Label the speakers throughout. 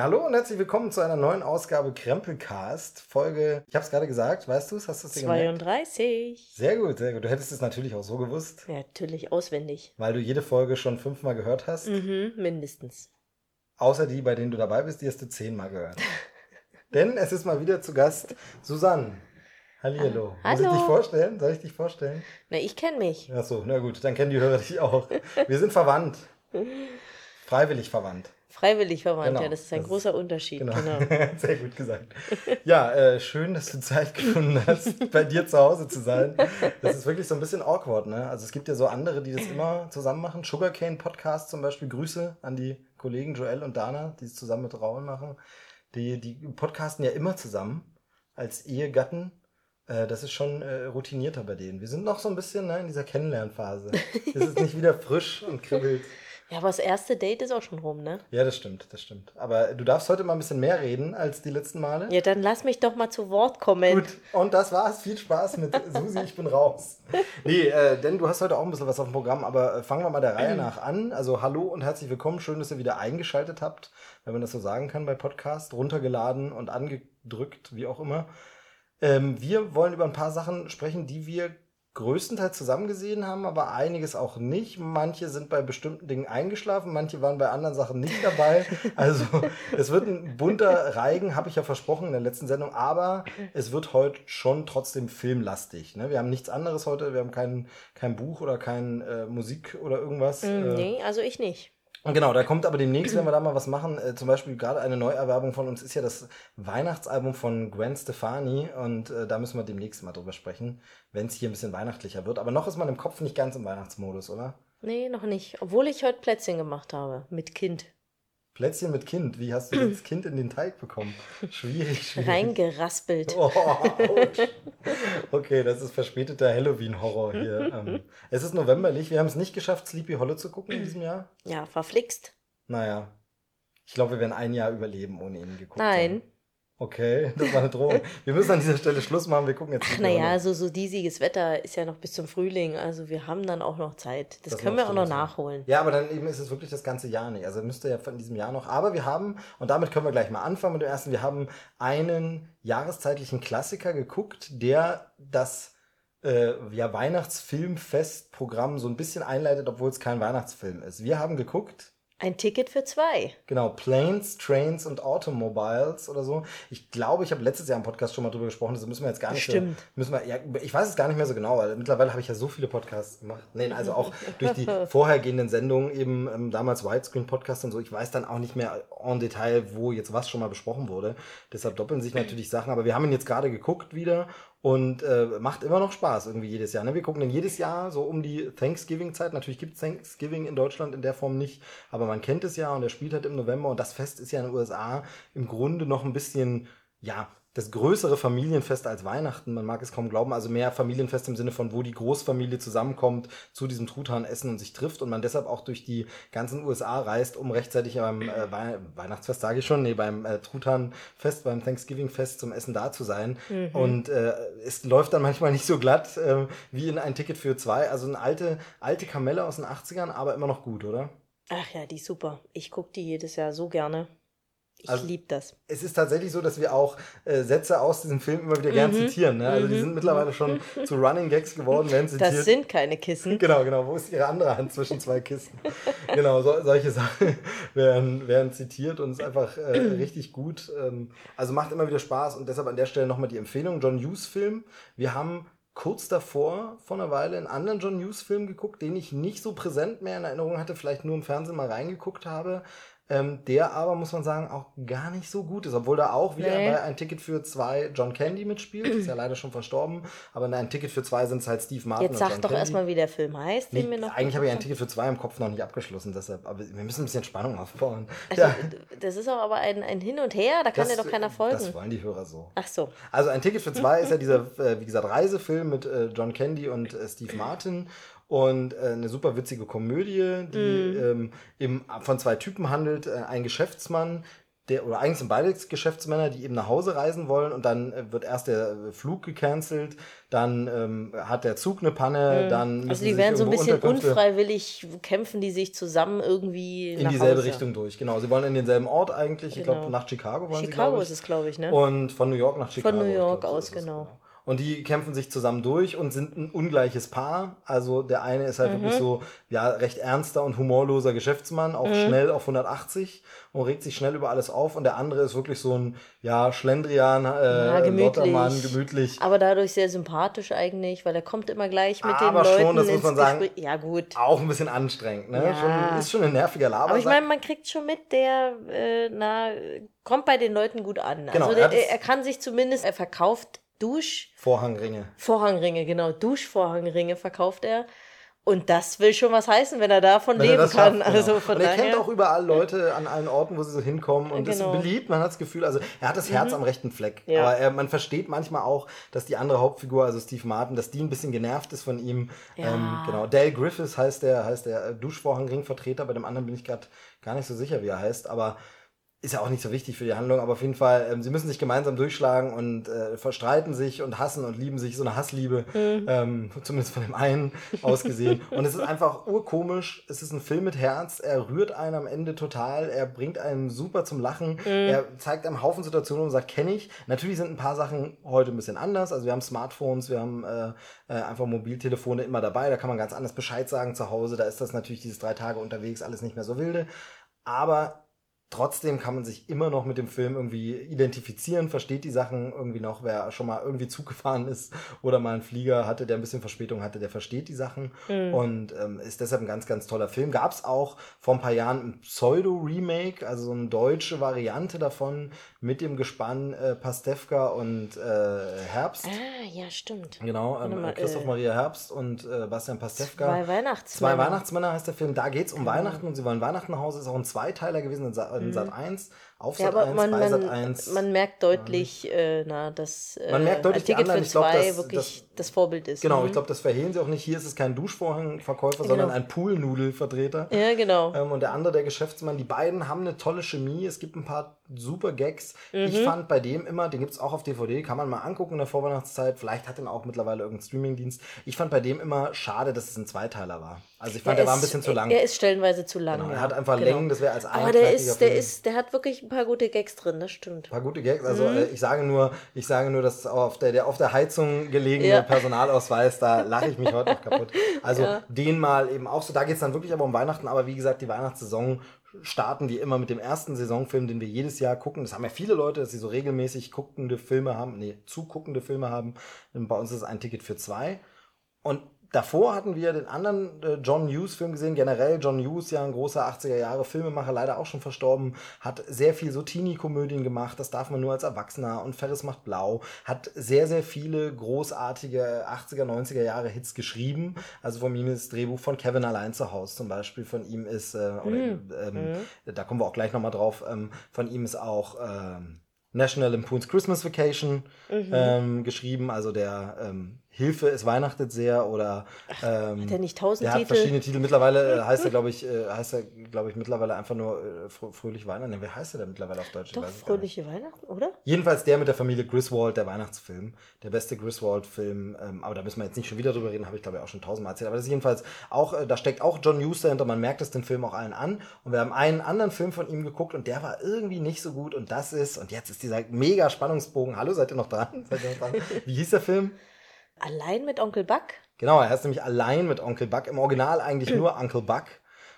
Speaker 1: Ja, hallo und herzlich willkommen zu einer neuen Ausgabe Krempelcast. Folge, ich habe es gerade gesagt, weißt du es? Hast du es dir gemerkt?
Speaker 2: 32.
Speaker 1: Sehr gut, sehr gut. Du hättest es natürlich auch so gewusst,
Speaker 2: Ja, natürlich auswendig.
Speaker 1: weil du jede Folge schon fünfmal gehört hast.
Speaker 2: Mhm, mindestens.
Speaker 1: Außer die, bei denen du dabei bist, die hast du zehnmal gehört. Denn es ist mal wieder zu Gast Susanne. Hallihallo.
Speaker 2: Ah,
Speaker 1: Muss ich
Speaker 2: hallo.
Speaker 1: dich vorstellen? Soll ich dich vorstellen?
Speaker 2: Na, ich kenne mich.
Speaker 1: Ach so, na gut, dann kennen die Hörer dich auch. Wir sind verwandt. Freiwillig verwandt.
Speaker 2: Freiwillig verwandt,
Speaker 1: Genau,
Speaker 2: ja, das ist ein
Speaker 1: das-
Speaker 2: großer Unterschied.
Speaker 1: Genau.
Speaker 2: Genau.
Speaker 1: Sehr gut gesagt. Ja, äh, schön, dass du Zeit gefunden hast, bei dir zu Hause zu sein. Das ist wirklich so ein bisschen awkward, ne? Also es gibt ja so andere, die das immer zusammen machen. Sugarcane Podcast zum Beispiel. Grüße an die Kollegen Joel und Dana, die es zusammen mit Raul machen. Die, die podcasten ja immer zusammen als Ehegatten. Äh, Das ist schon äh, routinierter bei denen. Wir sind noch so ein bisschen ne, in dieser Kennenlernphase. Es ist nicht wieder frisch und kribbelt.
Speaker 2: Ja, aber das erste Date ist auch schon rum, ne?
Speaker 1: Ja, das stimmt, das stimmt. Aber du darfst heute mal ein bisschen mehr reden als die letzten Male.
Speaker 2: Ja, dann lass mich doch mal zu Wort kommen.
Speaker 1: Gut, und das war's. Viel Spaß mit Susi, ich bin raus. Nee, äh, denn du hast heute auch ein bisschen was auf dem Programm, aber äh, fangen wir mal der Reihe nach an. Also hallo und herzlich willkommen. Schön, dass ihr wieder eingeschaltet habt, wenn man das so sagen kann bei Podcast. Runtergeladen und angedrückt, wie auch immer. Ähm, wir wollen über ein paar Sachen sprechen, die wir größtenteils zusammen gesehen haben, aber einiges auch nicht. Manche sind bei bestimmten Dingen eingeschlafen, manche waren bei anderen Sachen nicht dabei. Also es wird ein bunter Reigen, habe ich ja versprochen in der letzten Sendung, aber es wird heute schon trotzdem filmlastig. Ne? Wir haben nichts anderes heute, wir haben kein, kein Buch oder kein äh, Musik oder irgendwas.
Speaker 2: Mm,
Speaker 1: Äh,
Speaker 2: nee, also ich nicht.
Speaker 1: Genau, da kommt aber demnächst, wenn wir da mal was machen, äh, zum Beispiel gerade eine Neuerwerbung von uns ist ja das Weihnachtsalbum von Gwen Stefani und äh, da müssen wir demnächst mal drüber sprechen, wenn es hier ein bisschen weihnachtlicher wird. Aber noch ist man im Kopf nicht ganz im Weihnachtsmodus, oder?
Speaker 2: Nee, noch nicht. Obwohl ich heute Plätzchen gemacht habe. Mit Kind.
Speaker 1: Plätzchen mit Kind, wie hast du das Kind in den Teig bekommen? Schwierig, schwierig.
Speaker 2: Reingeraspelt.
Speaker 1: Oh. Okay, das ist verspäteter Halloween-Horror hier. Ähm, es ist novemberlich, wir haben es nicht geschafft, Sleepy Hollow zu gucken in diesem Jahr.
Speaker 2: Ja, verflixt.
Speaker 1: Naja, ich glaube, wir werden ein Jahr überleben, ohne ihn geguckt zu
Speaker 2: Nein.
Speaker 1: haben. Okay, das war eine Drohung. Wir müssen an dieser Stelle Schluss machen, wir gucken jetzt
Speaker 2: Ach, naja, also so diesiges Wetter ist ja noch bis zum Frühling. Also wir haben dann auch noch Zeit. Das,
Speaker 1: Das
Speaker 2: können wir auch noch nachholen.
Speaker 1: Ja, aber dann eben ist es wirklich das ganze Jahr nicht. Also müsste ja von diesem Jahr noch. Aber wir haben, und damit können wir gleich mal anfangen mit dem ersten, wir haben einen jahreszeitlichen Klassiker geguckt, der das äh, ja, Weihnachtsfilmfestprogramm so ein bisschen einleitet, obwohl es kein Weihnachtsfilm ist. Wir haben geguckt,
Speaker 2: Ein Ticket für zwei.
Speaker 1: Genau, Planes, Trains und Automobiles oder so. Ich glaube, ich habe letztes Jahr im Podcast schon mal drüber gesprochen, das müssen wir jetzt gar nicht
Speaker 2: Stimmt.
Speaker 1: so. Müssen wir, ja, ich weiß es gar nicht mehr so genau, weil mittlerweile habe ich ja so viele Podcasts gemacht. Nee, also auch durch die vorhergehenden Sendungen, eben ähm, damals Widescreen-Podcast und so. Ich weiß dann auch nicht mehr en Detail, wo jetzt was schon mal besprochen wurde. Deshalb doppeln sich natürlich Sachen. Aber wir haben ihn jetzt gerade geguckt wieder und äh, macht immer noch Spaß irgendwie jedes Jahr. Ne? Wir gucken ihn jedes Jahr so um die Thanksgiving-Zeit. Natürlich gibt es Thanksgiving in Deutschland in der Form nicht, aber man kennt es ja und er spielt halt im November und das Fest ist ja in den USA im Grunde noch ein bisschen, ja, das größere Familienfest als Weihnachten, man mag es kaum glauben, also mehr Familienfest im Sinne von, wo die Großfamilie zusammenkommt, zu diesem Truthahnessen und sich trifft und man deshalb auch durch die ganzen USA reist, um rechtzeitig beim äh, Wei Weihnachtsfest, sage ich schon, nee, beim äh, Truthahnfest, beim Thanksgiving-Fest zum Essen da zu sein. Und äh, es läuft dann manchmal nicht so glatt äh, wie in ein Ticket für zwei. Also eine alte, alte Kamelle aus den 80ern, aber immer noch gut, oder?
Speaker 2: Ach ja, die ist super. Ich gucke die jedes Jahr so gerne. Ich
Speaker 1: Also-
Speaker 2: liebe das.
Speaker 1: es ist tatsächlich so, dass wir auch äh, Sätze aus diesem Film immer wieder gern zitieren. Ne? Also die sind mittlerweile schon zu Running Gags geworden, werden zitiert.
Speaker 2: Das sind keine Kissen.
Speaker 1: Genau, genau. Wo ist Ihre andere Hand zwischen zwei Kisten? genau, so, solche Sachen werden, werden zitiert und ist einfach äh, richtig gut. Ähm, also macht immer wieder Spaß und deshalb an der Stelle nochmal die Empfehlung. John Hughes Film. Wir haben kurz davor, vor einer Weile, einen anderen John Hughes Film geguckt, den ich nicht so präsent mehr in Erinnerung hatte, vielleicht nur im Fernsehen mal reingeguckt habe. Ähm, der aber, muss man sagen, auch gar nicht so gut ist, obwohl da auch wieder
Speaker 2: Nee.
Speaker 1: ein Ticket für zwei John Candy mitspielt, ist ja leider schon verstorben, aber in ein Ticket für zwei sind es halt Steve Martin
Speaker 2: Jetzt sag doch
Speaker 1: Candy.
Speaker 2: erstmal, wie der Film heißt, den
Speaker 1: Nee,
Speaker 2: wir noch.
Speaker 1: eigentlich habe ich ein Ticket für zwei im Kopf noch nicht abgeschlossen, deshalb, aber wir müssen ein bisschen Spannung aufbauen.
Speaker 2: Also,
Speaker 1: ja,
Speaker 2: Das ist auch aber ein, ein Hin und Her, da kann
Speaker 1: das-
Speaker 2: dir doch keiner folgen.
Speaker 1: Das wollen die Hörer so.
Speaker 2: Ach so.
Speaker 1: Also ein Ticket für zwei ist ja dieser, äh, wie gesagt, Reisefilm mit äh, John Candy und äh, Steve Martin und äh, eine super witzige Komödie, die
Speaker 2: Mhm.
Speaker 1: ähm, eben von zwei Typen handelt. Äh, ein Geschäftsmann, der, oder eigentlich sind beide Geschäftsmänner, die eben nach Hause reisen wollen und dann äh, wird erst der äh, Flug gecancelt, dann ähm, hat der Zug eine Panne, dann
Speaker 2: Also die werden so ein bisschen unfreiwillig, kämpfen die sich zusammen irgendwie
Speaker 1: in dieselbe Hause. Richtung durch. Genau, sie wollen in denselben Ort eigentlich. Genau. Ich glaube, nach Chicago wollen
Speaker 2: Chicago
Speaker 1: sie,
Speaker 2: ist es, glaube ich, ne?
Speaker 1: Und von New York nach Chicago.
Speaker 2: Von New York glaub, aus, genau. genau.
Speaker 1: Und die kämpfen sich zusammen durch und sind ein ungleiches Paar. Also der eine ist halt mhm. wirklich so, ja, recht ernster und humorloser Geschäftsmann, auch mhm. schnell auf 180 und regt sich schnell über alles auf. Und der andere ist wirklich so ein, ja, Schlendrian, äh, ja, gemütlich. gemütlich.
Speaker 2: Aber dadurch sehr sympathisch eigentlich, weil er kommt immer gleich mit
Speaker 1: Aber
Speaker 2: den Leuten
Speaker 1: schon, das muss man sagen,
Speaker 2: Gespräch. Ja, gut.
Speaker 1: Auch ein bisschen anstrengend, ne? Ja. Schon, ist schon ein nerviger Laber.
Speaker 2: Aber ich meine, man kriegt schon mit, der, äh, na, kommt bei den Leuten gut an. Genau, also der, er, er kann sich zumindest, er verkauft Dusch.
Speaker 1: Vorhangringe.
Speaker 2: Vorhangringe, genau. Duschvorhangringe verkauft er. Und das will schon was heißen, wenn er davon wenn leben kann. Schafft, genau. Also von
Speaker 1: und er
Speaker 2: daher...
Speaker 1: kennt auch überall Leute an allen Orten, wo sie so hinkommen und genau. ist beliebt. Man hat das Gefühl, also er hat das Herz mhm. am rechten Fleck. Ja. Aber er, man versteht manchmal auch, dass die andere Hauptfigur, also Steve Martin, dass die ein bisschen genervt ist von ihm. Ja. Ähm, genau. Dale Griffiths heißt der, heißt der Duschvorhangringvertreter. Bei dem anderen bin ich gerade gar nicht so sicher, wie er heißt. Aber ist ja auch nicht so wichtig für die Handlung, aber auf jeden Fall, ähm, sie müssen sich gemeinsam durchschlagen und äh, verstreiten sich und hassen und lieben sich, so eine Hassliebe, mhm. ähm, zumindest von dem einen ausgesehen. und es ist einfach urkomisch, es ist ein Film mit Herz, er rührt einen am Ende total, er bringt einen super zum Lachen, mhm. er zeigt einem Haufen Situationen und sagt, kenne ich. Natürlich sind ein paar Sachen heute ein bisschen anders, also wir haben Smartphones, wir haben äh, äh, einfach Mobiltelefone immer dabei, da kann man ganz anders Bescheid sagen zu Hause, da ist das natürlich dieses drei Tage unterwegs, alles nicht mehr so wilde, aber Trotzdem kann man sich immer noch mit dem Film irgendwie identifizieren, versteht die Sachen irgendwie noch. Wer schon mal irgendwie Zug gefahren ist oder mal einen Flieger hatte, der ein bisschen Verspätung hatte, der versteht die Sachen mhm. und ähm, ist deshalb ein ganz, ganz toller Film. Gab es auch vor ein paar Jahren ein Pseudo-Remake, also so eine deutsche Variante davon mit dem Gespann äh, Pastewka und äh, Herbst.
Speaker 2: Ah, ja, stimmt.
Speaker 1: Genau, ähm, mal, Christoph äh, Maria Herbst und äh, Bastian Pastewka.
Speaker 2: Zwei Weihnachtsmänner.
Speaker 1: Zwei Weihnachtsmänner heißt der Film. Da geht es um genau. Weihnachten und sie wollen Weihnachten nach Hause. Ist auch ein Zweiteiler gewesen in mhm. Sat 1 auf ja, Sat 1,
Speaker 2: man,
Speaker 1: bei
Speaker 2: Sat
Speaker 1: 1.
Speaker 2: Man merkt deutlich, ja. äh, na, dass
Speaker 1: äh, man merkt deutlich,
Speaker 2: Ticket
Speaker 1: anderen,
Speaker 2: für zwei glaub, dass, wirklich das, das, Vorbild ist.
Speaker 1: Genau, mhm. ich glaube, das verhehlen sie auch nicht. Hier ist es kein Duschvorhangverkäufer, genau. sondern ein Poolnudelvertreter.
Speaker 2: Ja, genau.
Speaker 1: Ähm, und der andere, der Geschäftsmann, die beiden haben eine tolle Chemie. Es gibt ein paar super Gags. Mhm. Ich fand bei dem immer, den gibt es auch auf DVD, kann man mal angucken in der Vorweihnachtszeit. Vielleicht hat er auch mittlerweile irgendeinen Streamingdienst. Ich fand bei dem immer schade, dass es ein Zweiteiler war. Also ich fand, der, der war ein bisschen zu lang.
Speaker 2: Er ist stellenweise zu lang.
Speaker 1: Genau, er hat einfach genau. Längen, das wäre als ein
Speaker 2: Aber der ist, der ist, der hat wirklich ein paar gute Gags drin, das stimmt.
Speaker 1: Ein paar gute Gags. Also mhm. äh, ich sage nur, ich sage nur, dass auf der, der auf der Heizung gelegene ja. Personalausweis, da lache ich mich heute noch kaputt. Also ja. den mal eben auch so. Da geht es dann wirklich aber um Weihnachten, aber wie gesagt, die Weihnachtssaison starten wir immer mit dem ersten Saisonfilm, den wir jedes Jahr gucken. Das haben ja viele Leute, dass sie so regelmäßig guckende Filme haben, nee, zuguckende Filme haben. Bei uns ist es ein Ticket für zwei. Und davor hatten wir den anderen äh, John Hughes Film gesehen. Generell John Hughes, ja ein großer 80er Jahre Filmemacher, leider auch schon verstorben, hat sehr viel so Teenie-Komödien gemacht. Das darf man nur als Erwachsener und Ferris macht blau. Hat sehr, sehr viele großartige 80er, 90er Jahre Hits geschrieben. Also von ihm ist das Drehbuch von Kevin allein zu Hause zum Beispiel. Von ihm ist, äh, oder, mhm. ähm, mhm. da kommen wir auch gleich nochmal drauf, ähm, von ihm ist auch, ähm, National Lampoon's Christmas Vacation mhm. ähm, geschrieben, also der ähm, Hilfe, es weihnachtet sehr oder
Speaker 2: ähm, hat er nicht tausend
Speaker 1: der
Speaker 2: Titel?
Speaker 1: hat verschiedene Titel. Mittlerweile äh, heißt er, glaube ich, äh, heißt er, glaube ich, mittlerweile einfach nur äh, Fröhliche Weihnachten. Wie heißt er denn mittlerweile auf Deutsch?
Speaker 2: Doch, Fröhliche Weihnachten, oder?
Speaker 1: Jedenfalls der mit der Familie Griswold, der Weihnachtsfilm. Der beste Griswold-Film. Ähm, aber da müssen wir jetzt nicht schon wieder drüber reden, habe ich glaube ich auch schon tausendmal erzählt. Aber das ist jedenfalls auch, äh, da steckt auch John Hughes dahinter. Man merkt es den Film auch allen an. Und wir haben einen anderen Film von ihm geguckt und der war irgendwie nicht so gut. Und das ist, und jetzt ist dieser mega Spannungsbogen. Hallo, seid ihr noch dran? Seid ihr noch dran? Wie hieß der Film?
Speaker 2: Allein mit Onkel Buck?
Speaker 1: Genau, er ist nämlich allein mit Onkel Buck. Im Original eigentlich nur Onkel Buck.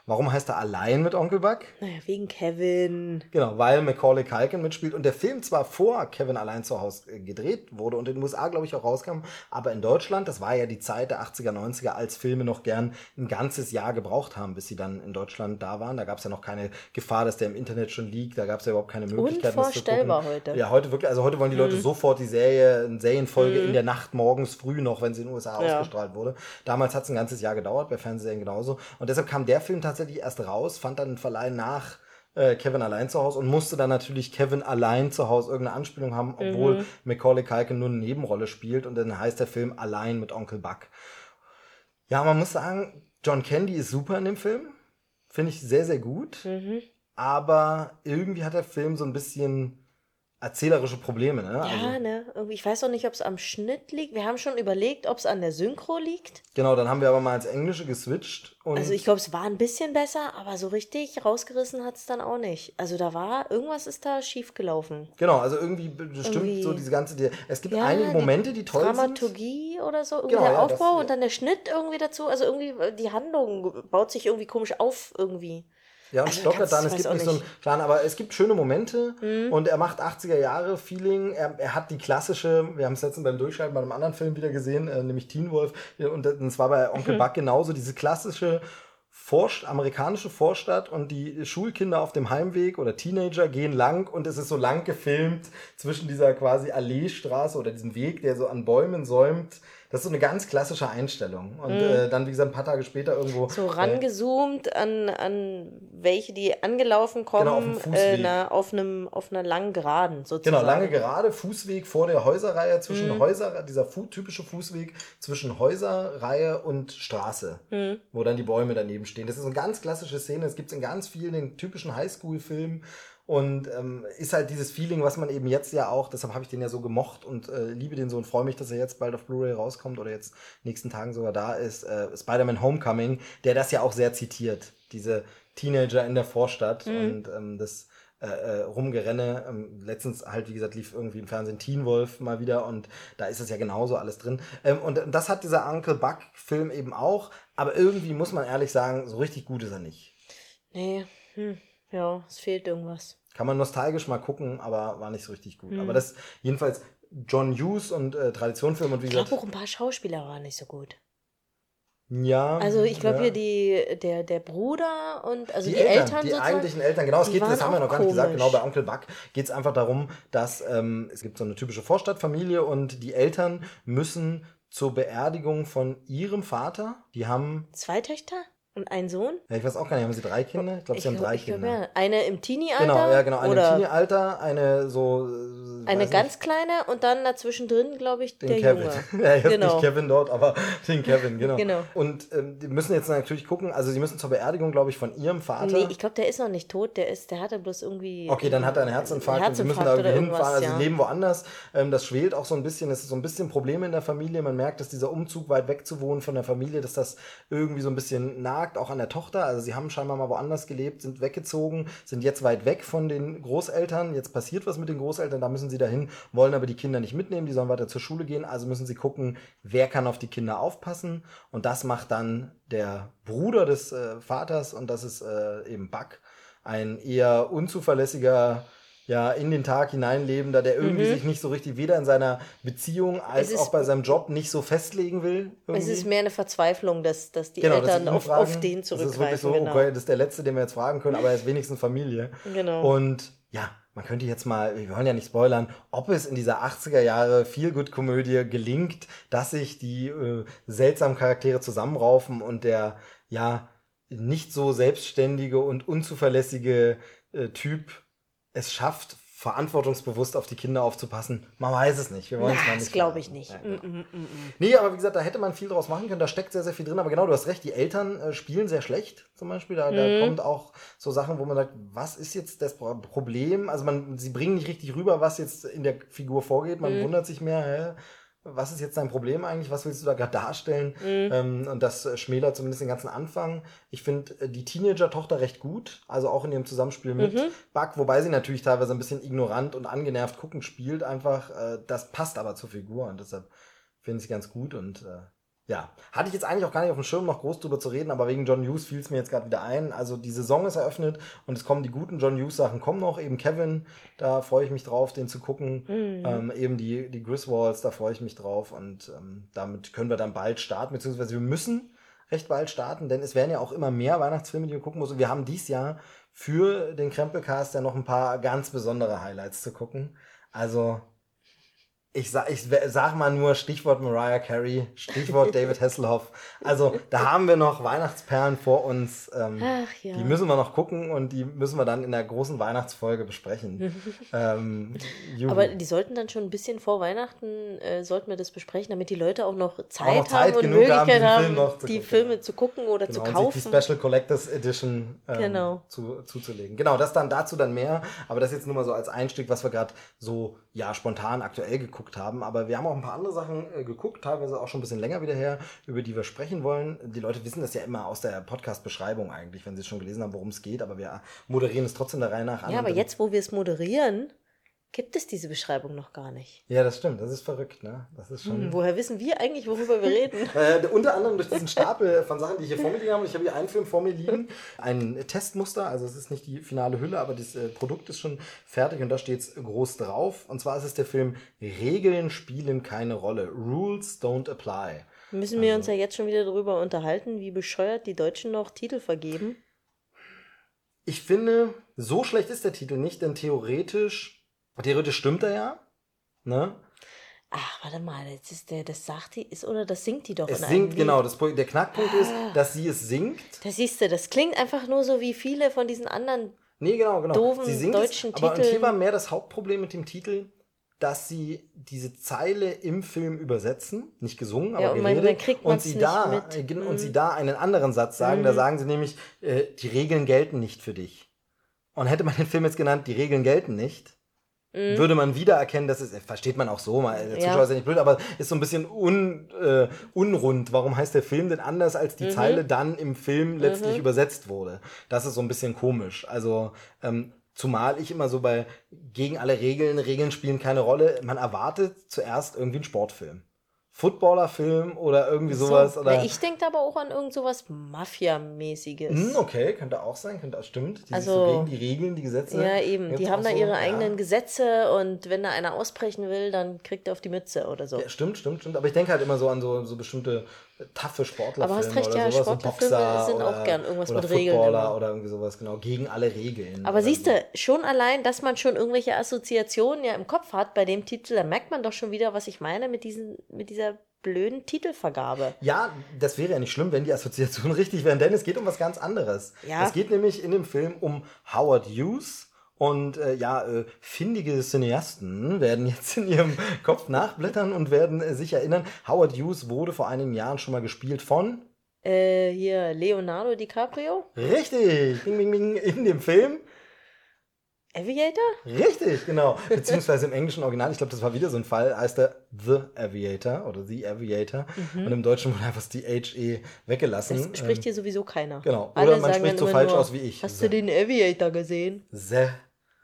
Speaker 1: Warum heißt er allein mit Onkel Buck?
Speaker 2: Naja, wegen Kevin.
Speaker 1: Genau, weil Macaulay Culkin mitspielt und der Film zwar vor Kevin allein zu Hause äh, gedreht wurde und in den USA, glaube ich, auch rauskam, aber in Deutschland, das war ja die Zeit der 80er, 90er, als Filme noch gern ein ganzes Jahr gebraucht haben, bis sie dann in Deutschland da waren. Da gab es ja noch keine Gefahr, dass der im Internet schon liegt, da gab es ja überhaupt keine Möglichkeit,
Speaker 2: Unvorstellbar heute.
Speaker 1: Ja, heute wirklich, also heute wollen die Leute mhm. sofort die Serie, eine Serienfolge mhm. in der Nacht morgens früh noch, wenn sie in den USA ja. ausgestrahlt wurde. Damals hat es ein ganzes Jahr gedauert, bei Fernsehserien genauso. Und deshalb kam der Film tatsächlich erst raus raus, fand dann einen Verleih nach äh, Kevin allein zu Hause und musste dann natürlich Kevin allein zu Hause irgendeine Anspielung haben, obwohl mhm. Macaulay Culkin nur eine Nebenrolle spielt und dann heißt der Film Allein mit Onkel Buck. Ja, man muss sagen, John Candy ist super in dem Film. Finde ich sehr, sehr gut. Mhm. aber irgendwie hat der Film so ein bisschen erzählerische Probleme, ne?
Speaker 2: Ja, also, ne? Ich weiß auch nicht, ob es am Schnitt liegt. Wir haben schon überlegt, ob es an der Synchro liegt.
Speaker 1: Genau, dann haben wir aber mal ins Englische geswitcht.
Speaker 2: also ich glaube, es war ein bisschen besser, aber so richtig rausgerissen hat es dann auch nicht. Also da war, irgendwas ist da schief gelaufen.
Speaker 1: Genau, also irgendwie bestimmt irgendwie, so diese ganze, die, es gibt ja, einige Momente, die toll
Speaker 2: Dramaturgie sind. oder so, irgendwie genau, der ja, Aufbau das, und dann der Schnitt irgendwie dazu. Also irgendwie, die Handlung baut sich irgendwie komisch auf irgendwie.
Speaker 1: Ja, und also stockert dann. Es gibt nicht, so einen Plan, aber es gibt schöne Momente mhm. und er macht 80er Jahre Feeling. Er, er hat die klassische, wir haben es letztens beim Durchschalten bei einem anderen Film wieder gesehen, äh, nämlich Teen Wolf. Und es war bei Onkel mhm. Buck genauso, diese klassische Vorst amerikanische Vorstadt und die Schulkinder auf dem Heimweg oder Teenager gehen lang und es ist so lang gefilmt zwischen dieser quasi Alleestraße oder diesem Weg, der so an Bäumen säumt das ist so eine ganz klassische Einstellung. Und mhm. äh, dann, wie gesagt, ein paar Tage später irgendwo.
Speaker 2: So rangezoomt äh, an, an welche, die angelaufen kommen, genau, auf, äh, na, auf, einem, auf einer langen Geraden
Speaker 1: sozusagen. Genau, lange Gerade, Fußweg vor der Häuserreihe, zwischen mhm. Häuser, dieser fu typische Fußweg zwischen Häuserreihe und Straße, mhm. wo dann die Bäume daneben stehen. Das ist eine ganz klassische Szene. Das gibt es in ganz vielen typischen Highschool-Filmen. Und ähm, ist halt dieses Feeling, was man eben jetzt ja auch, deshalb habe ich den ja so gemocht und äh, liebe den so und freue mich, dass er jetzt bald auf Blu-ray rauskommt oder jetzt nächsten Tagen sogar da ist, äh, Spider-Man Homecoming, der das ja auch sehr zitiert. Diese Teenager in der Vorstadt mhm. und ähm, das äh, äh, Rumgerenne. Ähm, letztens halt, wie gesagt, lief irgendwie im Fernsehen Teen Wolf mal wieder und da ist es ja genauso alles drin. Ähm, und das hat dieser Uncle Buck-Film eben auch, aber irgendwie muss man ehrlich sagen, so richtig gut ist er nicht.
Speaker 2: Nee, hm. Ja, es fehlt irgendwas.
Speaker 1: Kann man nostalgisch mal gucken, aber war nicht so richtig gut. Mhm. Aber das jedenfalls John Hughes und äh, Traditionfilm und
Speaker 2: wie gesagt. Ich glaube auch ein paar Schauspieler waren nicht so gut.
Speaker 1: Ja.
Speaker 2: Also ich glaube ja. hier die, der, der Bruder und also die,
Speaker 1: die Eltern, Eltern, Die eigentlichen Eltern, genau, es geht, das haben wir noch gar nicht gesagt, genau, bei Onkel Buck geht es einfach darum, dass ähm, es gibt so eine typische Vorstadtfamilie und die Eltern müssen zur Beerdigung von ihrem Vater, die haben.
Speaker 2: Zwei Töchter? Und ein Sohn?
Speaker 1: Ja, ich weiß auch gar nicht, haben sie drei Kinder? Ich glaube, sie haben drei Kinder. Glaub,
Speaker 2: ja. Eine im Teenie-Alter?
Speaker 1: Genau, ja, genau. Eine im Teenie-Alter, eine so.
Speaker 2: Äh, eine ganz nicht. kleine und dann dazwischen drin, glaube ich, den der
Speaker 1: Kevin.
Speaker 2: Junge.
Speaker 1: ja, jetzt genau. nicht Kevin dort, aber den Kevin, genau. genau. Und ähm, die müssen jetzt natürlich gucken, also sie müssen zur Beerdigung, glaube ich, von ihrem Vater. Nee,
Speaker 2: ich glaube, der ist noch nicht tot, der ist, der hatte bloß irgendwie.
Speaker 1: Okay, dann hat er einen Herzinfarkt, Herzinfarkt und sie müssen da irgendwie hinfahren. Also ja. sie leben woanders. Ähm, das schwelt auch so ein bisschen, es ist so ein bisschen Probleme in der Familie. Man merkt, dass dieser Umzug weit weg zu wohnen von der Familie, dass das irgendwie so ein bisschen nagt, auch an der Tochter. Also sie haben scheinbar mal woanders gelebt, sind weggezogen, sind jetzt weit weg von den Großeltern. Jetzt passiert was mit den Großeltern, da müssen sie dahin, wollen aber die Kinder nicht mitnehmen, die sollen weiter zur Schule gehen. Also müssen sie gucken, wer kann auf die Kinder aufpassen. Und das macht dann der Bruder des äh, Vaters und das ist äh, eben Buck, ein eher unzuverlässiger ja in den Tag hineinlebender, der irgendwie mhm. sich nicht so richtig weder in seiner Beziehung als auch bei seinem Job nicht so festlegen will.
Speaker 2: Irgendwie. Es ist mehr eine Verzweiflung, dass, dass die genau, Eltern auf, auf den zurückgreifen. Das ist wirklich so,
Speaker 1: genau. okay, das ist der Letzte, den wir jetzt fragen können, aber er ist wenigstens Familie.
Speaker 2: Genau.
Speaker 1: Und ja, man könnte jetzt mal, wir wollen ja nicht spoilern, ob es in dieser 80er Jahre Feel-Good-Komödie gelingt, dass sich die äh, seltsamen Charaktere zusammenraufen und der, ja, nicht so selbstständige und unzuverlässige äh, Typ es schafft, verantwortungsbewusst auf die Kinder aufzupassen. Man weiß es nicht. Wir wollen es mal nicht.
Speaker 2: Das glaube ich nicht. Ja,
Speaker 1: mm, mm, mm, mm, nee, aber wie gesagt, da hätte man viel draus machen können. Da steckt sehr, sehr viel drin. Aber genau, du hast recht. Die Eltern äh, spielen sehr schlecht, zum Beispiel. Da, mhm. da kommt auch so Sachen, wo man sagt, was ist jetzt das Problem? Also man, sie bringen nicht richtig rüber, was jetzt in der Figur vorgeht. Man mhm. wundert sich mehr, hä? Was ist jetzt dein Problem eigentlich? Was willst du da gerade darstellen? Mhm. Ähm, und das äh, schmälert zumindest den ganzen Anfang. Ich finde äh, die Teenager-Tochter recht gut, also auch in ihrem Zusammenspiel mit mhm. Buck, wobei sie natürlich teilweise ein bisschen ignorant und angenervt gucken spielt. Einfach, äh, das passt aber zur Figur und deshalb finde ich sie ganz gut und äh, ja, hatte ich jetzt eigentlich auch gar nicht auf dem Schirm, noch groß drüber zu reden, aber wegen John Hughes fiel es mir jetzt gerade wieder ein. Also die Saison ist eröffnet und es kommen die guten John Hughes Sachen kommen noch. Eben Kevin, da freue ich mich drauf, den zu gucken. Mhm. Ähm, eben die, die Griswolds, da freue ich mich drauf und ähm, damit können wir dann bald starten, beziehungsweise wir müssen recht bald starten, denn es werden ja auch immer mehr Weihnachtsfilme, die wir gucken müssen. Und wir haben dies Jahr für den Krempelcast ja noch ein paar ganz besondere Highlights zu gucken. Also ich sag, ich sag mal nur Stichwort Mariah Carey, Stichwort David Hasselhoff. Also da haben wir noch Weihnachtsperlen vor uns. Ähm, Ach, ja. Die müssen wir noch gucken und die müssen wir dann in der großen Weihnachtsfolge besprechen. ähm,
Speaker 2: Aber die sollten dann schon ein bisschen vor Weihnachten, äh, sollten wir das besprechen, damit die Leute auch noch Zeit, auch noch Zeit haben und Möglichkeit haben, haben die gucken. Filme zu gucken oder genau, zu kaufen.
Speaker 1: die Special Collectors Edition ähm, genau. zu, zuzulegen. Genau, das dann dazu dann mehr. Aber das jetzt nur mal so als Einstieg, was wir gerade so ja spontan aktuell geguckt haben. Aber wir haben auch ein paar andere Sachen äh, geguckt, teilweise auch schon ein bisschen länger wieder her, über die wir sprechen wollen. Die Leute wissen das ja immer aus der Podcast-Beschreibung eigentlich, wenn sie es schon gelesen haben, worum es geht. Aber wir moderieren es trotzdem der Reihe nach
Speaker 2: an. Ja, aber jetzt, wo wir es moderieren, gibt es diese Beschreibung noch gar nicht.
Speaker 1: Ja, das stimmt. Das ist verrückt, ne? Das ist schon.
Speaker 2: Hm, woher wissen wir eigentlich, worüber wir reden?
Speaker 1: äh, unter anderem durch diesen Stapel von Sachen, die ich hier vor mir liegen habe. Ich habe hier einen Film vor mir liegen, ein Testmuster. Also es ist nicht die finale Hülle, aber das äh, Produkt ist schon fertig und da steht es groß drauf. Und zwar ist es der Film Regeln spielen keine Rolle. Rules don't apply.
Speaker 2: Müssen wir also, uns ja jetzt schon wieder darüber unterhalten, wie bescheuert die Deutschen noch Titel vergeben?
Speaker 1: Ich finde, so schlecht ist der Titel nicht, denn theoretisch Theoretisch stimmt er ja. Ne?
Speaker 2: Ach, warte mal, jetzt ist der, das sagt die, ist oder das singt die doch.
Speaker 1: Es singt, genau. Das, der Knackpunkt ah. ist, dass sie es singt.
Speaker 2: Da siehst du, das klingt einfach nur so wie viele von diesen anderen
Speaker 1: nee, genau, genau.
Speaker 2: doofen sie singt deutschen
Speaker 1: es, Aber hier war mehr das Hauptproblem mit dem Titel, dass sie diese Zeile im Film übersetzen, nicht gesungen, aber ja, und geredet, und sie da mit. Und sie da einen anderen Satz sagen. Mhm. Da sagen sie nämlich, äh, die Regeln gelten nicht für dich. Und hätte man den Film jetzt genannt, die Regeln gelten nicht, Mhm. Würde man wiedererkennen, das ist, versteht man auch so, mal, der Zuschauer ja. ist ja nicht blöd, aber ist so ein bisschen un, äh, unrund. Warum heißt der Film denn anders, als die mhm. Zeile dann im Film letztlich mhm. übersetzt wurde? Das ist so ein bisschen komisch. Also, ähm, zumal ich immer so bei gegen alle Regeln, Regeln spielen keine Rolle, man erwartet zuerst irgendwie einen Sportfilm. Footballerfilm oder irgendwie sowas. So, oder
Speaker 2: ich denke aber auch an irgend sowas Mafia-mäßiges.
Speaker 1: Hm, okay, könnte auch sein, könnte auch stimmt. Die also so gegen die Regeln, die Gesetze.
Speaker 2: Ja, eben. Die haben da so, ihre ja. eigenen Gesetze und wenn da einer ausbrechen will, dann kriegt er auf die Mütze oder so.
Speaker 1: Ja, stimmt, stimmt, stimmt. Aber ich denke halt immer so an so, so bestimmte taffe Sportler.
Speaker 2: Aber hast recht, ja, sowas, Sportlerfilme sind auch gern irgendwas mit Regeln.
Speaker 1: Immer. Oder irgendwie sowas, genau, gegen alle Regeln.
Speaker 2: Aber siehst du, schon allein, dass man schon irgendwelche Assoziationen ja im Kopf hat bei dem Titel, da merkt man doch schon wieder, was ich meine mit, diesen, mit dieser blöden Titelvergabe.
Speaker 1: Ja, das wäre ja nicht schlimm, wenn die Assoziationen richtig wären, denn es geht um was ganz anderes. Ja. Es geht nämlich in dem Film um Howard Hughes. Und äh, ja, äh, findige Cineasten werden jetzt in ihrem Kopf nachblättern und werden äh, sich erinnern, Howard Hughes wurde vor einigen Jahren schon mal gespielt von?
Speaker 2: Äh, hier Leonardo DiCaprio.
Speaker 1: Richtig, bing, bing, bing, in dem Film
Speaker 2: Aviator?
Speaker 1: Richtig, genau. Beziehungsweise im englischen Original, ich glaube, das war wieder so ein Fall, heißt er The Aviator oder The Aviator. Mhm. Und im Deutschen wurde einfach das DHE weggelassen.
Speaker 2: Das spricht hier sowieso keiner.
Speaker 1: Genau. Alle oder man spricht so falsch nur, aus wie ich.
Speaker 2: Hast The. du den Aviator gesehen?
Speaker 1: The,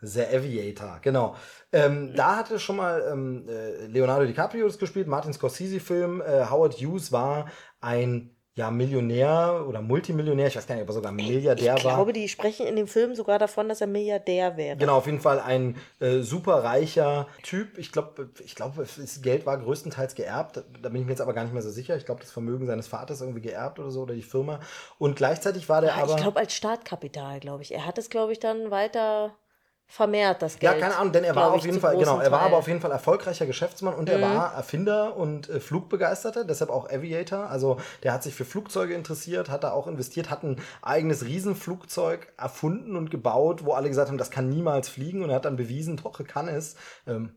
Speaker 1: The Aviator, genau. Ähm, da hatte schon mal ähm, äh, Leonardo DiCaprio das gespielt, Martin Scorsese-Film. Äh, Howard Hughes war ein ja, Millionär oder Multimillionär, ich weiß gar nicht, ob er sogar Milliardär war.
Speaker 2: Ich glaube, die sprechen in dem Film sogar davon, dass er Milliardär wäre.
Speaker 1: Genau, auf jeden Fall ein äh, super reicher Typ. Ich glaube, ich glaube, das Geld war größtenteils geerbt. Da bin ich mir jetzt aber gar nicht mehr so sicher. Ich glaube, das Vermögen seines Vaters irgendwie geerbt oder so oder die Firma. Und gleichzeitig war der ja, aber.
Speaker 2: Ich glaube, als Startkapital, glaube ich. Er hat es, glaube ich, dann weiter vermehrt das Geld.
Speaker 1: Ja, keine Ahnung, denn er war auf jeden Fall, genau, er war aber auf jeden Fall erfolgreicher Geschäftsmann und mhm. er war Erfinder und äh, Flugbegeisterter, deshalb auch Aviator. Also der hat sich für Flugzeuge interessiert, hat da auch investiert, hat ein eigenes Riesenflugzeug erfunden und gebaut, wo alle gesagt haben, das kann niemals fliegen und er hat dann bewiesen, doch, kann es. Ähm,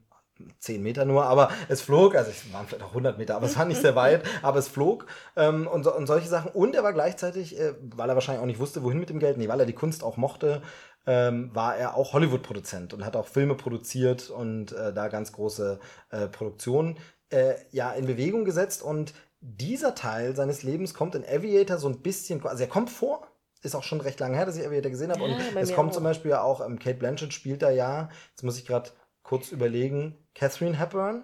Speaker 1: 10 Meter nur, aber es flog, also es waren vielleicht auch 100 Meter, aber es war nicht sehr weit, aber es flog ähm, und, so, und solche Sachen. Und er war gleichzeitig, äh, weil er wahrscheinlich auch nicht wusste, wohin mit dem Geld, nee, weil er die Kunst auch mochte, ähm, war er auch Hollywood-Produzent und hat auch Filme produziert und äh, da ganz große äh, Produktionen äh, ja in Bewegung gesetzt. Und dieser Teil seines Lebens kommt in Aviator so ein bisschen, also er kommt vor, ist auch schon recht lange her, dass ich Aviator gesehen habe. Ja, und es kommt auch. zum Beispiel ja auch, ähm, Kate Blanchett spielt da ja, jetzt muss ich gerade kurz überlegen, Catherine Hepburn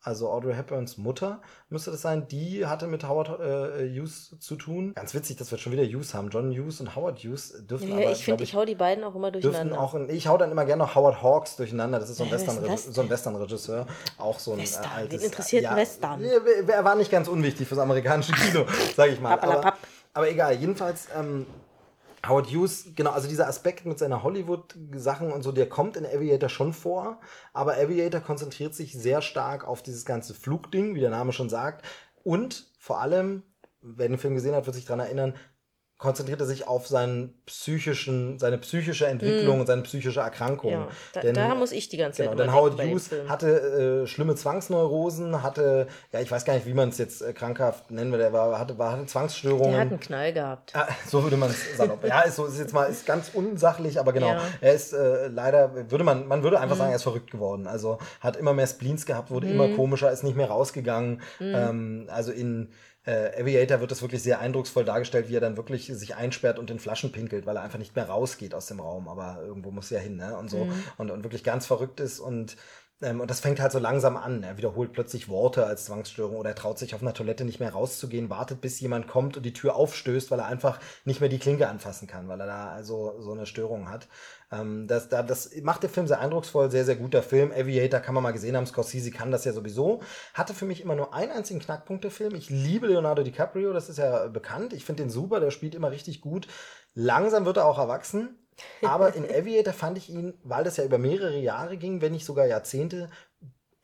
Speaker 1: also Audrey Hepburns Mutter müsste das sein, die hatte mit Howard äh, Hughes zu tun. Ganz witzig, dass wir schon wieder Hughes haben. John Hughes und Howard Hughes dürfen
Speaker 2: ja, aber, ich finde, ich, hau die beiden auch immer durcheinander.
Speaker 1: Auch in, ich hau dann immer gerne noch Howard Hawks durcheinander. Das ist so ein, Western, so ein Western-Regisseur. Auch so ein
Speaker 2: Western, äh, altes... Den interessierten ja, Western.
Speaker 1: Er war nicht ganz unwichtig fürs amerikanische Kino, sage ich mal. aber, aber, egal, jedenfalls... Ähm, Howard Hughes, genau, also dieser Aspekt mit seiner Hollywood-Sachen und so, der kommt in Aviator schon vor, aber Aviator konzentriert sich sehr stark auf dieses ganze Flugding, wie der Name schon sagt, und vor allem, wer den Film gesehen hat, wird sich daran erinnern, konzentriert er sich auf seinen psychischen, seine psychische Entwicklung
Speaker 2: Mhm.
Speaker 1: und seine psychische Erkrankung.
Speaker 2: Ja, da,
Speaker 1: Denn-
Speaker 2: da muss ich die ganze Zeit
Speaker 1: Genau, denn Howard Hughes hatte äh, schlimme Zwangsneurosen, hatte, ja, ich weiß gar nicht, wie man es jetzt äh, krankhaft nennen will, der war, hatte, war, hatte Zwangsstörungen.
Speaker 2: Der hat einen Knall gehabt.
Speaker 1: Ah, so würde man es salopp. Ja, ist, so, ist jetzt mal ist ganz unsachlich, aber genau.
Speaker 2: Ja.
Speaker 1: Er ist äh, leider, würde man, man würde einfach sagen, er ist verrückt geworden. Also hat immer mehr Spleens gehabt, wurde immer komischer, ist nicht mehr rausgegangen. Ähm, also in äh, Aviator wird das wirklich sehr eindrucksvoll dargestellt, wie er dann wirklich sich einsperrt und in Flaschen pinkelt, weil er einfach nicht mehr rausgeht aus dem Raum. Aber irgendwo muss er hin, ne? Und so. Und, und wirklich ganz verrückt ist und ähm, und das fängt halt so langsam an. Er wiederholt plötzlich Worte als Zwangsstörung oder er traut sich auf einer Toilette nicht mehr rauszugehen, wartet, bis jemand kommt und die Tür aufstößt, weil er einfach nicht mehr die Klinke anfassen kann, weil er da also so eine Störung hat. Ähm, das, da, das macht der Film sehr eindrucksvoll, sehr, sehr guter Film. Aviator kann man mal gesehen haben, Scorsese kann das ja sowieso. Hatte für mich immer nur einen einzigen Knackpunkt, der Film. Ich liebe Leonardo DiCaprio, das ist ja bekannt. Ich finde den super, der spielt immer richtig gut. Langsam wird er auch erwachsen. Aber in Aviator fand ich ihn, weil das ja über mehrere Jahre ging, wenn nicht sogar Jahrzehnte,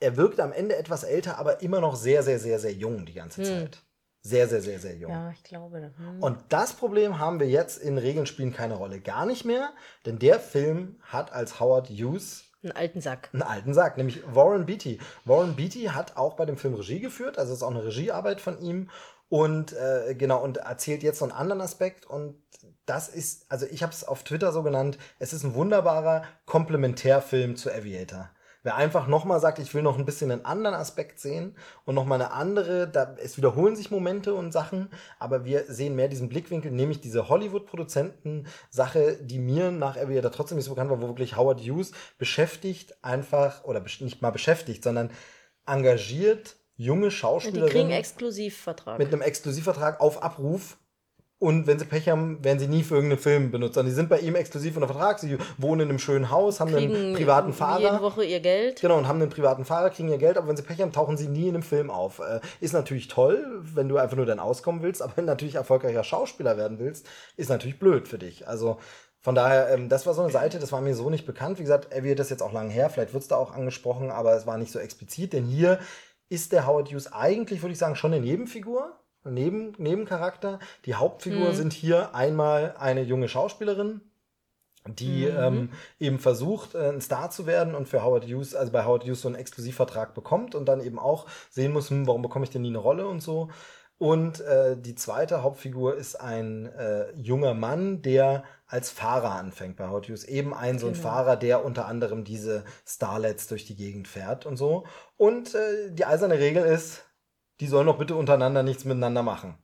Speaker 1: er wirkt am Ende etwas älter, aber immer noch sehr, sehr, sehr, sehr jung die ganze Zeit. Sehr, sehr, sehr, sehr jung.
Speaker 2: Ja, ich glaube. Hm.
Speaker 1: Und das Problem haben wir jetzt in Regeln spielen keine Rolle. Gar nicht mehr, denn der Film hat als Howard Hughes
Speaker 2: Einen alten Sack.
Speaker 1: einen alten Sack, nämlich Warren Beatty. Warren Beatty hat auch bei dem Film Regie geführt, also ist auch eine Regiearbeit von ihm und äh, genau und erzählt jetzt so einen anderen Aspekt und das ist, also ich habe es auf Twitter so genannt, es ist ein wunderbarer Komplementärfilm zu Aviator. Wer einfach nochmal sagt, ich will noch ein bisschen einen anderen Aspekt sehen und nochmal eine andere, da, es wiederholen sich Momente und Sachen, aber wir sehen mehr diesen Blickwinkel, nämlich diese Hollywood-Produzenten-Sache, die mir nach Aviator trotzdem nicht so bekannt war, wo wirklich Howard Hughes beschäftigt einfach, oder nicht mal beschäftigt, sondern engagiert junge
Speaker 2: Die kriegen
Speaker 1: Schauspielerinnen
Speaker 2: Exklusivvertrag.
Speaker 1: mit einem Exklusivvertrag auf Abruf. Und wenn sie Pech haben, werden sie nie für irgendeinen Film benutzt. sondern die sind bei ihm exklusiv unter Vertrag. Sie wohnen in einem schönen Haus, haben einen
Speaker 2: kriegen
Speaker 1: privaten
Speaker 2: jede
Speaker 1: Fahrer.
Speaker 2: Woche ihr Geld.
Speaker 1: Genau, und haben einen privaten Fahrer, kriegen ihr Geld, aber wenn sie Pech haben, tauchen sie nie in einem Film auf. Äh, ist natürlich toll, wenn du einfach nur dein Auskommen willst, aber wenn du natürlich erfolgreicher Schauspieler werden willst, ist natürlich blöd für dich. Also von daher, ähm, das war so eine Seite, das war mir so nicht bekannt. Wie gesagt, er wird das jetzt auch lange her, vielleicht wird es da auch angesprochen, aber es war nicht so explizit, denn hier ist der Howard Hughes eigentlich, würde ich sagen, schon eine Nebenfigur, ein Neben, Nebencharakter. Die Hauptfigur sind hier einmal eine junge Schauspielerin, die ähm, eben versucht, äh, ein Star zu werden und für Howard Hughes, also bei Howard Hughes so einen Exklusivvertrag bekommt und dann eben auch sehen muss, hm, warum bekomme ich denn nie eine Rolle und so. Und äh, die zweite Hauptfigur ist ein äh, junger Mann, der als Fahrer anfängt bei Howard Hughes. Eben ein so ein Fahrer, der unter anderem diese Starlets durch die Gegend fährt und so. Und äh, die eiserne Regel ist, die sollen doch bitte untereinander nichts miteinander machen.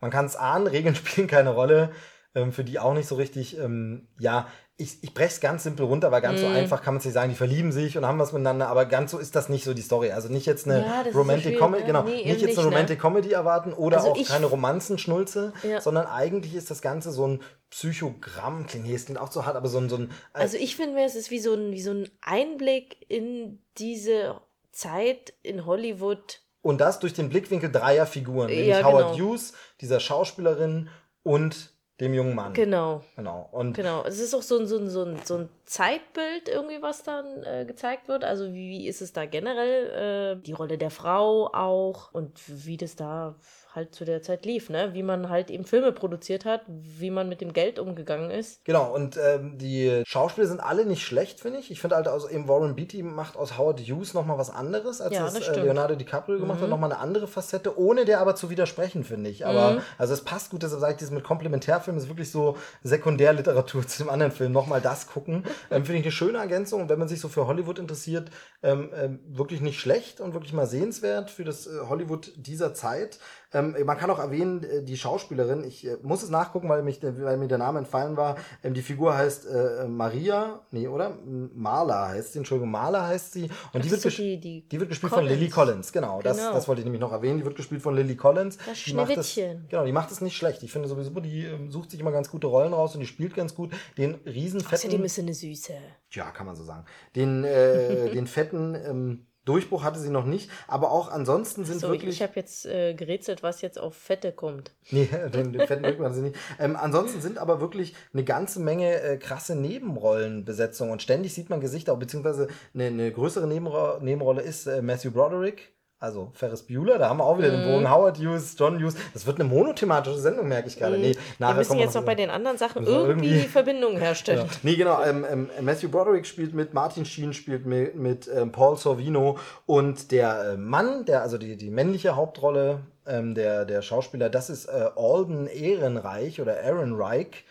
Speaker 1: Man kann es ahnen, Regeln spielen keine Rolle. Ähm, für die auch nicht so richtig. Ähm, ja, ich, ich breche es ganz simpel runter, weil ganz so einfach kann man es nicht sagen, die verlieben sich und haben was miteinander, aber ganz so ist das nicht so die Story. Also nicht jetzt eine
Speaker 2: Ja, so
Speaker 1: Romantic
Speaker 2: schwierig,
Speaker 1: Comedy,
Speaker 2: ne?
Speaker 1: genau,
Speaker 2: Nee,
Speaker 1: nicht jetzt eine
Speaker 2: ne?
Speaker 1: Romantic Comedy erwarten oder
Speaker 2: Also
Speaker 1: auch keine Romanzenschnulze,
Speaker 2: Ja.
Speaker 1: sondern eigentlich ist das Ganze so ein Psychogramm, klingt, es klingt auch so hart, aber so ein, so ein äh,
Speaker 2: Also ich finde mir, es ist wie so ein, wie so ein Einblick in diese Zeit in Hollywood.
Speaker 1: Und das durch den Blickwinkel dreier Figuren, nämlich
Speaker 2: Ja,
Speaker 1: Howard
Speaker 2: genau.
Speaker 1: Hughes, dieser Schauspielerin und dem jungen Mann.
Speaker 2: Genau.
Speaker 1: Genau. Und
Speaker 2: Genau, es ist auch so ein, so ein, so ein, so ein Zeitbild irgendwie, was dann äh, gezeigt wird. Also wie, wie ist es da generell, äh, die Rolle der Frau auch und wie das da halt zu der Zeit lief, ne? Wie man halt eben Filme produziert hat, wie man mit dem Geld umgegangen ist.
Speaker 1: Genau, und ähm, die Schauspieler sind alle nicht schlecht, finde ich. Ich finde halt, also eben Warren Beatty macht aus Howard Hughes nochmal was anderes, als
Speaker 2: Ja,
Speaker 1: es
Speaker 2: das
Speaker 1: äh.
Speaker 2: Mhm.
Speaker 1: Leonardo DiCaprio gemacht hat. Nochmal eine andere Facette, ohne der aber zu widersprechen, finde ich. Aber, also es passt gut, deshalb sage ich, das mit Komplementärfilmen ist wirklich so Sekundärliteratur zu dem anderen Film. Nochmal das gucken. Ähm, finde ich eine schöne Ergänzung. Und wenn man sich so für Hollywood interessiert, ähm, ähm, wirklich nicht schlecht und wirklich mal sehenswert für das äh, Hollywood dieser Zeit. Ähm, man kann auch erwähnen, äh, die Schauspielerin, ich äh, muss es nachgucken, weil, mich, weil mir der Name entfallen war. Ähm, die Figur heißt äh, Maria, nee, oder? Marla heißt sie, Entschuldigung, Marla heißt sie. Und die
Speaker 2: Das
Speaker 1: wird,
Speaker 2: so die- die
Speaker 1: die wird gespielt von
Speaker 2: Collins.
Speaker 1: Lily Collins, genau. Das,
Speaker 2: Genau.
Speaker 1: das wollte ich nämlich noch erwähnen. Die wird gespielt von Lily Collins.
Speaker 2: Das
Speaker 1: die macht
Speaker 2: Schneewittchen.
Speaker 1: Genau, die macht es nicht schlecht. Ich finde sowieso, die ähm, sucht sich immer ganz gute Rollen raus und die spielt ganz gut. Den riesen fetten...
Speaker 2: Außerdem ist sie eine Süße.
Speaker 1: Ja, kann man so sagen. Den, äh, den fetten ähm, Durchbruch hatte sie noch nicht, aber auch ansonsten sind
Speaker 2: So,
Speaker 1: wirklich.
Speaker 2: ich habe jetzt äh, gerätselt, was jetzt auf Fette kommt.
Speaker 1: Nee, den, den fetten Rücken sie nicht. Ähm, ansonsten sind aber wirklich eine ganze Menge äh, krasse Nebenrollenbesetzungen und ständig sieht man Gesichter, beziehungsweise eine, eine größere Nebenro Nebenrolle ist äh, Matthew Broderick. Also Ferris Bueller, da haben wir auch wieder den Bogen. Howard Hughes, John Hughes. Das wird eine monothematische Sendung, merke ich gerade. Nee,
Speaker 2: Wir müssen jetzt noch bei den anderen Sachen
Speaker 1: wir
Speaker 2: irgendwie,
Speaker 1: irgendwie-
Speaker 2: die Verbindung herstellen.
Speaker 1: ja. Nee, genau. Ähm, ähm, Matthew Broderick spielt mit, Martin Sheen spielt mit, mit ähm, Paul Sorvino und der äh, Mann, der also die, die männliche Hauptrolle, ähm, der, der Schauspieler, das ist äh, Alden Ehrenreich oder Aaron Reich.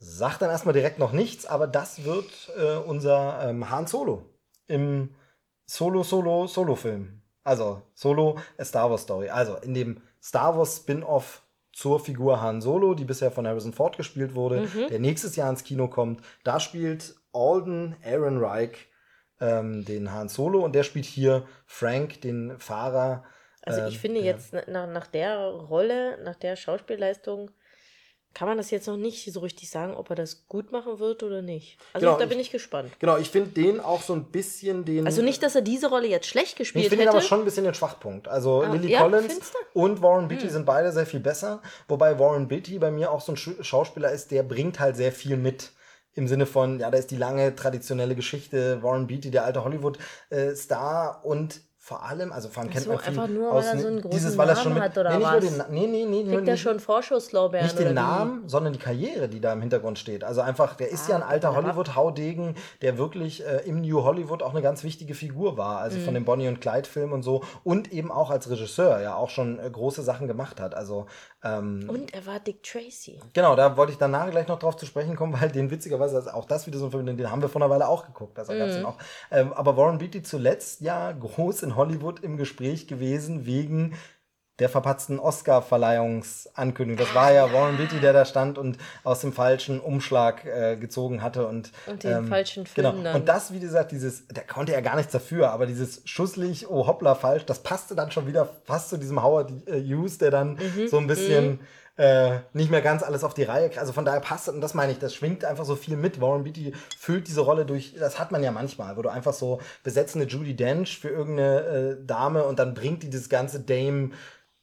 Speaker 1: Sagt dann erstmal direkt noch nichts, aber das wird äh, unser ähm, Han Solo im Solo-Solo-Solo-Film. Also Solo, a Star Wars Story. Also in dem Star Wars Spin-off zur Figur Han Solo, die bisher von Harrison Ford gespielt wurde, der nächstes Jahr ins Kino kommt. Da spielt Alden Aaron Reich ähm, den Han Solo und der spielt hier Frank, den Fahrer.
Speaker 2: Also
Speaker 1: ähm,
Speaker 2: ich finde
Speaker 1: ja.
Speaker 2: jetzt na- nach, nach der Rolle, nach der Schauspielleistung, kann man das jetzt noch nicht so richtig sagen, ob er das gut machen wird oder nicht. Also
Speaker 1: Genau,
Speaker 2: da
Speaker 1: ich-
Speaker 2: bin ich gespannt.
Speaker 1: Genau, ich finde den auch so ein bisschen den.
Speaker 2: Also nicht, dass er diese Rolle jetzt schlecht
Speaker 1: Ich
Speaker 2: gespielt
Speaker 1: finde ihn aber schon ein bisschen den Schwachpunkt. Also
Speaker 2: Ah,
Speaker 1: Lily
Speaker 2: ja,
Speaker 1: Collins und Warren
Speaker 2: Hm.
Speaker 1: Beatty sind beide sehr viel besser. Wobei Warren Beatty bei mir auch so ein Sch- Schauspieler ist, der bringt halt sehr viel mit. Im Sinne von, ja, da ist die lange traditionelle Geschichte, Warren Beatty, der alte Hollywood-Star und vor allem, also vor allem kennt
Speaker 2: so,
Speaker 1: man viel
Speaker 2: einfach nur,
Speaker 1: aus
Speaker 2: weil er
Speaker 1: ne-
Speaker 2: so einen großen
Speaker 1: dieses, weil er schon
Speaker 2: Namen
Speaker 1: mit,
Speaker 2: hat oder
Speaker 1: nee,
Speaker 2: was?
Speaker 1: Den, nee, nee, nee,
Speaker 2: Kriegt er
Speaker 1: nicht-
Speaker 2: schon Vorschusslorbeeren?
Speaker 1: nicht den
Speaker 2: oder wie?
Speaker 1: Namen, sondern die Karriere, die da im Hintergrund steht. Also einfach, der ist ja ein
Speaker 2: Ah,
Speaker 1: alter. Hollywood-Haudegen, der wirklich äh, im New Hollywood auch eine ganz wichtige Figur war. Also
Speaker 2: Mhm.
Speaker 1: von dem Bonnie und Clyde-Film und so. Und eben auch als Regisseur ja auch schon äh, große Sachen gemacht hat. Also ähm,
Speaker 2: Und er war Dick Tracy.
Speaker 1: Genau, da wollte ich danach gleich noch drauf zu sprechen kommen, weil den witzigerweise, also auch das wieder so ein Film, den haben wir vor einer Weile auch geguckt. Also gab's den auch. Ähm, aber Warren Beatty zuletzt ja groß in Hollywood im Gespräch gewesen wegen der verpatzten Oscar-Verleihungsankündigung. Das war ja Warren Beatty, der da stand und aus dem falschen Umschlag äh, gezogen hatte und,
Speaker 2: Und den falschen Film
Speaker 1: genau.
Speaker 2: dann.
Speaker 1: Und das, wie gesagt, dieses, der konnte ja gar nichts dafür, aber dieses schusslich, oh hoppla, falsch, das passte dann schon wieder fast zu diesem Howard äh, Hughes, der dann
Speaker 2: Mhm.
Speaker 1: so ein bisschen äh, nicht mehr ganz alles auf die Reihe. Also von daher passt das, und das meine ich, das schwingt einfach so viel mit. Warren Beatty füllt diese Rolle durch, das hat man ja manchmal, wo du einfach so besetzende Judy Dench für irgendeine äh, Dame und dann bringt die das ganze Dame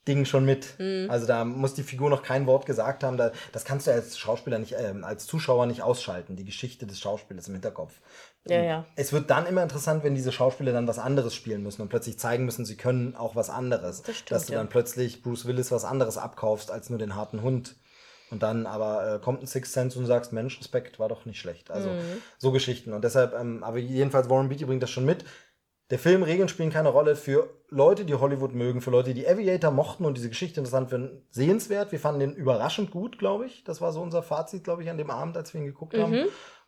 Speaker 1: Ding schon mit.
Speaker 2: Mhm.
Speaker 1: Also da muss die Figur noch kein Wort gesagt haben. Da, das kannst du als Schauspieler nicht, ähm, als Zuschauer nicht ausschalten, die Geschichte des Schauspielers im Hinterkopf.
Speaker 2: Ja, ja.
Speaker 1: Es wird dann immer interessant, wenn diese Schauspieler dann was anderes spielen müssen und plötzlich zeigen müssen, sie können auch was anderes.
Speaker 2: Das stimmt,
Speaker 1: Dass du
Speaker 2: ja.
Speaker 1: dann plötzlich Bruce Willis was anderes abkaufst als nur den harten Hund. Und dann aber äh, kommt ein Sixth Sense und sagst, Mensch, Respekt, war doch nicht schlecht. Also
Speaker 2: Mhm.
Speaker 1: so Geschichten. Und deshalb, ähm, aber jedenfalls Warren Beatty bringt das schon mit. Der Film Regeln spielen keine Rolle für Leute, die Hollywood mögen, für Leute, die Aviator mochten und diese Geschichte interessant finden, sehenswert. Wir fanden den überraschend gut, glaube ich. Das war so unser Fazit, glaube ich, an dem Abend, als wir ihn geguckt haben.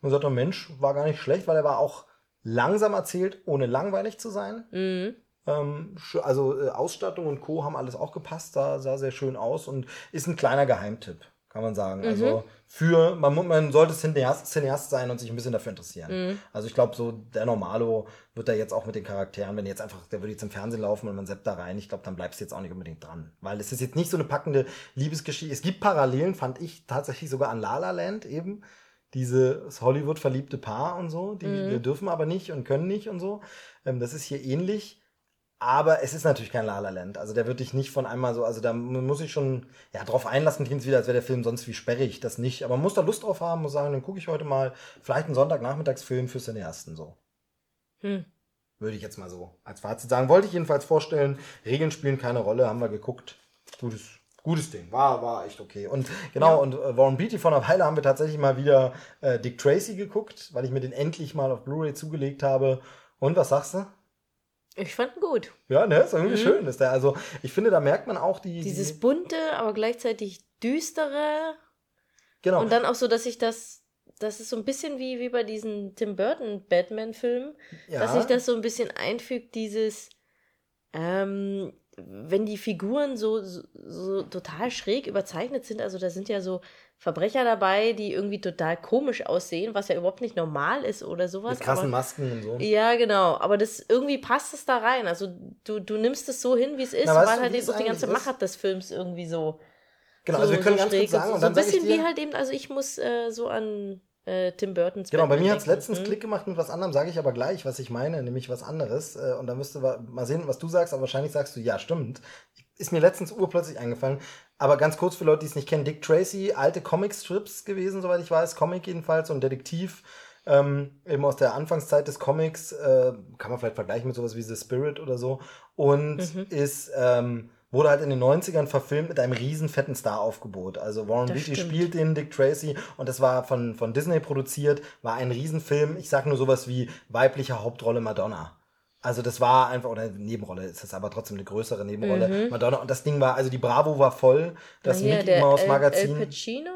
Speaker 2: Mhm.
Speaker 1: Und gesagt haben, Mensch, war gar nicht schlecht, weil er war auch langsam erzählt, ohne langweilig zu sein.
Speaker 2: Mhm.
Speaker 1: Ähm, also äh, Ausstattung und Co. haben alles auch gepasst, sah, sah sehr schön aus und ist ein kleiner Geheimtipp, kann man sagen. Also für, man, man sollte Cineast, Cineast sein und sich ein bisschen dafür interessieren. Also ich glaube, so der Normalo wird da jetzt auch mit den Charakteren, wenn jetzt einfach, der würde jetzt im Fernsehen laufen und man seppt da rein, ich glaube, dann bleibst du jetzt auch nicht unbedingt dran. Weil es ist jetzt nicht so eine packende Liebesgeschichte. Es gibt Parallelen, fand ich tatsächlich sogar an La La Land eben. Dieses Hollywood-verliebte Paar und so, die wir dürfen aber nicht und können nicht und so. Ähm, das ist hier ähnlich. Aber es ist natürlich kein La La Land. Also der wird dich nicht von einmal so, also da muss ich schon ja, drauf einlassen, klingt wieder, als wäre der Film sonst wie sperrig. Das nicht. Aber man muss da Lust drauf haben, muss sagen, dann gucke ich heute mal vielleicht einen Sonntagnachmittagsfilm für Cineasten so.
Speaker 2: Hm.
Speaker 1: Würde ich jetzt mal so als Fazit sagen. Wollte ich jedenfalls vorstellen. Regeln spielen keine Rolle, haben wir geguckt. Gutes, gutes Ding. War, war echt okay. Und genau, und äh, Warren Beatty vor einer Weile haben wir tatsächlich mal wieder äh, Dick Tracy geguckt, weil ich mir den endlich mal auf Blu-ray zugelegt habe. Und was sagst du?
Speaker 2: Ich fand ihn gut.
Speaker 1: Ja, ne, ist irgendwie schön. Ist der, also, ich finde, da merkt man auch die.
Speaker 2: Dieses
Speaker 1: die,
Speaker 2: bunte, aber gleichzeitig düstere.
Speaker 1: genau.
Speaker 2: Und dann auch so, dass ich das, das ist so ein bisschen wie, wie bei diesen Tim Burton Batman-Filmen,
Speaker 1: ja,
Speaker 2: dass sich das so ein bisschen einfügt, dieses, ähm, wenn die Figuren so, so, so total schräg überzeichnet sind, also da sind ja so Verbrecher dabei, die irgendwie total komisch aussehen, was ja überhaupt nicht normal ist oder sowas.
Speaker 1: mit krassen
Speaker 2: aber,
Speaker 1: Masken und so.
Speaker 2: ja, genau. Aber das irgendwie passt es da rein. Also du, du nimmst es so hin, wie es ist,
Speaker 1: Na,
Speaker 2: weil
Speaker 1: du,
Speaker 2: halt eben auch die ganze
Speaker 1: ist?
Speaker 2: Machart des Films irgendwie so.
Speaker 1: Genau,
Speaker 2: so,
Speaker 1: also wir können
Speaker 2: so
Speaker 1: ganz kurz sagen,
Speaker 2: und
Speaker 1: und
Speaker 2: so,
Speaker 1: dann
Speaker 2: so ein bisschen
Speaker 1: dir,
Speaker 2: wie halt eben, also ich muss äh, so an äh, Tim Burtons
Speaker 1: Genau, bei
Speaker 2: Batman
Speaker 1: mir hat es letztens
Speaker 2: Hm?
Speaker 1: Klick gemacht mit was anderem, sage ich aber gleich, was ich meine, nämlich was anderes. Äh, Und da müsste mal sehen, was du sagst, aber wahrscheinlich sagst du, ja, stimmt. Ist mir letztens urplötzlich eingefallen. Aber ganz kurz für Leute, die es nicht kennen, Dick Tracy, alte Comic-Strips gewesen, soweit ich weiß, Comic jedenfalls, so ein Detektiv, ähm, eben aus der Anfangszeit des Comics, äh, kann man vielleicht vergleichen mit sowas wie The Spirit oder so. Und
Speaker 2: Mhm.
Speaker 1: ist, ähm, wurde halt in den 90ern verfilmt mit einem riesen fetten Star-Aufgebot. Also Warren
Speaker 2: Das
Speaker 1: Beatty
Speaker 2: stimmt.
Speaker 1: spielt den Dick Tracy und das war von, von Disney produziert, war ein Riesenfilm. Ich sag nur sowas wie weibliche Hauptrolle Madonna. Also das war einfach, oder Nebenrolle ist das aber trotzdem eine größere Nebenrolle. Madonna und das Ding war, also die Bravo war voll, das
Speaker 2: Mhm. Na hier,
Speaker 1: Mickey Mouse
Speaker 2: El-
Speaker 1: Magazin.
Speaker 2: El Pacino?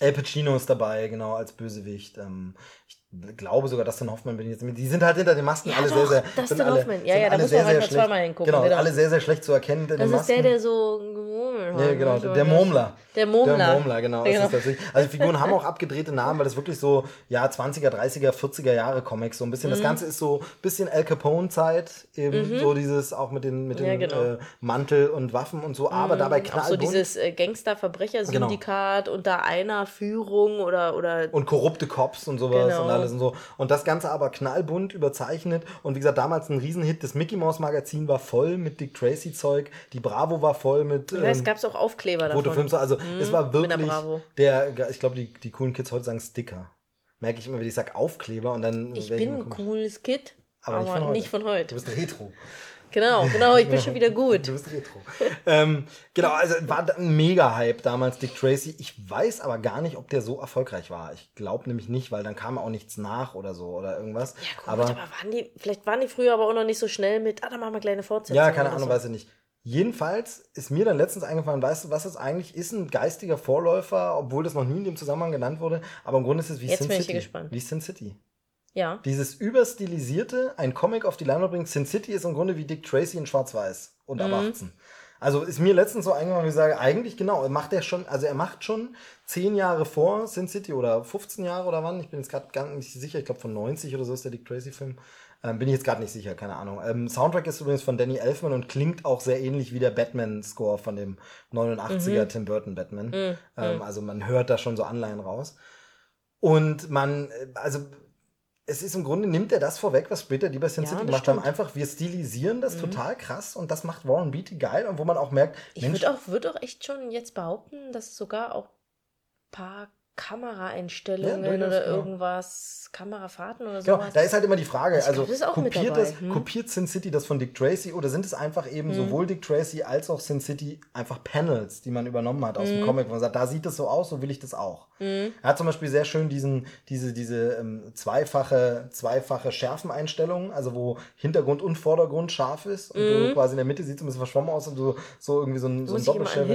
Speaker 1: El Pacino ist dabei, genau, als Bösewicht. Ähm, ich glaube sogar, Dustin Hoffman bin ich jetzt mit. Die sind halt hinter den Masken
Speaker 2: Ja,
Speaker 1: alle
Speaker 2: doch,
Speaker 1: sehr, sehr.
Speaker 2: Dustin
Speaker 1: sind alle,
Speaker 2: Hoffman. Ja, ja, da muss
Speaker 1: sehr,
Speaker 2: man manchmal
Speaker 1: schlecht-
Speaker 2: zweimal hingucken,
Speaker 1: Genau,
Speaker 2: genau.
Speaker 1: alle sehr, sehr schlecht zu erkennen
Speaker 2: Das ist der, der so gemurmelt hat.
Speaker 1: Ja, genau, der Murmler.
Speaker 2: Der Murmler.
Speaker 1: Der Murmler, genau.
Speaker 2: Genau.
Speaker 1: Ist. Also die Figuren haben auch abgedrehte Namen, weil das wirklich so, ja, 20er, 30er, 40er Jahre Comics so ein bisschen.
Speaker 2: Mhm.
Speaker 1: Das Ganze ist so ein bisschen Al Capone-Zeit, eben so dieses, auch mit den, mit
Speaker 2: Ja,
Speaker 1: den
Speaker 2: genau.
Speaker 1: äh, Mantel und Waffen und so, aber dabei
Speaker 2: Auch so
Speaker 1: knallbunt.
Speaker 2: dieses äh, Gangster-Verbrecher-Syndikat unter einer Führung oder, oder
Speaker 1: und korrupte Cops und sowas
Speaker 2: Genau.
Speaker 1: und alles und so. Und das Ganze aber knallbunt, überzeichnet. Und wie gesagt, damals ein Riesenhit. Das Mickey Mouse Magazin war voll mit Dick Tracy Zeug. Die Bravo war voll mit
Speaker 2: ich weiß,
Speaker 1: ähm,
Speaker 2: gab es auch Aufkleber davon.
Speaker 1: Fotofilms. Also es war
Speaker 2: der
Speaker 1: wirklich
Speaker 2: Bravo.
Speaker 1: der, ich glaube, die, die coolen Kids heute sagen Sticker. Merke ich immer, wenn ich sage Aufkleber und dann.
Speaker 2: Ich bin ein cooles Kid,
Speaker 1: Aber
Speaker 2: aber,
Speaker 1: nicht von heute.
Speaker 2: nicht von heute.
Speaker 1: Du bist Retro.
Speaker 2: Genau, genau, ich bin schon wieder gut.
Speaker 1: Du bist Retro. ähm, genau, also war ein Mega-Hype damals, Dick Tracy. Ich weiß aber gar nicht, ob der so erfolgreich war. Ich glaube nämlich nicht, weil dann kam auch nichts nach oder so oder irgendwas.
Speaker 2: Ja, gut,
Speaker 1: aber
Speaker 2: aber, waren die, vielleicht waren die früher aber auch noch nicht so schnell mit, ah, da machen wir kleine Fortsetzungen.
Speaker 1: Ja, keine Ahnung,
Speaker 2: so.
Speaker 1: weiß ich nicht. Jedenfalls ist mir dann letztens eingefallen, weißt du, was es eigentlich ist? Ein geistiger Vorläufer, obwohl das noch nie in dem Zusammenhang genannt wurde. Aber im Grunde ist es wie
Speaker 2: Jetzt
Speaker 1: Sin
Speaker 2: bin ich
Speaker 1: City.
Speaker 2: gespannt.
Speaker 1: Wie Sin City.
Speaker 2: Ja.
Speaker 1: Dieses überstilisierte, ein Comic auf die Leinwand bringt. Sin City ist im Grunde wie Dick Tracy in Schwarz-Weiß und
Speaker 2: Mhm.
Speaker 1: ab 18. Also ist mir letztens so eingefallen, wo ich sage, eigentlich genau, macht er schon, also er macht schon zehn Jahre vor Sin City oder 15 Jahre oder wann, ich bin jetzt gerade gar nicht sicher, ich glaube von 90 oder so ist der Dick Tracy-Film. Ähm, bin ich jetzt gerade nicht sicher, keine Ahnung. Ähm, Soundtrack ist übrigens von Danny Elfman und klingt auch sehr ähnlich wie der Batman-Score von dem 89er Tim Burton Batman. Ähm, also man hört da schon so Anleihen raus. Und man, äh, also es ist im Grunde, nimmt er das vorweg, was später die bei Sin
Speaker 2: Ja,
Speaker 1: City gemacht haben.
Speaker 2: stimmt.
Speaker 1: Einfach, wir stilisieren das total krass und das macht Warren Beatty geil und wo man auch merkt,
Speaker 2: Ich würde auch, würd auch echt schon jetzt behaupten, dass es sogar auch ein paar Kameraeinstellungen
Speaker 1: Ja,
Speaker 2: oder
Speaker 1: genau.
Speaker 2: irgendwas, Kamerafahrten oder
Speaker 1: Genau,
Speaker 2: sowas.
Speaker 1: da ist halt immer die Frage, also
Speaker 2: das mit
Speaker 1: kopiert, das,
Speaker 2: hm?
Speaker 1: kopiert Sin City das von Dick Tracy oder sind es einfach eben
Speaker 2: Hm.
Speaker 1: sowohl Dick Tracy als auch Sin City einfach Panels, die man übernommen hat aus
Speaker 2: Hm.
Speaker 1: dem Comic, wo man sagt, da sieht es so aus, so will ich das auch. Er hat zum Beispiel sehr schön diesen, diese, diese ähm, zweifache, zweifache Schärfeneinstellungen, also wo Hintergrund und Vordergrund scharf ist und du quasi in der Mitte sieht es ein bisschen verschwommen aus und du so irgendwie so ein, so ein Doppelschärfe.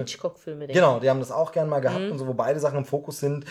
Speaker 1: Genau, die haben das auch gern mal gehabt
Speaker 2: Mhm.
Speaker 1: und so, wo beide Sachen im Fokus sind.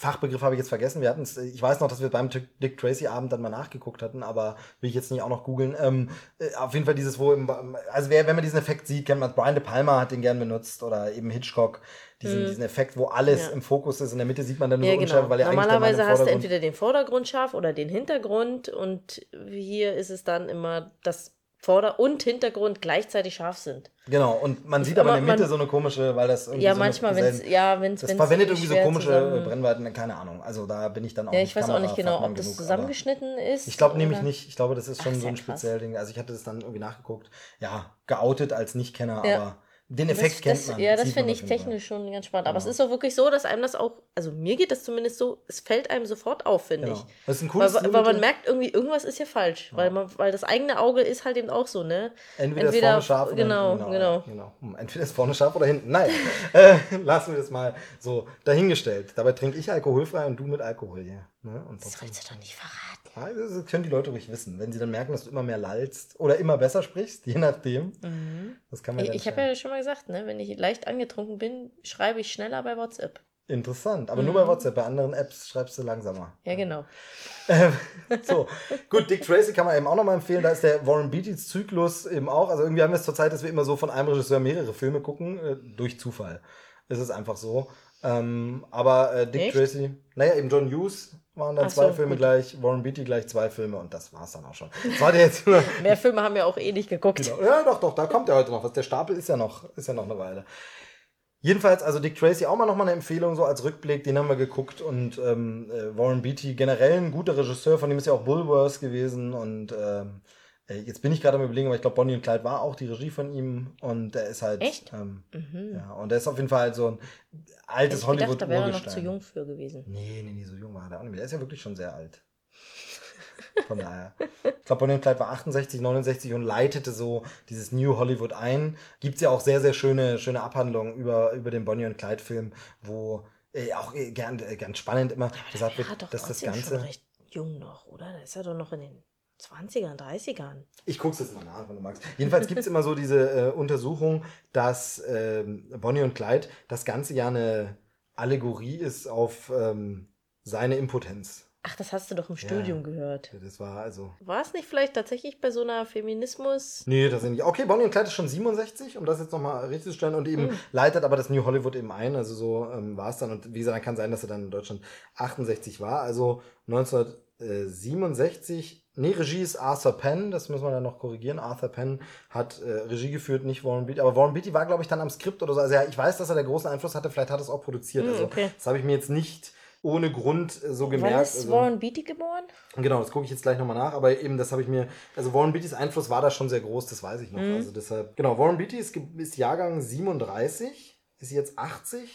Speaker 1: Fachbegriff habe ich jetzt vergessen. Wir hatten es, ich weiß noch, dass wir beim Dick- Tracy Abend dann mal nachgeguckt hatten, aber will ich jetzt nicht auch noch googeln. Ähm, äh, auf jeden Fall dieses, wo, im, also wer, wenn man diesen Effekt sieht, kennt man, Brian De Palma hat den gern benutzt oder eben Hitchcock, diesen, diesen Effekt, wo alles
Speaker 2: Mhm. Ja.
Speaker 1: im Fokus ist. In der Mitte sieht man dann nur
Speaker 2: Ja,
Speaker 1: so
Speaker 2: genau.
Speaker 1: unscharf, weil er
Speaker 2: Normalerweise hast du entweder den Vordergrund scharf oder den Hintergrund und hier ist es dann immer, dass Vorder- und Hintergrund gleichzeitig scharf sind.
Speaker 1: Genau, und man sieht aber in der Mitte so eine komische, weil das irgendwie
Speaker 2: Ja,
Speaker 1: so
Speaker 2: manchmal, wenn es, ja, wenn es,
Speaker 1: das verwendet irgendwie so komische
Speaker 2: zusammen-
Speaker 1: Brennweiten, keine Ahnung. Also da bin ich dann auch
Speaker 2: Ja,
Speaker 1: nicht
Speaker 2: ich weiß auch nicht genau, ob das
Speaker 1: genug,
Speaker 2: zusammengeschnitten ist.
Speaker 1: Ich glaube nämlich nicht. Ich glaube, das ist schon
Speaker 2: Ach,
Speaker 1: so ein
Speaker 2: sehr krass.
Speaker 1: speziell Ding. Also ich hatte das dann irgendwie nachgeguckt. Ja, geoutet als Nichtkenner,
Speaker 2: Ja.
Speaker 1: aber den Effekt
Speaker 2: das,
Speaker 1: kennt
Speaker 2: das,
Speaker 1: man.
Speaker 2: Ja, das
Speaker 1: man
Speaker 2: finde ich
Speaker 1: Fall.
Speaker 2: technisch schon ganz spannend. Aber es
Speaker 1: Genau.
Speaker 2: ist auch wirklich so, dass einem das auch, also mir geht das zumindest so, es fällt einem sofort auf, finde
Speaker 1: Genau.
Speaker 2: ich.
Speaker 1: Das ist ein
Speaker 2: Weil,
Speaker 1: cooles
Speaker 2: weil man
Speaker 1: Stilmittel.
Speaker 2: merkt irgendwie, irgendwas ist hier falsch. Weil, man, weil das eigene Auge ist halt eben auch so, ne?
Speaker 1: Entweder, ist
Speaker 2: entweder-
Speaker 1: vorne scharf oder
Speaker 2: genau,
Speaker 1: hinten.
Speaker 2: genau.
Speaker 1: genau. Hm, Entweder ist vorne scharf oder hinten. Nein, äh, lassen wir das mal so dahingestellt. Dabei trinke ich alkoholfrei und du mit Alkohol hier. Ne? Und
Speaker 2: Das sollst du doch nicht verraten.
Speaker 1: Ja, das können die Leute ruhig wissen. Wenn sie dann merken, dass du immer mehr lallst oder immer besser sprichst, je nachdem. Das kann man
Speaker 2: Ich, ich habe ja schon mal gesagt, ne, wenn ich leicht angetrunken bin, schreibe ich schneller bei WhatsApp.
Speaker 1: Interessant. Aber nur bei WhatsApp. Bei anderen Apps schreibst du langsamer.
Speaker 2: Ja, genau.
Speaker 1: So, gut, Dick Tracy kann man eben auch nochmal empfehlen. Da ist der Warren Beatty's Zyklus eben auch. Also irgendwie haben wir es zur Zeit, dass wir immer so von einem Regisseur mehrere Filme gucken, äh, durch Zufall. Es ist einfach so. Ähm, aber äh, Dick
Speaker 2: Echt?
Speaker 1: Tracy, naja, eben John Hughes waren dann
Speaker 2: Ach
Speaker 1: zwei
Speaker 2: so,
Speaker 1: Filme
Speaker 2: gut.
Speaker 1: gleich, Warren Beatty gleich zwei Filme und das war's dann auch schon. Das war der jetzt nur.
Speaker 2: Mehr Filme haben wir auch eh nicht geguckt.
Speaker 1: Genau. Ja, doch, doch, da kommt ja heute noch was. Der Stapel ist ja noch, ist ja noch eine Weile. Jedenfalls, also Dick Tracy auch mal nochmal eine Empfehlung, so als Rückblick, den haben wir geguckt und ähm, äh, Warren Beatty generell ein guter Regisseur, von dem ist ja auch Bulworth gewesen und ähm, äh, jetzt bin ich gerade am überlegen, aber ich glaube Bonnie und Clyde war auch die Regie von ihm und der ist halt
Speaker 2: Echt?
Speaker 1: Ähm,
Speaker 2: Mhm.
Speaker 1: ja und der ist auf jeden Fall halt so ein altes
Speaker 2: ich
Speaker 1: Hollywood
Speaker 2: gedacht, da wäre er noch zu jung für gewesen.
Speaker 1: Nee, nee, nee, so jung war der auch nicht mehr. Der ist ja wirklich schon sehr alt. Von daher. Ich glaube, Bonnie und Clyde war 68, 69 und leitete so dieses New Hollywood ein. Gibt's ja auch sehr, sehr schöne, schöne Abhandlungen über, über den Bonnie und Clyde Film, wo äh, auch äh, gern, äh, ganz spannend immer gesagt
Speaker 2: Er
Speaker 1: wird, dass das
Speaker 2: trotzdem schon
Speaker 1: Ganze.
Speaker 2: recht jung noch, oder? Da ist er doch noch in den 20ern, 30ern.
Speaker 1: Ich guck's jetzt mal nach, wenn du magst. Jedenfalls gibt's immer so diese äh, Untersuchung, dass ähm, Bonnie und Clyde das ganze ja eine Allegorie ist auf ähm, seine Impotenz.
Speaker 2: Ach, das hast du doch im
Speaker 1: Ja.
Speaker 2: Studium gehört.
Speaker 1: Das war also.
Speaker 2: War es nicht vielleicht tatsächlich bei so einer Feminismus?
Speaker 1: Nee, das sind nicht. Okay, Bonnie und Clyde ist schon 67, um das jetzt nochmal richtig zu stellen. Und eben
Speaker 2: Hm.
Speaker 1: leitet aber das New Hollywood eben ein. Also so ähm, war es dann. Und wie gesagt, dann kann sein, dass er dann in Deutschland 68 war. Also 1967. Nee, Regie ist Arthur Penn, das müssen wir dann noch korrigieren. Arthur Penn hat äh, Regie geführt, nicht Warren Beatty. Aber Warren Beatty war, glaube ich, dann am Skript oder so. Also ja, ich weiß, dass er da großen Einfluss hatte. Vielleicht hat er es auch produziert. Also
Speaker 2: okay.
Speaker 1: das habe ich mir jetzt nicht ohne Grund äh, so
Speaker 2: Wann
Speaker 1: gemerkt.
Speaker 2: ist
Speaker 1: also,
Speaker 2: Warren Beatty geboren?
Speaker 1: Genau, das gucke ich jetzt gleich nochmal nach, aber eben das habe ich mir, also Warren Beattys Einfluss war da schon sehr groß, das weiß ich noch.
Speaker 2: Mhm.
Speaker 1: Also deshalb, genau, Warren Beatty ist, ist Jahrgang 37, ist jetzt 80,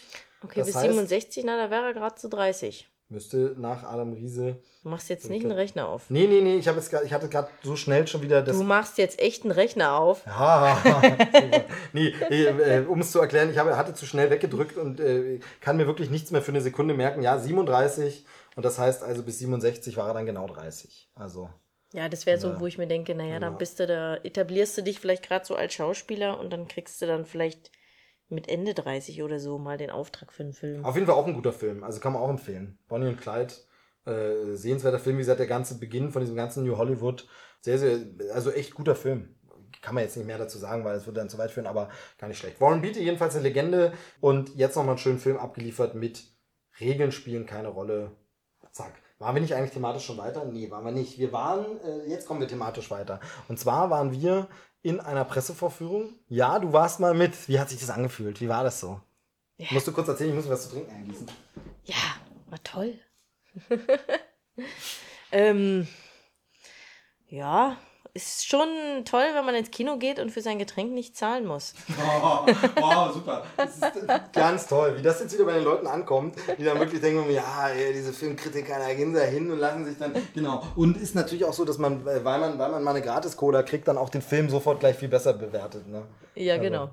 Speaker 2: Okay,
Speaker 1: Das
Speaker 2: bis
Speaker 1: heißt-
Speaker 2: 67, na, da wäre er gerade zu 30.
Speaker 1: müsste nach Adam Riese.
Speaker 2: Du machst jetzt nicht einen Rechner auf.
Speaker 1: Nee, nee, nee, ich, jetzt, grad- ich hatte gerade so schnell schon wieder das.
Speaker 2: Du machst jetzt echt einen Rechner auf.
Speaker 1: Ja, nee, äh, um es zu erklären, ich habe, hatte zu schnell weggedrückt und äh, kann mir wirklich nichts mehr für eine Sekunde merken. Ja, 37 und das heißt also bis 67 war er dann genau 30. Also.
Speaker 2: Ja, das wäre so,
Speaker 1: Ja.
Speaker 2: wo ich mir denke, naja,
Speaker 1: Ja.
Speaker 2: dann bist du da, etablierst du dich vielleicht gerade so als Schauspieler und dann kriegst du dann vielleicht mit Ende 30 oder so mal den Auftrag für einen Film.
Speaker 1: Auf jeden Fall auch ein guter Film, also kann man auch empfehlen. Bonnie und Clyde, äh, sehenswerter Film, wie gesagt, der ganze Beginn von diesem ganzen New Hollywood, sehr, sehr, also echt guter Film. Kann man jetzt nicht mehr dazu sagen, weil es würde dann zu weit führen, aber gar nicht schlecht. Warren Beatty jedenfalls eine Legende und jetzt nochmal einen schönen Film abgeliefert mit Regeln spielen keine Rolle. Zack. Waren wir nicht eigentlich thematisch schon weiter? Nee, waren wir nicht. Wir waren, äh, jetzt kommen wir thematisch weiter. Und zwar waren wir in einer Pressevorführung. Ja, du warst mal mit. Wie hat sich das angefühlt? Wie war das so?
Speaker 2: Ja.
Speaker 1: Musst du kurz erzählen, ich muss mir was zu trinken eingießen.
Speaker 2: Ja, war toll. ähm, ja, ist schon toll, wenn man ins Kino geht und für sein Getränk nicht zahlen muss.
Speaker 1: Oh, wow, super. Das ist ganz toll, wie das jetzt wieder bei den Leuten ankommt, die dann wirklich denken, ja, diese Filmkritiker, da gehen sie da hin und lassen sich dann. Genau. Und ist natürlich auch so, dass man, weil man, weil man mal eine Gratis-Cola kriegt, dann auch den Film sofort gleich viel besser bewertet. Ne?
Speaker 2: Ja,
Speaker 1: Also-
Speaker 2: genau.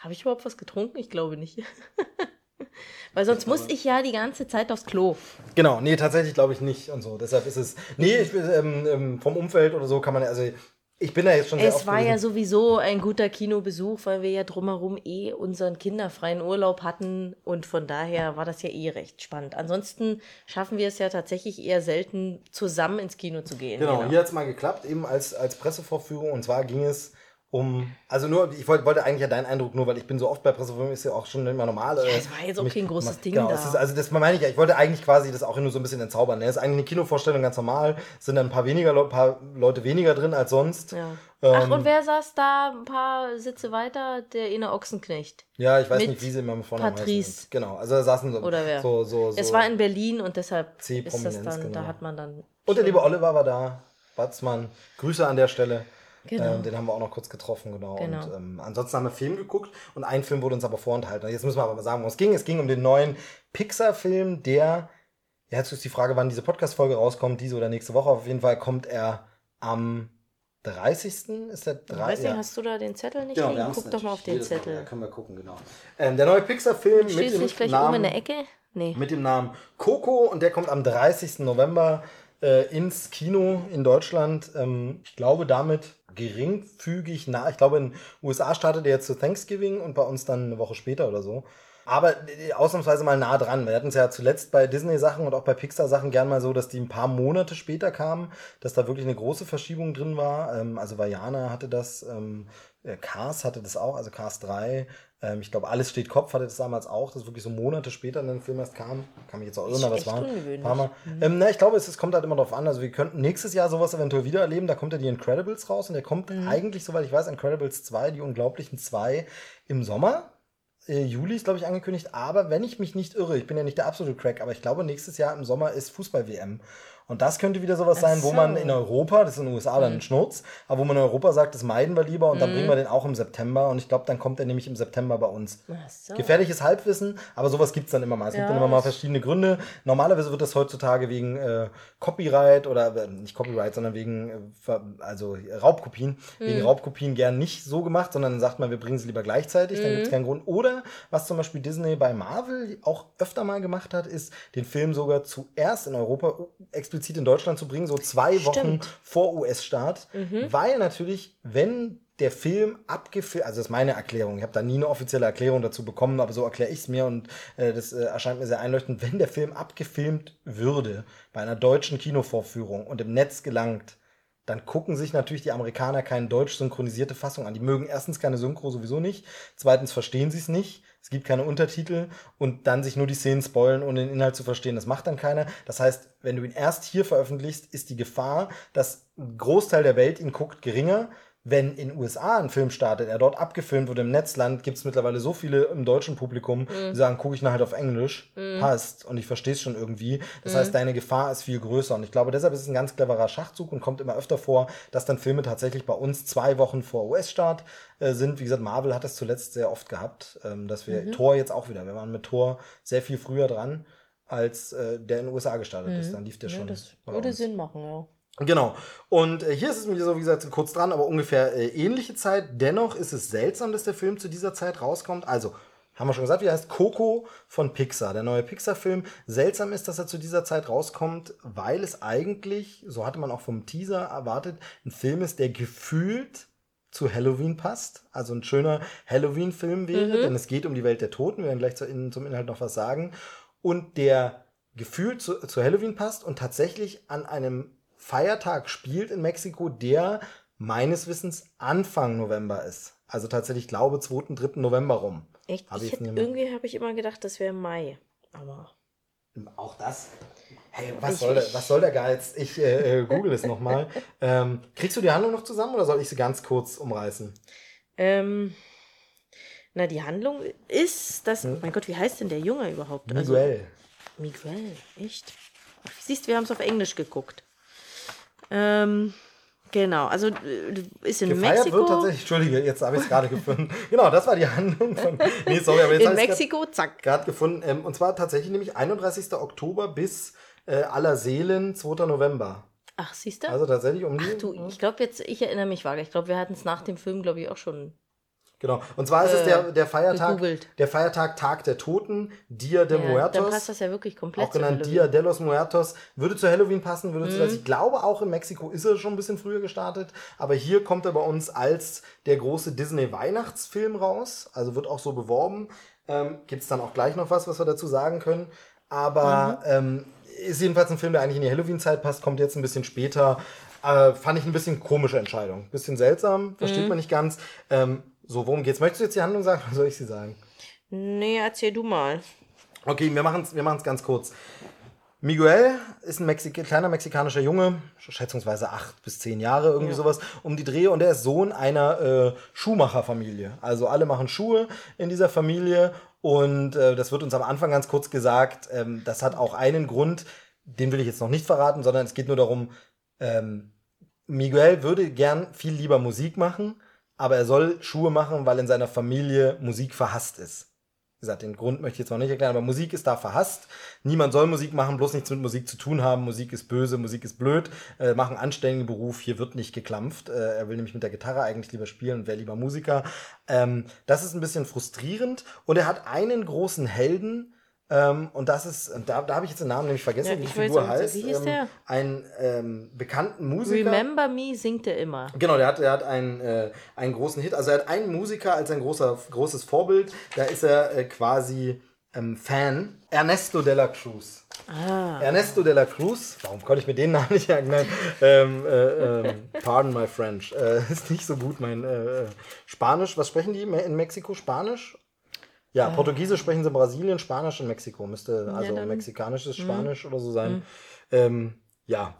Speaker 2: Habe ich überhaupt was getrunken? Ich glaube nicht. Weil sonst muss ich ja die ganze Zeit aufs Klo.
Speaker 1: Genau, nee, tatsächlich glaube ich nicht und so. Deshalb ist es. Nee, ich, ähm, ähm, vom Umfeld oder so kann man, also ich bin da jetzt schon sehr
Speaker 2: Es war ja
Speaker 1: gewesen.
Speaker 2: sowieso ein guter Kinobesuch, weil wir ja drumherum eh unseren kinderfreien Urlaub hatten und von daher war das ja eh recht spannend. Ansonsten schaffen wir es ja tatsächlich eher selten, zusammen ins Kino zu gehen.
Speaker 1: Genau, hier hat es mal geklappt, eben als, als Pressevorführung. Und zwar ging es um, also nur, ich wollte, wollte eigentlich ja deinen Eindruck nur, weil ich bin so oft bei Pressevorführungen, ist ja auch schon immer normal.
Speaker 2: Ja,
Speaker 1: äh,
Speaker 2: es war jetzt auch
Speaker 1: mich-
Speaker 2: kein großes Ding
Speaker 1: genau,
Speaker 2: da.
Speaker 1: Ist, also das meine ich ja, ich wollte eigentlich quasi das auch nur so ein bisschen entzaubern. Ne? Es ist eigentlich eine Kinovorstellung ganz normal, sind dann ein paar weniger Leu- paar Leute weniger drin als sonst.
Speaker 2: Ja.
Speaker 1: Ähm,
Speaker 2: Ach, und wer saß da ein paar Sitze weiter? Der Ine Ochsenknecht.
Speaker 1: Ja, ich weiß
Speaker 2: Mit
Speaker 1: nicht, wie sie immer vorne
Speaker 2: Patrice.
Speaker 1: Genau, also da saßen so,
Speaker 2: Oder wer?
Speaker 1: so, so, so.
Speaker 2: Es war in Berlin und deshalb ist das dann,
Speaker 1: genau.
Speaker 2: da hat man dann.
Speaker 1: Und der liebe Oliver war da, Batzmann. Grüße an der Stelle.
Speaker 2: Genau.
Speaker 1: Ähm, den haben wir auch noch kurz getroffen, genau.
Speaker 2: Genau.
Speaker 1: Und ähm, ansonsten haben wir Film geguckt und ein Film wurde uns aber vorenthalten. Jetzt müssen wir aber mal sagen, worum es ging. Es ging um den neuen Pixar-Film, der, ja, jetzt ist die Frage, wann diese Podcast-Folge rauskommt, diese oder nächste Woche. Auf jeden Fall kommt er am 30. Ist der 30.
Speaker 2: Weißt du, hast du da den Zettel nicht
Speaker 1: Genau,
Speaker 2: liegen? Guck doch mal auf den Zettel.
Speaker 1: Ja, können wir gucken, genau. Ähm, der neue Pixar-Film mit dem
Speaker 2: nicht gleich
Speaker 1: Namen,
Speaker 2: oben in der Ecke? Nee.
Speaker 1: mit dem Namen Coco und der kommt am 30. November äh, ins Kino in Deutschland. Ähm, ich glaube damit geringfügig nah. Ich glaube in den USA startet er jetzt zu Thanksgiving und bei uns dann eine Woche später oder so. Aber äh, ausnahmsweise mal nah dran. Wir hatten es ja zuletzt bei Disney-Sachen und auch bei Pixar-Sachen gern mal so, dass die ein paar Monate später kamen, dass da wirklich eine große Verschiebung drin war. Ähm, also Vajana hatte das, ähm, äh, Cars hatte das auch, also Cars 3. Ähm, ich glaube, Alles steht Kopf hatte das damals auch, dass wirklich so Monate später dann der Film erst kam. Kann mich jetzt auch
Speaker 2: Ist
Speaker 1: aber es war ein paar Mal. Ähm, na, ich glaube, es, es kommt halt immer darauf an. Also wir könnten nächstes Jahr sowas eventuell wieder erleben. Da kommt ja die Incredibles raus und der kommt eigentlich, soweit ich weiß, Incredibles 2, die Unglaublichen 2 im Sommer. Äh, Juli ist, glaube ich, angekündigt. Aber wenn ich mich nicht irre, ich bin ja nicht der absolute Crack, aber ich glaube, nächstes Jahr im Sommer ist Fußball-WM. Und das könnte wieder sowas sein, wo
Speaker 2: so.
Speaker 1: man in Europa, das ist in den USA dann ein Schnurz, aber wo man in Europa sagt, das meiden wir lieber und dann bringen wir den auch im September. Und ich glaube, dann kommt er nämlich im September bei uns.
Speaker 2: So.
Speaker 1: Gefährliches Halbwissen, aber sowas gibt's dann immer mal. Es gibt
Speaker 2: Ja,
Speaker 1: dann immer mal verschiedene Gründe. Normalerweise wird das heutzutage wegen äh, Copyright oder äh, nicht Copyright, sondern wegen äh, also Raubkopien,
Speaker 2: Mhm.
Speaker 1: wegen Raubkopien gern nicht so gemacht, sondern dann sagt man, wir bringen sie lieber gleichzeitig, dann
Speaker 2: Mhm.
Speaker 1: gibt's keinen Grund. Oder was zum Beispiel Disney bei Marvel auch öfter mal gemacht hat, ist den Film sogar zuerst in Europa explizit in Deutschland zu bringen, so zwei Wochen
Speaker 2: Stimmt.
Speaker 1: vor US-Start, weil natürlich, wenn der Film abgefilmt, also das ist meine Erklärung, ich habe da nie eine offizielle Erklärung dazu bekommen, aber so erkläre ich es mir und äh, das äh, erscheint mir sehr einleuchtend, wenn der Film abgefilmt würde bei einer deutschen Kinovorführung und im Netz gelangt, dann gucken sich natürlich die Amerikaner keine deutsch synchronisierte Fassung an. Die mögen erstens keine Synchro sowieso nicht, zweitens verstehen sie es nicht, es gibt keine Untertitel und dann sich nur die Szenen spoilen, ohne den Inhalt zu verstehen. Das macht dann keiner. Das heißt, wenn du ihn erst hier veröffentlichst, ist die Gefahr, dass ein Großteil der Welt ihn guckt, geringer. Wenn in den USA ein Film startet, er dort abgefilmt wurde im Netzland, gibt es mittlerweile so viele im deutschen Publikum, die sagen, gucke ich ihn halt auf Englisch, passt und ich verstehe es schon irgendwie. Das heißt, deine Gefahr ist viel größer und ich glaube, deshalb ist es ein ganz cleverer Schachzug und kommt immer öfter vor, dass dann Filme tatsächlich bei uns zwei Wochen vor US-Start äh, sind. Wie gesagt, Marvel hat das zuletzt sehr oft gehabt, ähm, dass wir Tor jetzt auch wieder, wir waren mit Tor sehr viel früher dran, als äh, der in den USA gestartet ist. Dann lief der
Speaker 2: Ja,
Speaker 1: schon.
Speaker 2: das würde. Sinn machen, ja.
Speaker 1: Genau. Und äh, hier ist es mir so, wie gesagt, kurz dran, aber ungefähr äh, ähnliche Zeit. Dennoch ist es seltsam, dass der Film zu dieser Zeit rauskommt. Also, haben wir schon gesagt, wie er heißt Coco von Pixar, der neue Pixar-Film. Seltsam ist, dass er zu dieser Zeit rauskommt, weil es eigentlich, so hatte man auch vom Teaser erwartet, ein Film ist, der gefühlt zu Halloween passt. Also ein schöner Halloween-Film wäre, denn es geht um die Welt der Toten. Wir werden gleich zu, in, zum Inhalt noch was sagen. Und der gefühlt zu, zu Halloween passt und tatsächlich an einem Feiertag spielt in Mexiko, der meines Wissens Anfang November ist. Also tatsächlich, ich glaube, 2., 3. November rum.
Speaker 2: Echt?
Speaker 1: Hab
Speaker 2: ich hätte, irgendwie habe ich immer gedacht, das wäre Mai. Aber
Speaker 1: Auch das. Hey, was,
Speaker 2: Ich-
Speaker 1: soll, der, was soll der Geiz? Ich äh, äh, google es nochmal. ähm, kriegst du die Handlung noch zusammen oder soll ich sie ganz kurz umreißen?
Speaker 2: ähm, na, die Handlung ist, dass. Mein Gott, wie heißt denn der Junge überhaupt? Also,
Speaker 1: Miguel.
Speaker 2: Miguel, echt? Siehst, wir haben es auf Englisch geguckt. Ähm, genau, also äh, ist in
Speaker 1: Gefeiert
Speaker 2: Mexiko.
Speaker 1: wird tatsächlich, Entschuldige, jetzt habe ich es gerade gefunden. Genau, das war die Handlung von. Nee, sorry, aber jetzt
Speaker 2: in Mexiko, zack.
Speaker 1: gerade gefunden. Ähm, und zwar tatsächlich nämlich 31. Oktober bis äh, aller Seelen 2. November.
Speaker 2: Ach, siehst du?
Speaker 1: Also tatsächlich um die.
Speaker 2: du, ich glaube jetzt, ich erinnere mich vage. Ich glaube, wir hatten es nach dem Film, glaube ich, auch schon.
Speaker 1: Genau. Und zwar ist es der, der Feiertag,
Speaker 2: gegoogelt.
Speaker 1: der Feiertag Tag der Toten, Dia de
Speaker 2: Ja, dann
Speaker 1: Muertos.
Speaker 2: passt das ja wirklich komplett
Speaker 1: auch genannt Dia de los Muertos, würde zu Halloween passen, würde
Speaker 2: Mhm.
Speaker 1: zu das. Ich glaube, auch in Mexiko ist er schon ein bisschen früher gestartet, aber hier kommt er bei uns als der große Disney-Weihnachtsfilm raus, also wird auch so beworben. Ähm, Gibt es dann auch gleich noch was, was wir dazu sagen können. Aber
Speaker 2: Mhm.
Speaker 1: ähm, ist jedenfalls ein Film, der eigentlich in die Halloween-Zeit passt, kommt jetzt ein bisschen später. Äh, fand ich ein bisschen komische Entscheidung. Bisschen seltsam, versteht
Speaker 2: Mhm.
Speaker 1: man nicht ganz. Ähm, so, worum geht's? Möchtest du jetzt die Handlung sagen oder soll ich sie sagen?
Speaker 2: Nee, erzähl du mal.
Speaker 1: Okay, wir machen es wir machen's ganz kurz. Miguel ist ein Mexik kleiner mexikanischer Junge, schätzungsweise acht bis zehn Jahre, irgendwie
Speaker 2: Ja.
Speaker 1: sowas, um die Dreh und er ist Sohn einer äh, Schuhmacherfamilie. Also alle machen Schuhe in dieser Familie und äh, das wird uns am Anfang ganz kurz gesagt. Ähm, das hat auch einen Grund, den will ich jetzt noch nicht verraten, sondern es geht nur darum, ähm, Miguel würde gern viel lieber Musik machen, aber er soll Schuhe machen, weil in seiner Familie Musik verhasst ist. Wie gesagt, den Grund möchte ich jetzt noch nicht erklären, aber Musik ist da verhasst. Niemand soll Musik machen, bloß nichts mit Musik zu tun haben. Musik ist böse, Musik ist blöd. Äh, mach einen anständigen Beruf, hier wird nicht geklampft. Äh, er will nämlich mit der Gitarre eigentlich lieber spielen und wäre lieber Musiker. Ähm, das ist ein bisschen frustrierend. Und er hat einen großen Helden, ähm, und das ist, da, da habe ich jetzt den Namen nämlich vergessen,
Speaker 2: Ja,
Speaker 1: wie die Figur heißt.
Speaker 2: wie hieß
Speaker 1: ähm,
Speaker 2: der?
Speaker 1: Einen ähm, bekannten Musiker.
Speaker 2: Remember Me singt er immer.
Speaker 1: Genau, der hat, der hat einen, äh, einen großen Hit. Also er hat einen Musiker als ein großer, großes Vorbild. Da ist er äh, quasi ähm, Fan. Ernesto de la Cruz.
Speaker 2: Ah.
Speaker 1: Ernesto de la Cruz. Warum konnte ich mir den Namen nicht merken? Nein. Ähm, äh, ähm, pardon my French. Äh, ist nicht so gut mein äh, äh, Spanisch. Was sprechen die in Mexiko? Spanisch? Ja, Portugiesisch sprechen sie in Brasilien, Spanisch in Mexiko. Müsste also
Speaker 2: dann-
Speaker 1: mexikanisches Spanisch oder so sein. Ähm, ja.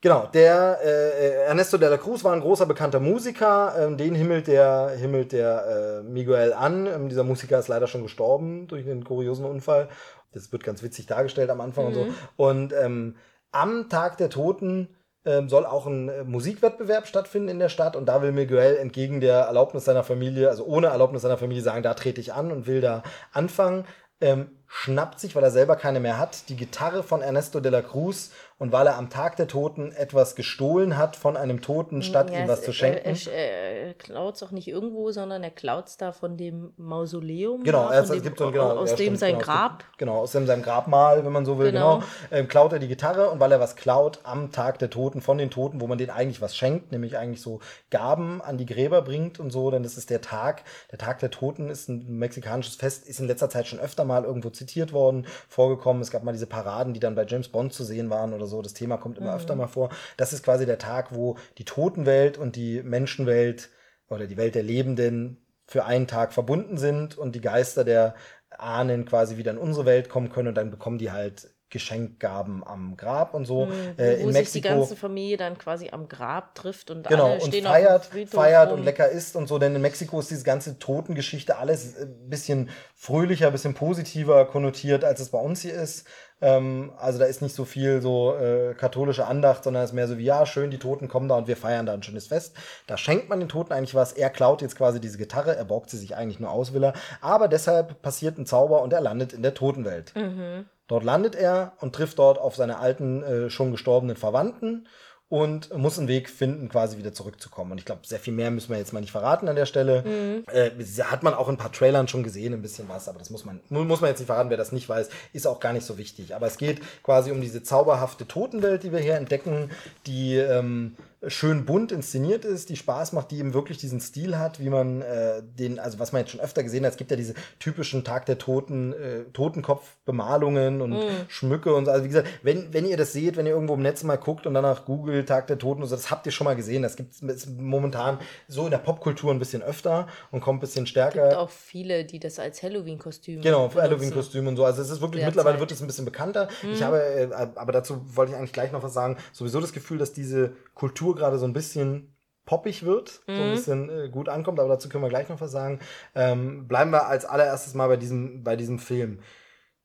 Speaker 1: Genau, der äh, Ernesto de la Cruz war ein großer bekannter Musiker, ähm, den himmelt der, himmelt der äh, Miguel an. Ähm, dieser Musiker ist leider schon gestorben durch einen kuriosen Unfall. Das wird ganz witzig dargestellt am Anfang mhm. und so. Und ähm, am Tag der Toten ähm, soll auch ein äh, Musikwettbewerb stattfinden in der Stadt und da will Miguel entgegen der Erlaubnis seiner Familie, also ohne Erlaubnis seiner Familie sagen, da trete ich an und will da anfangen. Ähm, schnappt sich, weil er selber keine mehr hat, die Gitarre von Ernesto de la Cruz und weil er am Tag der Toten etwas gestohlen hat von einem Toten, statt ja, ihm was es, zu schenken.
Speaker 2: Er, er, er klaut es auch nicht irgendwo, sondern er klaut es da von dem Mausoleum.
Speaker 1: Genau,
Speaker 2: er,
Speaker 1: dem, gibt so, genau
Speaker 2: aus dem stimmt, sein genau, Grab.
Speaker 1: Genau, aus dem seinem Grabmal, wenn man so will, genau. genau ähm, klaut er die Gitarre und weil er was klaut am Tag der Toten von den Toten, wo man denen eigentlich was schenkt, nämlich eigentlich so Gaben an die Gräber bringt und so, denn das ist der Tag. Der Tag der Toten ist ein mexikanisches Fest, ist in letzter Zeit schon öfter mal irgendwo zitiert worden, vorgekommen. Es gab mal diese Paraden, die dann bei James Bond zu sehen waren oder so. Das Thema kommt immer mhm. öfter mal vor. Das ist quasi der Tag, wo die Totenwelt und die Menschenwelt oder die Welt der Lebenden für einen Tag verbunden sind und die Geister der Ahnen quasi wieder in unsere Welt kommen können und dann bekommen die halt Geschenkgaben am Grab und so. Mhm,
Speaker 2: äh, in wo Mexiko, sich die ganze Familie dann quasi am Grab trifft und
Speaker 1: genau,
Speaker 2: alle
Speaker 1: stehen und feiert, feiert rum. und lecker isst und so. Denn in Mexiko ist diese ganze Totengeschichte alles ein bisschen fröhlicher, ein bisschen positiver konnotiert, als es bei uns hier ist. Ähm, also da ist nicht so viel so äh, katholische Andacht, sondern es ist mehr so wie, ja, schön, die Toten kommen da und wir feiern da ein schönes Fest. Da schenkt man den Toten eigentlich was. Er klaut jetzt quasi diese Gitarre, er borgt sie sich eigentlich nur aus, will er. Aber deshalb passiert ein Zauber und er landet in der Totenwelt. Mhm. Dort landet er und trifft dort auf seine alten, äh, schon gestorbenen Verwandten und muss einen Weg finden, quasi wieder zurückzukommen. Und ich glaube, sehr viel mehr müssen wir jetzt mal nicht verraten an der Stelle. Mhm. Äh, hat man auch in ein paar Trailern schon gesehen, ein bisschen was, aber das muss man, muss man jetzt nicht verraten, wer das nicht weiß, ist auch gar nicht so wichtig. Aber es geht quasi um diese zauberhafte Totenwelt, die wir hier entdecken, die ähm, schön bunt inszeniert ist, die Spaß macht, die eben wirklich diesen Stil hat, wie man äh, den, also was man jetzt schon öfter gesehen hat, es gibt ja diese typischen Tag der Toten, äh, Totenkopfbemalungen und mm. Schmücke und so. Also wie gesagt, wenn, wenn ihr das seht, wenn ihr irgendwo im Netz mal guckt und danach googelt Tag der Toten und so, das habt ihr schon mal gesehen. Das gibt es momentan so in der Popkultur ein bisschen öfter und kommt ein bisschen stärker. Es
Speaker 2: gibt auch viele, die das als Halloween-Kostüm
Speaker 1: Genau, Halloween-Kostüm und so. Also es ist wirklich, mittlerweile Zeit. wird es ein bisschen bekannter. Mm. Ich habe, äh, aber dazu wollte ich eigentlich gleich noch was sagen, sowieso das Gefühl, dass diese Kultur gerade so ein bisschen poppig wird, mhm. so ein mhm. bisschen äh, gut ankommt, aber dazu können wir gleich noch was sagen. Ähm, bleiben wir als allererstes mal bei diesem, bei diesem Film.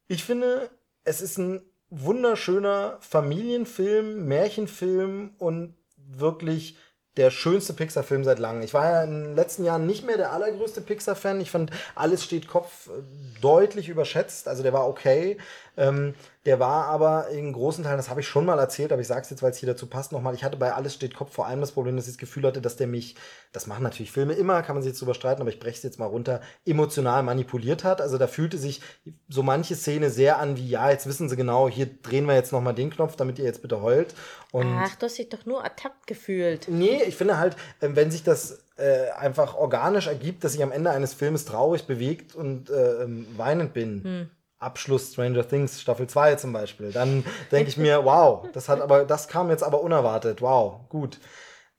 Speaker 1: Ich finde, es ist ein wunderschöner Familienfilm, Märchenfilm und wirklich der schönste Pixar-Film seit langem. Ich war ja in den letzten Jahren nicht mehr der allergrößte Pixar-Fan. Ich fand, alles steht Kopf äh, deutlich überschätzt. Also der war okay. Ähm, der war aber in großen Teilen, das habe ich schon mal erzählt, aber ich sage es jetzt, weil es hier dazu passt nochmal. Ich hatte bei Alles steht Kopf vor allem das Problem, dass ich das Gefühl hatte, dass der mich, das machen natürlich Filme immer, kann man sich jetzt drüber streiten, aber ich breche es jetzt mal runter, emotional manipuliert hat. Also da fühlte sich so manche Szene sehr an wie, ja, jetzt wissen sie genau, hier drehen wir jetzt nochmal den Knopf, damit ihr jetzt bitte heult. Und
Speaker 2: Ach, du hast dich doch nur ertappt gefühlt.
Speaker 1: Nee, ich finde halt, ähm, wenn sich das äh, einfach organisch ergibt, dass ich am Ende eines Filmes traurig bewegt und äh, ähm, weinend bin. Hm Abschluss Stranger Things Staffel 2 zum Beispiel, dann denke ich mir, wow, das hat aber, das kam jetzt aber unerwartet, wow, gut.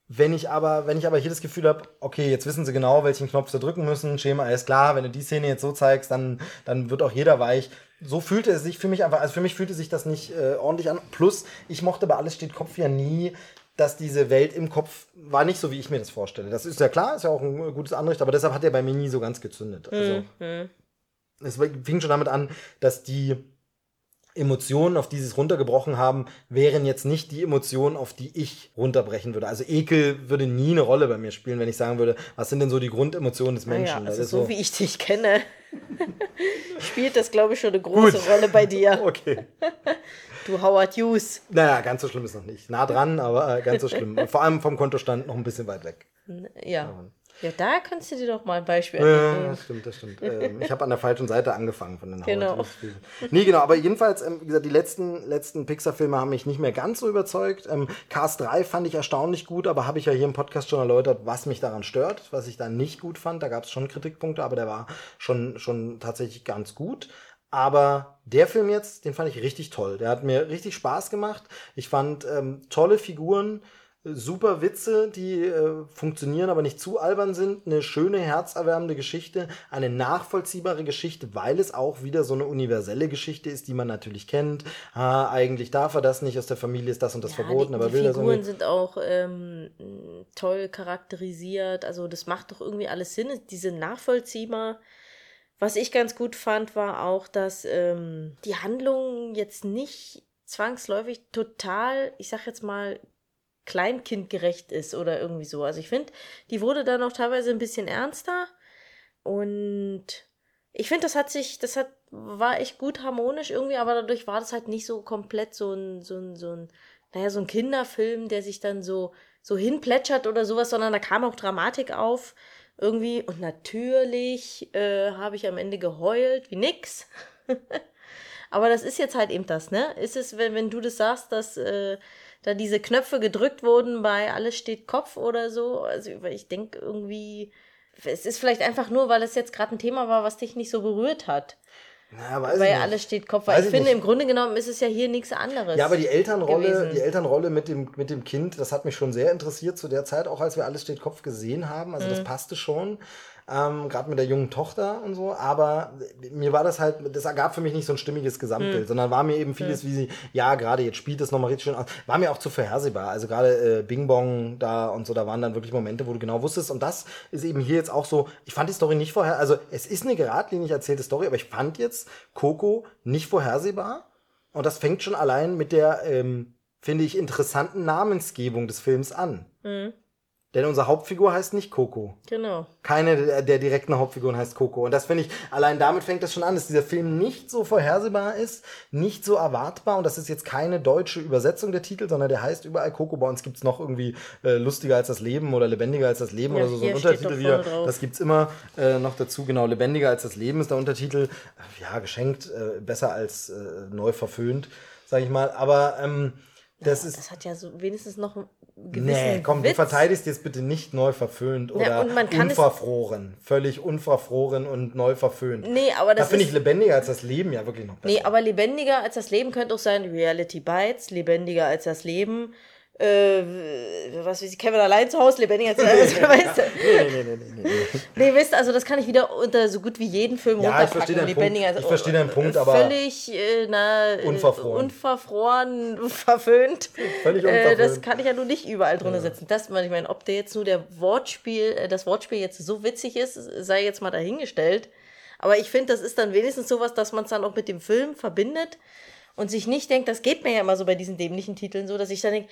Speaker 1: Wenn ich aber, wenn ich aber hier das Gefühl habe, okay, jetzt wissen sie genau, welchen Knopf sie drücken müssen, Schema ist klar, wenn du die Szene jetzt so zeigst, dann, dann wird auch jeder weich. So fühlte es sich für mich einfach, also für mich fühlte sich das nicht äh, ordentlich an. Plus, ich mochte bei Alles steht Kopf ja nie, dass diese Welt im Kopf war nicht so, wie ich mir das vorstelle. Das ist ja klar, ist ja auch ein gutes Anrecht, aber deshalb hat er bei mir nie so ganz gezündet. Also, mhm es fing schon damit an, dass die Emotionen, auf die sie es runtergebrochen haben, wären jetzt nicht die Emotionen, auf die ich runterbrechen würde. Also Ekel würde nie eine Rolle bei mir spielen, wenn ich sagen würde, was sind denn so die Grundemotionen des Menschen?
Speaker 2: Ja, also so, so wie ich dich kenne, spielt das, glaube ich, schon eine große Gut. Rolle bei dir. okay. Du Howard Hughes.
Speaker 1: Naja, ganz so schlimm ist noch nicht. Nah dran, aber äh, ganz so schlimm. Vor allem vom Kontostand noch ein bisschen weit weg.
Speaker 2: Ja. Ja, da kannst du dir doch mal ein Beispiel
Speaker 1: Ja, das stimmt, das stimmt. ähm, ich habe an der falschen Seite angefangen von den genau. Nee, genau, aber jedenfalls, ähm, wie gesagt, die letzten, letzten Pixar-Filme haben mich nicht mehr ganz so überzeugt. Ähm, Cars 3 fand ich erstaunlich gut, aber habe ich ja hier im Podcast schon erläutert, was mich daran stört, was ich da nicht gut fand. Da gab es schon Kritikpunkte, aber der war schon, schon tatsächlich ganz gut. Aber der Film jetzt, den fand ich richtig toll. Der hat mir richtig Spaß gemacht. Ich fand ähm, tolle Figuren super Witze, die äh, funktionieren, aber nicht zu albern sind. Eine schöne, herzerwärmende Geschichte, eine nachvollziehbare Geschichte, weil es auch wieder so eine universelle Geschichte ist, die man natürlich kennt. Ah, eigentlich darf er das nicht, aus der Familie ist das und das ja, verboten, die, aber
Speaker 2: die
Speaker 1: will
Speaker 2: das
Speaker 1: Figuren
Speaker 2: sind auch ähm, toll charakterisiert, also das macht doch irgendwie alles Sinn, diese nachvollziehbar. Was ich ganz gut fand, war auch, dass ähm, die Handlung jetzt nicht zwangsläufig total, ich sag jetzt mal, kleinkindgerecht ist oder irgendwie so. Also ich finde, die wurde dann auch teilweise ein bisschen ernster und ich finde, das hat sich, das hat, war echt gut harmonisch irgendwie, aber dadurch war das halt nicht so komplett so ein, so ein, so ein, naja, so ein Kinderfilm, der sich dann so, so hinplätschert oder sowas, sondern da kam auch Dramatik auf irgendwie und natürlich äh, habe ich am Ende geheult, wie nix. aber das ist jetzt halt eben das, ne? Ist es, wenn, wenn du das sagst, dass äh, da diese Knöpfe gedrückt wurden bei Alles steht Kopf oder so. Also ich denke irgendwie, es ist vielleicht einfach nur, weil es jetzt gerade ein Thema war, was dich nicht so berührt hat.
Speaker 1: Na, weiß
Speaker 2: Weil alles steht Kopf. Weil ich, ich finde, nicht. im Grunde genommen ist es ja hier nichts anderes.
Speaker 1: Ja, aber die Elternrolle, gewesen. die Elternrolle mit dem, mit dem Kind, das hat mich schon sehr interessiert zu der Zeit, auch als wir alles steht Kopf gesehen haben. Also mhm. das passte schon ähm, gerade mit der jungen Tochter und so, aber mir war das halt, das ergab für mich nicht so ein stimmiges Gesamtbild, mhm. sondern war mir eben vieles mhm. wie sie, ja, gerade jetzt spielt es nochmal richtig schön aus, war mir auch zu vorhersehbar. Also gerade äh, Bing Bong da und so, da waren dann wirklich Momente, wo du genau wusstest und das ist eben hier jetzt auch so, ich fand die Story nicht vorher, also es ist eine geradlinig erzählte Story, aber ich fand jetzt Coco nicht vorhersehbar und das fängt schon allein mit der, ähm, finde ich, interessanten Namensgebung des Films an. Mhm. Denn unsere Hauptfigur heißt nicht Coco.
Speaker 2: Genau.
Speaker 1: Keine der, der direkten Hauptfiguren heißt Coco. Und das finde ich, allein damit fängt das schon an, dass dieser Film nicht so vorhersehbar ist, nicht so erwartbar. Und das ist jetzt keine deutsche Übersetzung der Titel, sondern der heißt überall Coco. Bei uns gibt's noch irgendwie äh, lustiger als das Leben oder lebendiger als das Leben ja, oder so, so ein Untertitel wieder. Das gibt's immer äh, noch dazu. Genau, lebendiger als das Leben ist der Untertitel. Ja, geschenkt, äh, besser als äh, neu verföhnt, sag ich mal. Aber ähm, das
Speaker 2: ja,
Speaker 1: ist.
Speaker 2: Das hat ja so wenigstens noch
Speaker 1: Nee, komm, Witz. du verteidigst jetzt bitte nicht neu verföhnt ja, oder unverfroren. Völlig unverfroren und neu verföhnt.
Speaker 2: Nee, aber das
Speaker 1: da finde ich lebendiger als das Leben ja wirklich noch
Speaker 2: besser. Nee, aber lebendiger als das Leben könnte auch sein Reality Bites, lebendiger als das Leben äh, was weiß ich, Kevin allein zu Hause, lebendiger zu Hause, weißt du? Nee, nee, nee, nee, nee. Nee, wisst also das kann ich wieder unter so gut wie jeden Film
Speaker 1: ja, ich verstehe. Punkt. Ich verstehe deinen Punkt, aber
Speaker 2: völlig, äh, na,
Speaker 1: unverfroren.
Speaker 2: unverfroren, verföhnt.
Speaker 1: Völlig unverfroren.
Speaker 2: Äh, das kann ich ja nur nicht überall drunter ja. setzen. Das, ich meine, ob der jetzt nur der Wortspiel, äh, das Wortspiel jetzt so witzig ist, sei jetzt mal dahingestellt. Aber ich finde, das ist dann wenigstens sowas, dass man es dann auch mit dem Film verbindet und sich nicht denkt, das geht mir ja immer so bei diesen dämlichen Titeln so, dass ich dann denke,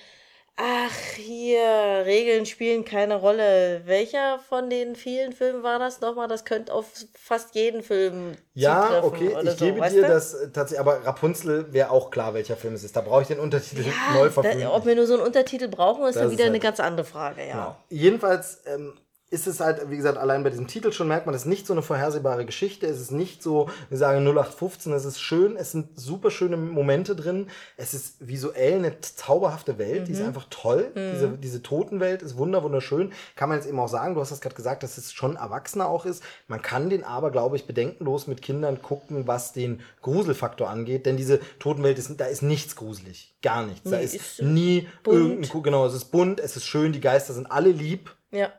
Speaker 2: Ach, hier, Regeln spielen keine Rolle. Welcher von den vielen Filmen war das nochmal? Das könnte auf fast jeden Film
Speaker 1: Ja, okay, ich so, gebe dir du? das tatsächlich, aber Rapunzel wäre auch klar, welcher Film es ist. Da brauche ich den Untertitel ja, neu verfilmen.
Speaker 2: Ob wir nur so einen Untertitel brauchen, ist das dann wieder ist halt eine ganz andere Frage, ja. Genau.
Speaker 1: Jedenfalls, ähm, ist es halt, wie gesagt, allein bei diesem Titel schon merkt man, es ist nicht so eine vorhersehbare Geschichte, es ist nicht so, wir sagen 0815, es ist schön, es sind super schöne Momente drin, es ist visuell eine zauberhafte Welt, mhm. die ist mhm. einfach toll, mhm. diese, diese Totenwelt ist wunder wunderschön, kann man jetzt eben auch sagen, du hast das gerade gesagt, dass es schon erwachsener auch ist, man kann den aber, glaube ich, bedenkenlos mit Kindern gucken, was den Gruselfaktor angeht, denn diese Totenwelt ist, da ist nichts gruselig, gar nichts, nee, da ist, ist nie bunt. irgendein, genau, es ist bunt, es ist schön, die Geister sind alle lieb.
Speaker 2: Ja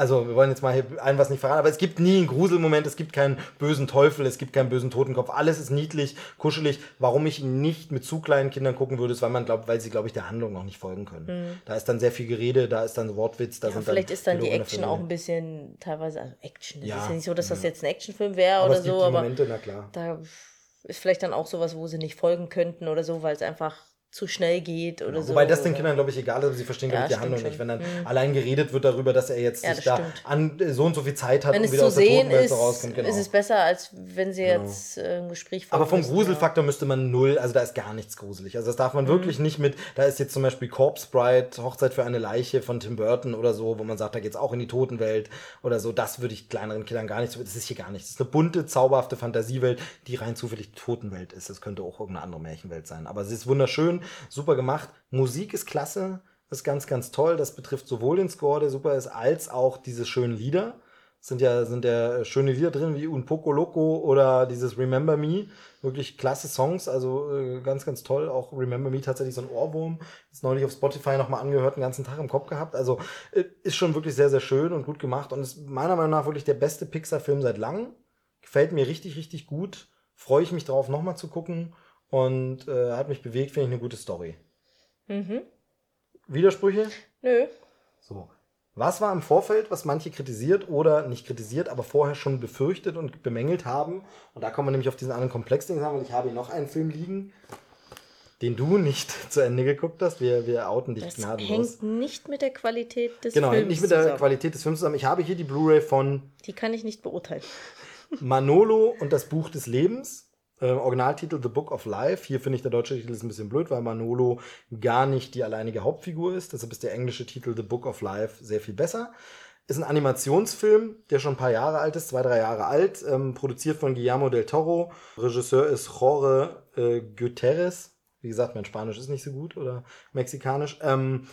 Speaker 1: also wir wollen jetzt mal hier ein was nicht verraten, aber es gibt nie einen Gruselmoment, es gibt keinen bösen Teufel, es gibt keinen bösen Totenkopf, alles ist niedlich, kuschelig. Warum ich ihn nicht mit zu kleinen Kindern gucken würde, ist, weil man glaubt, weil sie, glaube ich, der Handlung noch nicht folgen können. Mhm. Da ist dann sehr viel Gerede, da ist dann Wortwitz, da
Speaker 2: ja,
Speaker 1: sind
Speaker 2: vielleicht dann ist dann die Action auch ein bisschen teilweise, also Action, das ja, ist ja nicht so, dass das jetzt ein Actionfilm wäre oder so, aber
Speaker 1: Momente, na klar.
Speaker 2: da ist vielleicht dann auch sowas, wo sie nicht folgen könnten oder so, weil es einfach zu schnell geht oder genau. so.
Speaker 1: Wobei das den Kindern, glaube ich, egal ist, aber sie verstehen, ja, die Handlung schon. nicht. Wenn dann mhm. allein geredet wird darüber, dass er jetzt ja, sich da an so und so viel Zeit hat,
Speaker 2: wenn um wieder aus der Totenwelt ist, rauskommt. Genau. ist es besser, als wenn sie genau. jetzt äh, ein Gespräch
Speaker 1: Aber vom Gruselfaktor ja. müsste man null, also da ist gar nichts gruselig. Also das darf man mhm. wirklich nicht mit, da ist jetzt zum Beispiel Corpse Bride, Hochzeit für eine Leiche von Tim Burton oder so, wo man sagt, da geht's auch in die Totenwelt oder so. Das würde ich kleineren Kindern gar nicht, das ist hier gar nichts. Das ist eine bunte, zauberhafte Fantasiewelt, die rein zufällig Totenwelt ist. Das könnte auch irgendeine andere Märchenwelt sein. Aber sie ist wunderschön, super gemacht. Musik ist klasse, ist ganz, ganz toll. Das betrifft sowohl den Score, der super ist, als auch diese schönen Lieder. Sind ja, sind ja schöne Lieder drin, wie Un Poco Loco oder dieses Remember Me. Wirklich klasse Songs, also äh, ganz, ganz toll. Auch Remember Me tatsächlich so ein Ohrwurm. Ist neulich auf Spotify nochmal angehört, den ganzen Tag im Kopf gehabt. Also äh, ist schon wirklich sehr, sehr schön und gut gemacht und ist meiner Meinung nach wirklich der beste Pixar-Film seit langem. Gefällt mir richtig, richtig gut. Freue ich mich drauf, nochmal zu gucken und äh, hat mich bewegt, finde ich eine gute Story.
Speaker 2: Mhm.
Speaker 1: Widersprüche?
Speaker 2: Nö.
Speaker 1: So. Was war im Vorfeld, was manche kritisiert oder nicht kritisiert, aber vorher schon befürchtet und bemängelt haben? Und da kommen wir nämlich auf diesen anderen Komplex, den haben, weil ich habe hier noch einen Film liegen, den du nicht zu Ende geguckt hast. Wir, wir outen dich
Speaker 2: Das
Speaker 1: gnadenlos.
Speaker 2: hängt nicht mit der Qualität des
Speaker 1: Genau,
Speaker 2: Films
Speaker 1: nicht mit der
Speaker 2: zusammen.
Speaker 1: Qualität des Films zusammen. Ich habe hier die Blu-ray von
Speaker 2: Die kann ich nicht beurteilen.
Speaker 1: Manolo und das Buch des Lebens. Äh, Originaltitel The Book of Life. Hier finde ich der deutsche Titel ist ein bisschen blöd, weil Manolo gar nicht die alleinige Hauptfigur ist. Deshalb ist der englische Titel The Book of Life sehr viel besser. Ist ein Animationsfilm, der schon ein paar Jahre alt ist, zwei, drei Jahre alt, ähm, produziert von Guillermo del Toro. Regisseur ist Jorge äh, Guterres. Wie gesagt, mein Spanisch ist nicht so gut oder mexikanisch. Ähm,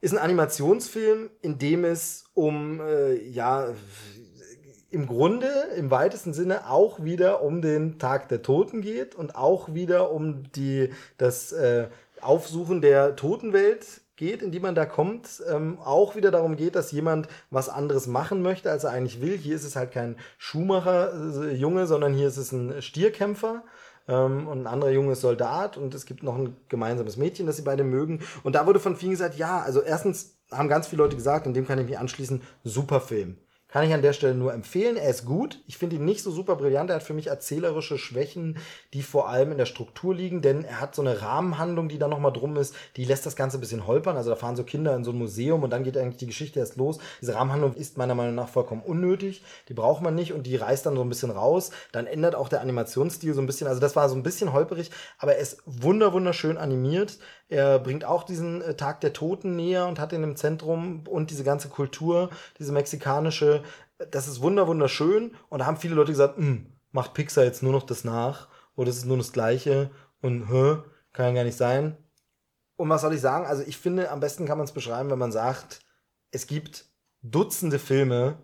Speaker 1: ist ein Animationsfilm, in dem es um, äh, ja, im Grunde, im weitesten Sinne auch wieder um den Tag der Toten geht und auch wieder um die, das äh, Aufsuchen der Totenwelt geht, in die man da kommt, ähm, auch wieder darum geht, dass jemand was anderes machen möchte, als er eigentlich will. Hier ist es halt kein Schuhmacher-Junge, sondern hier ist es ein Stierkämpfer ähm, und ein anderer Junge ist Soldat und es gibt noch ein gemeinsames Mädchen, das sie beide mögen. Und da wurde von vielen gesagt, ja, also erstens haben ganz viele Leute gesagt, und dem kann ich mich anschließen, super Film. Kann ich an der Stelle nur empfehlen. Er ist gut. Ich finde ihn nicht so super brillant. Er hat für mich erzählerische Schwächen, die vor allem in der Struktur liegen, denn er hat so eine Rahmenhandlung, die da nochmal drum ist, die lässt das Ganze ein bisschen holpern. Also da fahren so Kinder in so ein Museum und dann geht eigentlich die Geschichte erst los. Diese Rahmenhandlung ist meiner Meinung nach vollkommen unnötig. Die braucht man nicht und die reißt dann so ein bisschen raus. Dann ändert auch der Animationsstil so ein bisschen. Also das war so ein bisschen holperig, aber er ist wunder, wunderschön animiert. Er bringt auch diesen äh, Tag der Toten näher und hat ihn im Zentrum und diese ganze Kultur, diese mexikanische, das ist wunder, wunderschön. Und da haben viele Leute gesagt, "Hm, macht Pixar jetzt nur noch das nach oder es ist nur das Gleiche und hä, kann ja gar nicht sein. Und was soll ich sagen? Also ich finde, am besten kann man es beschreiben, wenn man sagt, es gibt Dutzende Filme,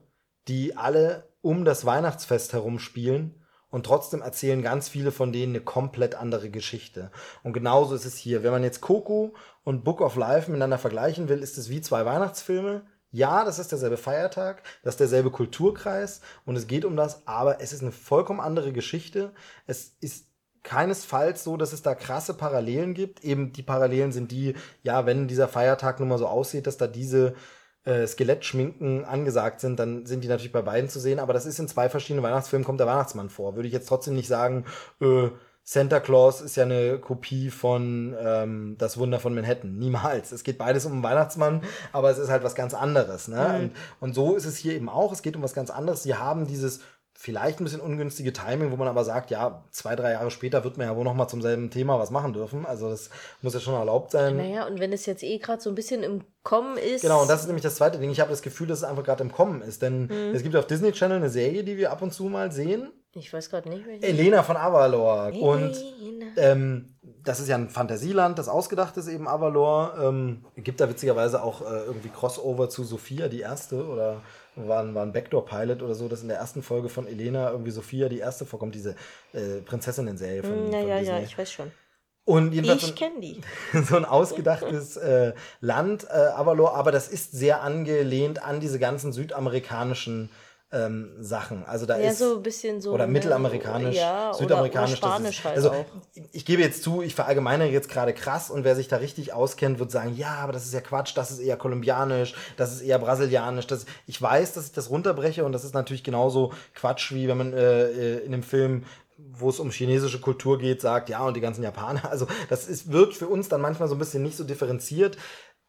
Speaker 1: die alle um das Weihnachtsfest herum spielen und trotzdem erzählen ganz viele von denen eine komplett andere Geschichte. Und genauso ist es hier. Wenn man jetzt Coco und Book of Life miteinander vergleichen will, ist es wie zwei Weihnachtsfilme. Ja, das ist derselbe Feiertag, das ist derselbe Kulturkreis und es geht um das, aber es ist eine vollkommen andere Geschichte. Es ist keinesfalls so, dass es da krasse Parallelen gibt. Eben die Parallelen sind die, ja, wenn dieser Feiertag nun mal so aussieht, dass da diese äh, Skelettschminken angesagt sind, dann sind die natürlich bei beiden zu sehen. Aber das ist in zwei verschiedenen Weihnachtsfilmen, kommt der Weihnachtsmann vor. Würde ich jetzt trotzdem nicht sagen, äh, Santa Claus ist ja eine Kopie von ähm, Das Wunder von Manhattan. Niemals. Es geht beides um einen Weihnachtsmann, aber es ist halt was ganz anderes. Ne? Und, und so ist es hier eben auch. Es geht um was ganz anderes. Sie haben dieses vielleicht ein bisschen ungünstige Timing, wo man aber sagt, ja, zwei, drei Jahre später wird man ja wohl noch mal zum selben Thema was machen dürfen. Also das muss ja schon erlaubt sein.
Speaker 2: Naja, und wenn es jetzt eh gerade so ein bisschen im Kommen ist.
Speaker 1: Genau, und das ist nämlich das zweite Ding. Ich habe das Gefühl, dass es einfach gerade im Kommen ist. Denn
Speaker 2: Mhm.
Speaker 1: es gibt auf Disney Channel eine Serie, die wir ab und zu mal sehen.
Speaker 2: Ich weiß gerade nicht, welche.
Speaker 1: Elena von Avalor. Und
Speaker 2: Elena.
Speaker 1: ähm, das ist ja ein Fantasieland, das ausgedacht ist eben Avalor. Ähm, gibt da witzigerweise auch äh, irgendwie Crossover zu Sophia, die erste, oder war ein, war ein Backdoor-Pilot oder so, dass in der ersten Folge von Elena irgendwie Sophia die erste vorkommt, diese äh, Prinzessinnen-Serie von,
Speaker 2: ja,
Speaker 1: von
Speaker 2: ja,
Speaker 1: Disney.
Speaker 2: ja, ich weiß schon.
Speaker 1: Und jedenfalls
Speaker 2: Ich kenne die.
Speaker 1: so ein ausgedachtes äh, Land, äh, Avalor, aber das ist sehr angelehnt an diese ganzen südamerikanischen ähm, Sachen. Also da
Speaker 2: Ja,
Speaker 1: ist
Speaker 2: so ein bisschen so.
Speaker 1: oder mittelamerikanisch,
Speaker 2: ja,
Speaker 1: südamerikanisch.
Speaker 2: Oder, oder
Speaker 1: das ist-
Speaker 2: Spanisch halt
Speaker 1: also
Speaker 2: auch.
Speaker 1: ich gebe jetzt zu, ich verallgemeinere jetzt gerade krass und wer sich da richtig auskennt, wird sagen, ja, aber das ist ja Quatsch, das ist eher kolumbianisch, das ist eher brasilianisch. Das, ich weiß, dass ich das runterbreche und das ist natürlich genauso Quatsch, wie wenn man äh, äh, in einem Film wo es um chinesische Kultur geht, sagt, ja, und die ganzen Japaner. Also das ist, wirkt für uns dann manchmal so ein bisschen nicht so differenziert.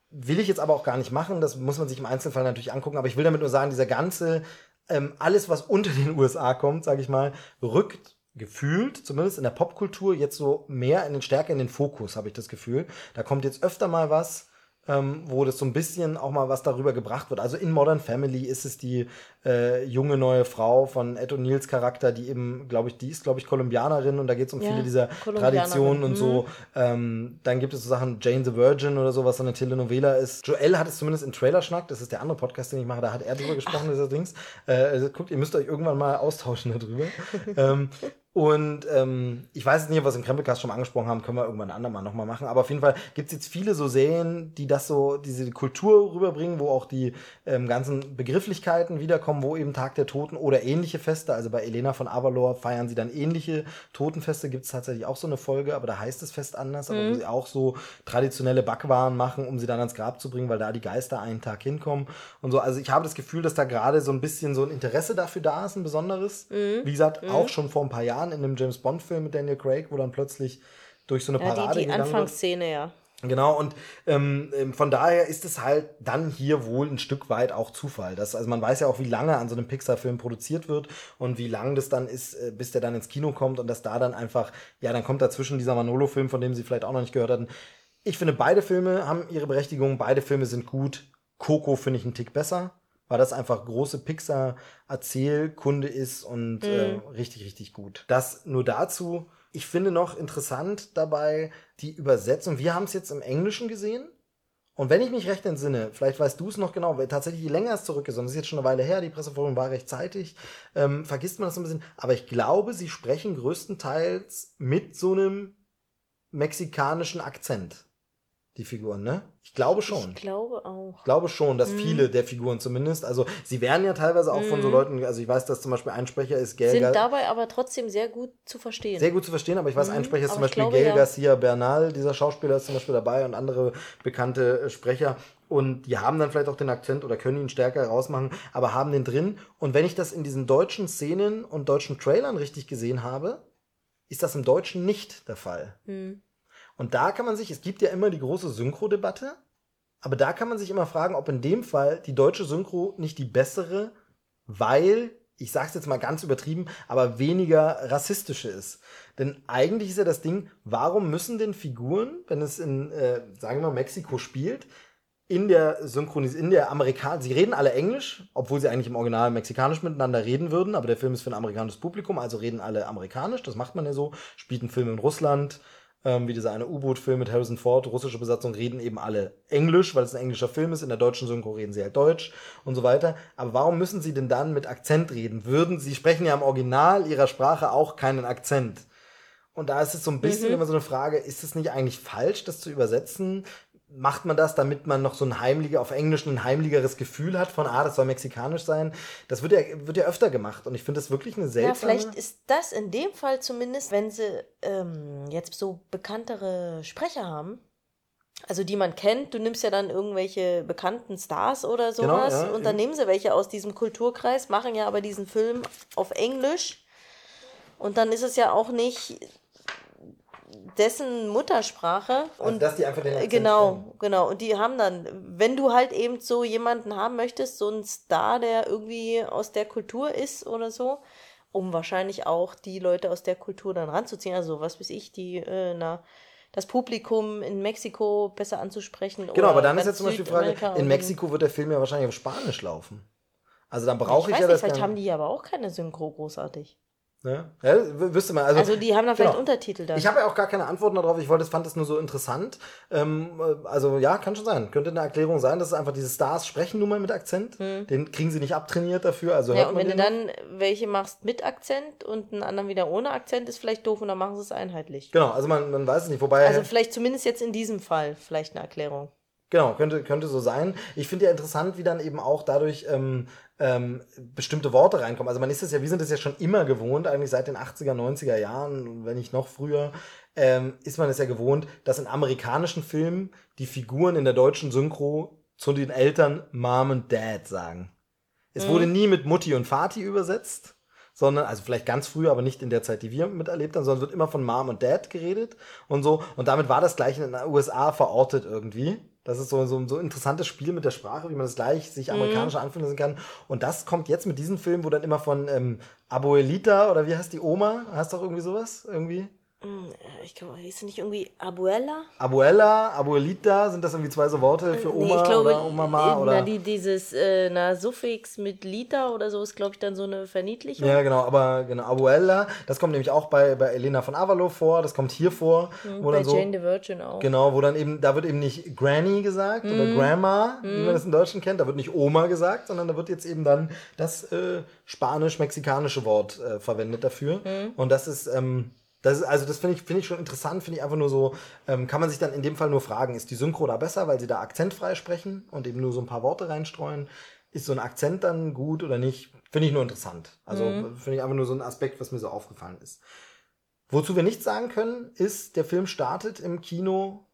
Speaker 1: Will ich jetzt aber auch gar nicht machen, das muss man sich im Einzelfall natürlich angucken, aber ich will damit nur sagen, dieser ganze, ähm, alles, was unter den USA kommt, sage ich mal, rückt gefühlt, zumindest in der Popkultur, jetzt so mehr in den stärker in den Fokus, habe ich das Gefühl. Da kommt jetzt öfter mal was, ähm, wo das so ein bisschen auch mal was darüber gebracht wird. Also in Modern Family ist es die äh, junge neue Frau von Ed O'Neills Charakter, die eben, glaube ich, die ist, glaube ich, Kolumbianerin und da geht es um ja, viele dieser Traditionen und mhm. so. Ähm, dann gibt es so Sachen, Jane the Virgin oder so, was so eine Telenovela ist. Joel hat es zumindest in Trailerschnack, das ist der andere Podcast, den ich mache, da hat er drüber gesprochen, dieser Dings. Äh, also, guckt, ihr müsst euch irgendwann mal austauschen darüber. ähm, und ähm, ich weiß jetzt nicht, was wir im Krempelcast schon mal angesprochen haben, können wir irgendwann ein andermal nochmal machen. Aber auf jeden Fall gibt es jetzt viele so Serien, die das so, diese Kultur rüberbringen, wo auch die ähm, ganzen Begrifflichkeiten wiederkommen, wo eben Tag der Toten oder ähnliche Feste, also bei Elena von Avalor feiern sie dann ähnliche Totenfeste, gibt es tatsächlich auch so eine Folge, aber da heißt das Fest anders, aber mhm. wo sie auch so traditionelle Backwaren machen, um sie dann ans Grab zu bringen, weil da die Geister einen Tag hinkommen und so. Also ich habe das Gefühl, dass da gerade so ein bisschen so ein Interesse dafür da ist, ein besonderes. Mhm. Wie gesagt, mhm. auch schon vor ein paar Jahren Jahren in einem James Bond-Film mit Daniel Craig, wo dann plötzlich durch so eine
Speaker 2: ja, Parade. Die, die Anfangsszene, ja.
Speaker 1: Genau, und ähm, ähm, von daher ist es halt dann hier wohl ein Stück weit auch Zufall. Das, also man weiß ja auch, wie lange an so einem Pixar-Film produziert wird und wie lang das dann ist, äh, bis der dann ins Kino kommt und dass da dann einfach, ja, dann kommt dazwischen dieser Manolo-Film, von dem Sie vielleicht auch noch nicht gehört hatten. Ich finde, beide Filme haben ihre Berechtigung, beide Filme sind gut. Coco finde ich einen Tick besser weil das einfach große Pixar-Erzählkunde ist und mhm. äh, richtig, richtig gut. Das nur dazu. Ich finde noch interessant dabei die Übersetzung. Wir haben es jetzt im Englischen gesehen. Und wenn ich mich recht entsinne, vielleicht weißt du es noch genau, weil tatsächlich je länger es zurück ist, und das ist jetzt schon eine Weile her, die Pressevorführung war recht zeitig, ähm, vergisst man das ein bisschen. Aber ich glaube, sie sprechen größtenteils mit so einem mexikanischen Akzent die Figuren, ne? Ich glaube schon.
Speaker 2: Ich glaube auch.
Speaker 1: Ich glaube schon, dass mhm. viele der Figuren zumindest, also sie werden ja teilweise auch mhm. von so mhm. Leuten, also ich weiß, dass zum Beispiel ein Sprecher ist
Speaker 2: Gail Sind dabei aber trotzdem sehr gut zu verstehen.
Speaker 1: Sehr gut zu verstehen, aber ich weiß, mhm. ein Sprecher ist zum Beispiel glaube, Gail ja. Garcia Bernal, dieser Schauspieler ist zum Beispiel dabei und andere bekannte äh, Sprecher. Und die haben dann vielleicht auch den Akzent oder können ihn stärker herausmachen, aber haben den drin. Und wenn ich das in diesen deutschen Szenen und deutschen Trailern richtig gesehen habe, ist das im Deutschen nicht der Fall. Mhm. Und da kann man sich, es gibt ja immer die große Synchro-Debatte, aber da kann man sich immer fragen, ob in dem Fall die deutsche Synchro nicht die bessere, weil, ich sag's jetzt mal ganz übertrieben, aber weniger rassistische ist. Denn eigentlich ist ja das Ding, warum müssen denn Figuren, wenn es in, äh, sagen wir mal, Mexiko spielt, in der Synchronis, in der Amerikan, sie reden alle Englisch, obwohl sie eigentlich im Original mexikanisch miteinander reden würden, aber der Film ist für ein amerikanisches Publikum, also reden alle amerikanisch, das macht man ja so, spielt einen Film in Russland, ähm, wie dieser eine U-Boot-Film mit Harrison Ford, russische Besatzung, reden eben alle Englisch, weil es ein englischer Film ist. In der deutschen Synchro reden sie halt Deutsch und so weiter. Aber warum müssen sie denn dann mit Akzent reden? Würden, sie sprechen ja im Original ihrer Sprache auch keinen Akzent. Und da ist es so ein bisschen mhm. immer so eine Frage, ist es nicht eigentlich falsch, das zu übersetzen? Macht man das, damit man noch so ein heimlicher, auf Englisch ein heimlicheres Gefühl hat von, ah, das soll mexikanisch sein. Das wird ja, wird ja öfter gemacht und ich finde das wirklich eine seltsame...
Speaker 2: Ja, vielleicht ist das in dem Fall zumindest, wenn sie ähm, jetzt so bekanntere Sprecher haben, also die man kennt, du nimmst ja dann irgendwelche bekannten Stars oder sowas genau, ja, und dann nehmen sie welche aus diesem Kulturkreis, machen ja aber diesen Film auf Englisch und dann ist es ja auch nicht dessen Muttersprache.
Speaker 1: Also und dass die einfach den Akzent
Speaker 2: Genau, kennen. genau. Und die haben dann, wenn du halt eben so jemanden haben möchtest, so einen Star, der irgendwie aus der Kultur ist oder so, um wahrscheinlich auch die Leute aus der Kultur dann ranzuziehen. Also was weiß ich, die, äh, na, das Publikum in Mexiko besser anzusprechen.
Speaker 1: Genau, aber dann ist jetzt zum Beispiel die Frage, in Mexiko wird der Film ja wahrscheinlich auf Spanisch laufen. Also dann brauche ich, ich ja nicht, das.
Speaker 2: Vielleicht haben die aber auch keine Synchro großartig.
Speaker 1: Ne? Ja, wüsste man. Also,
Speaker 2: also die haben da vielleicht genau. Untertitel
Speaker 1: dann. Ich habe ja auch gar keine Antworten darauf. Ich wollte, fand es nur so interessant. Ähm, äh, also ja, kann schon sein. Könnte eine Erklärung sein, dass es einfach diese Stars sprechen nun mal mit Akzent. Hm. Den kriegen sie nicht abtrainiert dafür. Also
Speaker 2: ja, und wenn du dann welche machst mit Akzent und einen anderen wieder ohne Akzent, ist vielleicht doof und dann machen sie es einheitlich.
Speaker 1: Genau, also man, man weiß es nicht. Wobei.
Speaker 2: Also vielleicht zumindest jetzt in diesem Fall vielleicht eine Erklärung.
Speaker 1: Genau, könnte, könnte so sein. Ich finde ja interessant, wie dann eben auch dadurch ähm, ähm, bestimmte Worte reinkommen. Also man ist es ja, wir sind es ja schon immer gewohnt, eigentlich seit den 80er, 90er Jahren, wenn nicht noch früher, ähm, ist man es ja gewohnt, dass in amerikanischen Filmen die Figuren in der deutschen Synchro zu den Eltern Mom und Dad sagen. Es mhm. wurde nie mit Mutti und Vati übersetzt, sondern, also vielleicht ganz früh, aber nicht in der Zeit, die wir miterlebt haben, sondern es wird immer von Mom und Dad geredet und so. Und damit war das gleich in den USA verortet irgendwie. Das ist so, so, so ein interessantes Spiel mit der Sprache, wie man das gleich sich amerikanisch mhm. anfühlen lassen kann. Und das kommt jetzt mit diesem Film, wo dann immer von ähm, Abuelita oder wie heißt die Oma? Hast du auch irgendwie sowas? Irgendwie?
Speaker 2: Hm, ich glaube, ist nicht irgendwie Abuela?
Speaker 1: Abuela, Abuelita, sind das irgendwie zwei so Worte für Oma nee, ich glaube, oder Oma
Speaker 2: oder? Na, die, dieses äh, na, Suffix mit Lita oder so ist, glaube ich, dann so eine Verniedlichung.
Speaker 1: Ja, genau, aber genau, Abuela, das kommt nämlich auch bei, bei Elena von Avalo vor, das kommt hier vor.
Speaker 2: Mhm, bei so, Jane the Virgin auch.
Speaker 1: Genau, wo dann eben, da wird eben nicht Granny gesagt mhm. oder Grandma, mhm. wie man das in Deutschland kennt, da wird nicht Oma gesagt, sondern da wird jetzt eben dann das äh, spanisch-mexikanische Wort äh, verwendet dafür. Und das ist, ähm, das ist, also das finde ich, finde ich schon interessant, finde ich einfach nur so, ähm, kann man sich dann in dem Fall nur fragen, ist die Synchro da besser, weil sie da akzentfrei sprechen und eben nur so ein paar Worte reinstreuen? Ist so ein Akzent dann gut oder nicht? Finde ich nur interessant. Also mhm. finde ich einfach nur so ein Aspekt, was mir so aufgefallen ist. Wozu wir nichts sagen können, ist, der Film startet im Kino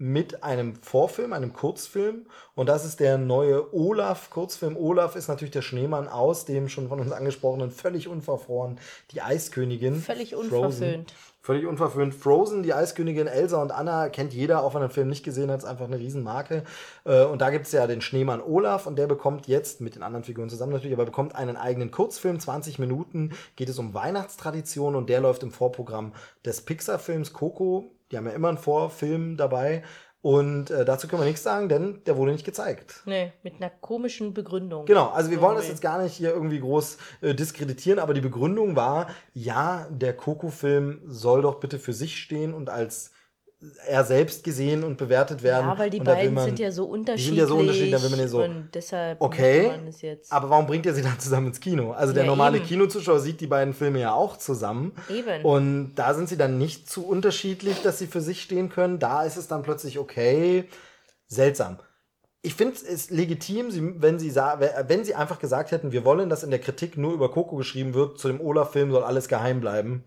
Speaker 1: mit einem Vorfilm, einem Kurzfilm. Und das ist der neue Olaf-Kurzfilm. Olaf ist natürlich der Schneemann aus dem schon von uns angesprochenen, völlig unverfroren, die Eiskönigin.
Speaker 2: Völlig unverföhnt.
Speaker 1: Völlig unverföhnt. Frozen, die Eiskönigin Elsa und Anna kennt jeder, auch wenn er den Film nicht gesehen hat, ist einfach eine Riesenmarke. Äh, und da gibt es ja den Schneemann Olaf und der bekommt jetzt, mit den anderen Figuren zusammen natürlich, aber bekommt einen eigenen Kurzfilm, 20 Minuten, geht es um Weihnachtstradition und der läuft im Vorprogramm des Pixar-Films Coco die haben ja immer einen Vorfilm dabei. Und äh, dazu können wir nichts sagen, denn der wurde nicht gezeigt.
Speaker 2: Nee, mit einer komischen Begründung.
Speaker 1: Genau, also wir wollen das jetzt gar nicht hier irgendwie groß äh, diskreditieren, aber die Begründung war, ja, der Coco-Film soll doch bitte für sich stehen und als er selbst gesehen und bewertet werden.
Speaker 2: Ja, weil die beiden man, sind ja so unterschiedlich. Die sind ja so unterschiedlich,
Speaker 1: da will man ja so. Und deshalb okay, aber warum bringt er sie dann zusammen ins Kino? Also der ja, normale eben. Kinozuschauer sieht die beiden Filme ja auch zusammen. Eben. Und da sind sie dann nicht zu unterschiedlich, dass sie für sich stehen können. Da ist es dann plötzlich okay. Seltsam. Ich finde es legitim, wenn sie, wenn sie einfach gesagt hätten, wir wollen, dass in der Kritik nur über Coco geschrieben wird, zu dem Olaf-Film soll alles geheim bleiben.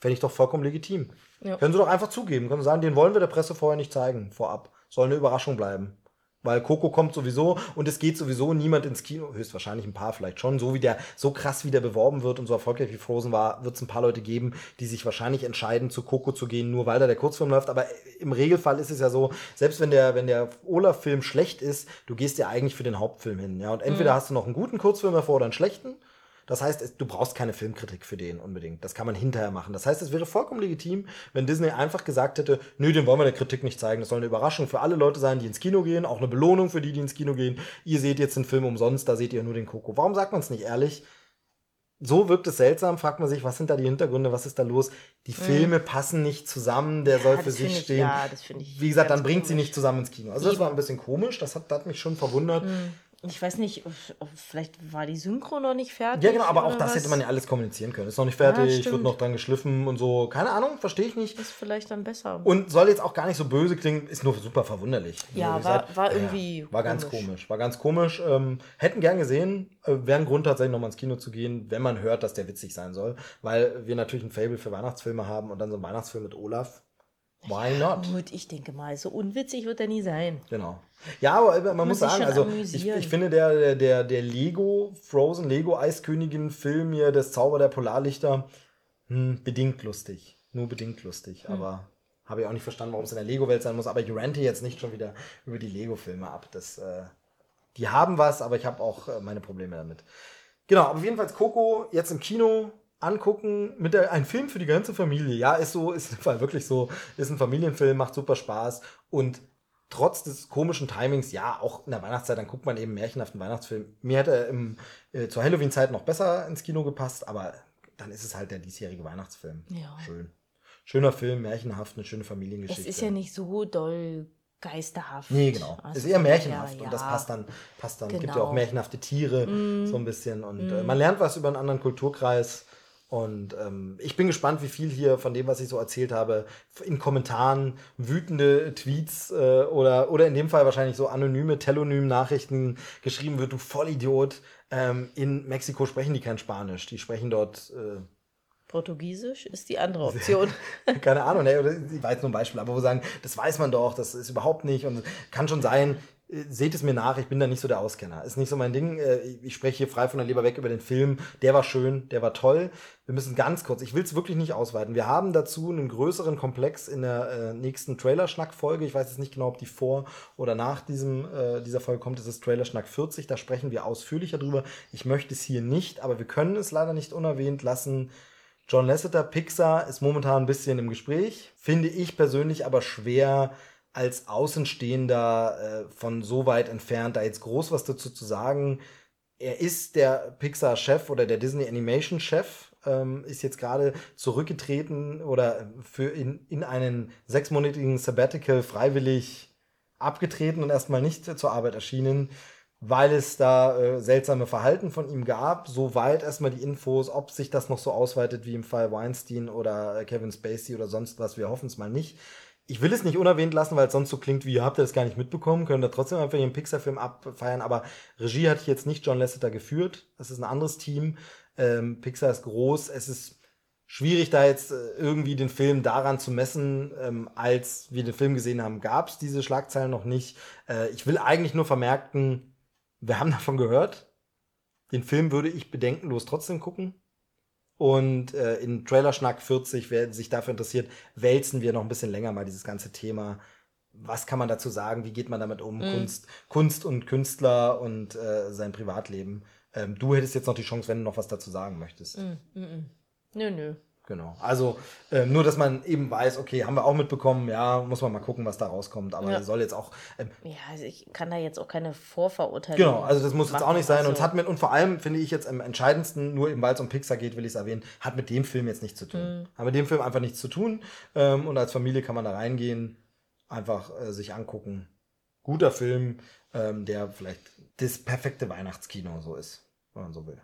Speaker 1: Fände ich doch vollkommen legitim. Ja. Können sie doch einfach zugeben. Können sie sagen, den wollen wir der Presse vorher nicht zeigen, vorab. Soll eine Überraschung bleiben. Weil Coco kommt sowieso und es geht sowieso niemand ins Kino, höchstwahrscheinlich ein paar vielleicht schon, so wie der, so krass wie der beworben wird und so erfolgreich wie Frozen war, wird es ein paar Leute geben, die sich wahrscheinlich entscheiden, zu Coco zu gehen, nur weil da der Kurzfilm läuft. Aber im Regelfall ist es ja so, selbst wenn der, wenn der Olaf-Film schlecht ist, du gehst ja eigentlich für den Hauptfilm hin. Ja, und entweder mhm. hast du noch einen guten Kurzfilm davor oder einen schlechten. Das heißt, du brauchst keine Filmkritik für den unbedingt. Das kann man hinterher machen. Das heißt, es wäre vollkommen legitim, wenn Disney einfach gesagt hätte, nö, den wollen wir der Kritik nicht zeigen. Das soll eine Überraschung für alle Leute sein, die ins Kino gehen, auch eine Belohnung für die, die ins Kino gehen. Ihr seht jetzt den Film umsonst, da seht ihr nur den Coco. Warum sagt man es nicht ehrlich? So wirkt es seltsam, fragt man sich, was sind da die Hintergründe, was ist da los? Die mhm. Filme mhm. passen nicht zusammen, der ja, soll für sich ich, stehen. Ja, ich. Wie gesagt, dann bringt komisch. sie nicht zusammen ins Kino. Also das war ein bisschen komisch, das hat, das hat mich schon verwundert. Mhm
Speaker 2: ich weiß nicht, vielleicht war die Synchro noch nicht fertig.
Speaker 1: Ja, genau, aber auch das was? hätte man ja alles kommunizieren können. Ist noch nicht fertig, ja, wird noch dran geschliffen und so. Keine Ahnung, verstehe ich nicht.
Speaker 2: Ist vielleicht dann besser.
Speaker 1: Und soll jetzt auch gar nicht so böse klingen, ist nur super verwunderlich.
Speaker 2: Ja, war, gesagt, war irgendwie.
Speaker 1: Ja, war ganz komisch. War ganz komisch. Ähm, hätten gern gesehen, äh, wäre ein Grund tatsächlich nochmal ins Kino zu gehen, wenn man hört, dass der witzig sein soll. Weil wir natürlich ein Fable für Weihnachtsfilme haben und dann so ein Weihnachtsfilm mit Olaf Why not?
Speaker 2: Gut, ich denke mal, so unwitzig wird er nie sein.
Speaker 1: Genau. Ja, aber man, man muss sagen, also ich, ich, finde der, der, der Lego Frozen, Lego Eiskönigin Film hier, das Zauber der Polarlichter, hm, bedingt lustig. Nur bedingt lustig. Hm. Aber habe ich auch nicht verstanden, warum es in der Lego-Welt sein muss. Aber ich rente jetzt nicht schon wieder über die Lego-Filme ab. Das, äh, die haben was, aber ich habe auch äh, meine Probleme damit. Genau, aber jedenfalls Coco jetzt im Kino angucken mit der, ein Film für die ganze Familie. Ja, ist so, ist Fall wirklich so, ist ein Familienfilm, macht super Spaß und trotz des komischen Timings, ja, auch in der Weihnachtszeit, dann guckt man eben märchenhaften Weihnachtsfilm. Mir hätte er im, äh, zur Halloween-Zeit noch besser ins Kino gepasst, aber dann ist es halt der diesjährige Weihnachtsfilm. Ja. Schön. Schöner Film, märchenhaft, eine schöne Familiengeschichte. Es
Speaker 2: ist ja nicht so doll geisterhaft.
Speaker 1: Nee, genau. Also ist eher märchenhaft ja, und das passt dann, passt dann. Genau. Gibt ja auch genau. märchenhafte Tiere, mm. so ein bisschen. Und mm. äh, man lernt was über einen anderen Kulturkreis. Und ähm, ich bin gespannt, wie viel hier von dem, was ich so erzählt habe, in Kommentaren wütende Tweets äh, oder, oder in dem Fall wahrscheinlich so anonyme Telonym-Nachrichten geschrieben wird, du Vollidiot. Ähm, in Mexiko sprechen die kein Spanisch, die sprechen dort äh,
Speaker 2: Portugiesisch ist die andere Option.
Speaker 1: Keine Ahnung, ne? ich war jetzt nur ein Beispiel, aber wo sagen, das weiß man doch, das ist überhaupt nicht und kann schon sein, seht es mir nach, ich bin da nicht so der Auskenner. Ist nicht so mein Ding. Äh, ich spreche hier frei von der Leber weg über den Film. Der war schön, der war toll. Wir müssen ganz kurz, ich will es wirklich nicht ausweiten. Wir haben dazu einen größeren Komplex in der äh, nächsten Trailerschnack-Folge. Ich weiß jetzt nicht genau, ob die vor oder nach diesem, äh, dieser Folge kommt. Es ist Trailerschnack 40. Da sprechen wir ausführlicher drüber. Ich möchte es hier nicht, aber wir können es leider nicht unerwähnt lassen. John Lasseter, Pixar ist momentan ein bisschen im Gespräch. Finde ich persönlich aber schwer, als Außenstehender äh, von so weit entfernt, da jetzt groß was dazu zu sagen. Er ist der Pixar-Chef oder der Disney Animation-Chef, ähm, ist jetzt gerade zurückgetreten oder für in, in einen sechsmonatigen Sabbatical freiwillig abgetreten und erstmal nicht zur Arbeit erschienen, weil es da äh, seltsame Verhalten von ihm gab. Soweit erstmal die Infos, ob sich das noch so ausweitet wie im Fall Weinstein oder Kevin Spacey oder sonst was. Wir hoffen es mal nicht ich will es nicht unerwähnt lassen, weil es sonst so klingt, wie habt ihr das gar nicht mitbekommen, können da trotzdem einfach den Pixar-Film abfeiern, aber Regie hat jetzt nicht John Lasseter geführt, das ist ein anderes Team, ähm, Pixar ist groß, es ist schwierig da jetzt äh, irgendwie den Film daran zu messen, ähm, als wir den Film gesehen haben, gab es diese Schlagzeilen noch nicht. Äh, ich will eigentlich nur vermerken, wir haben davon gehört, den Film würde ich bedenkenlos trotzdem gucken. Und äh, in Trailerschnack 40, wer sich dafür interessiert, wälzen wir noch ein bisschen länger mal dieses ganze Thema. Was kann man dazu sagen? Wie geht man damit um? Mm. Kunst, Kunst und Künstler und äh, sein Privatleben. Ähm, du hättest jetzt noch die Chance, wenn du noch was dazu sagen möchtest. Mm,
Speaker 2: mm, nö, nö.
Speaker 1: Genau. Also äh, nur, dass man eben weiß, okay, haben wir auch mitbekommen, ja, muss man mal gucken, was da rauskommt. Aber ja. soll jetzt auch. Ähm,
Speaker 2: ja, also ich kann da jetzt auch keine Vorverurteilung.
Speaker 1: Genau, also das muss jetzt auch nicht sein. Also. Und es hat mit, und vor allem finde ich jetzt am entscheidendsten, nur eben weil es um Pixar geht, will ich es erwähnen, hat mit dem Film jetzt nichts zu tun. Mhm. Hat mit dem Film einfach nichts zu tun. Ähm, und als Familie kann man da reingehen, einfach äh, sich angucken. Guter Film, ähm, der vielleicht das perfekte Weihnachtskino so ist, wenn man so will.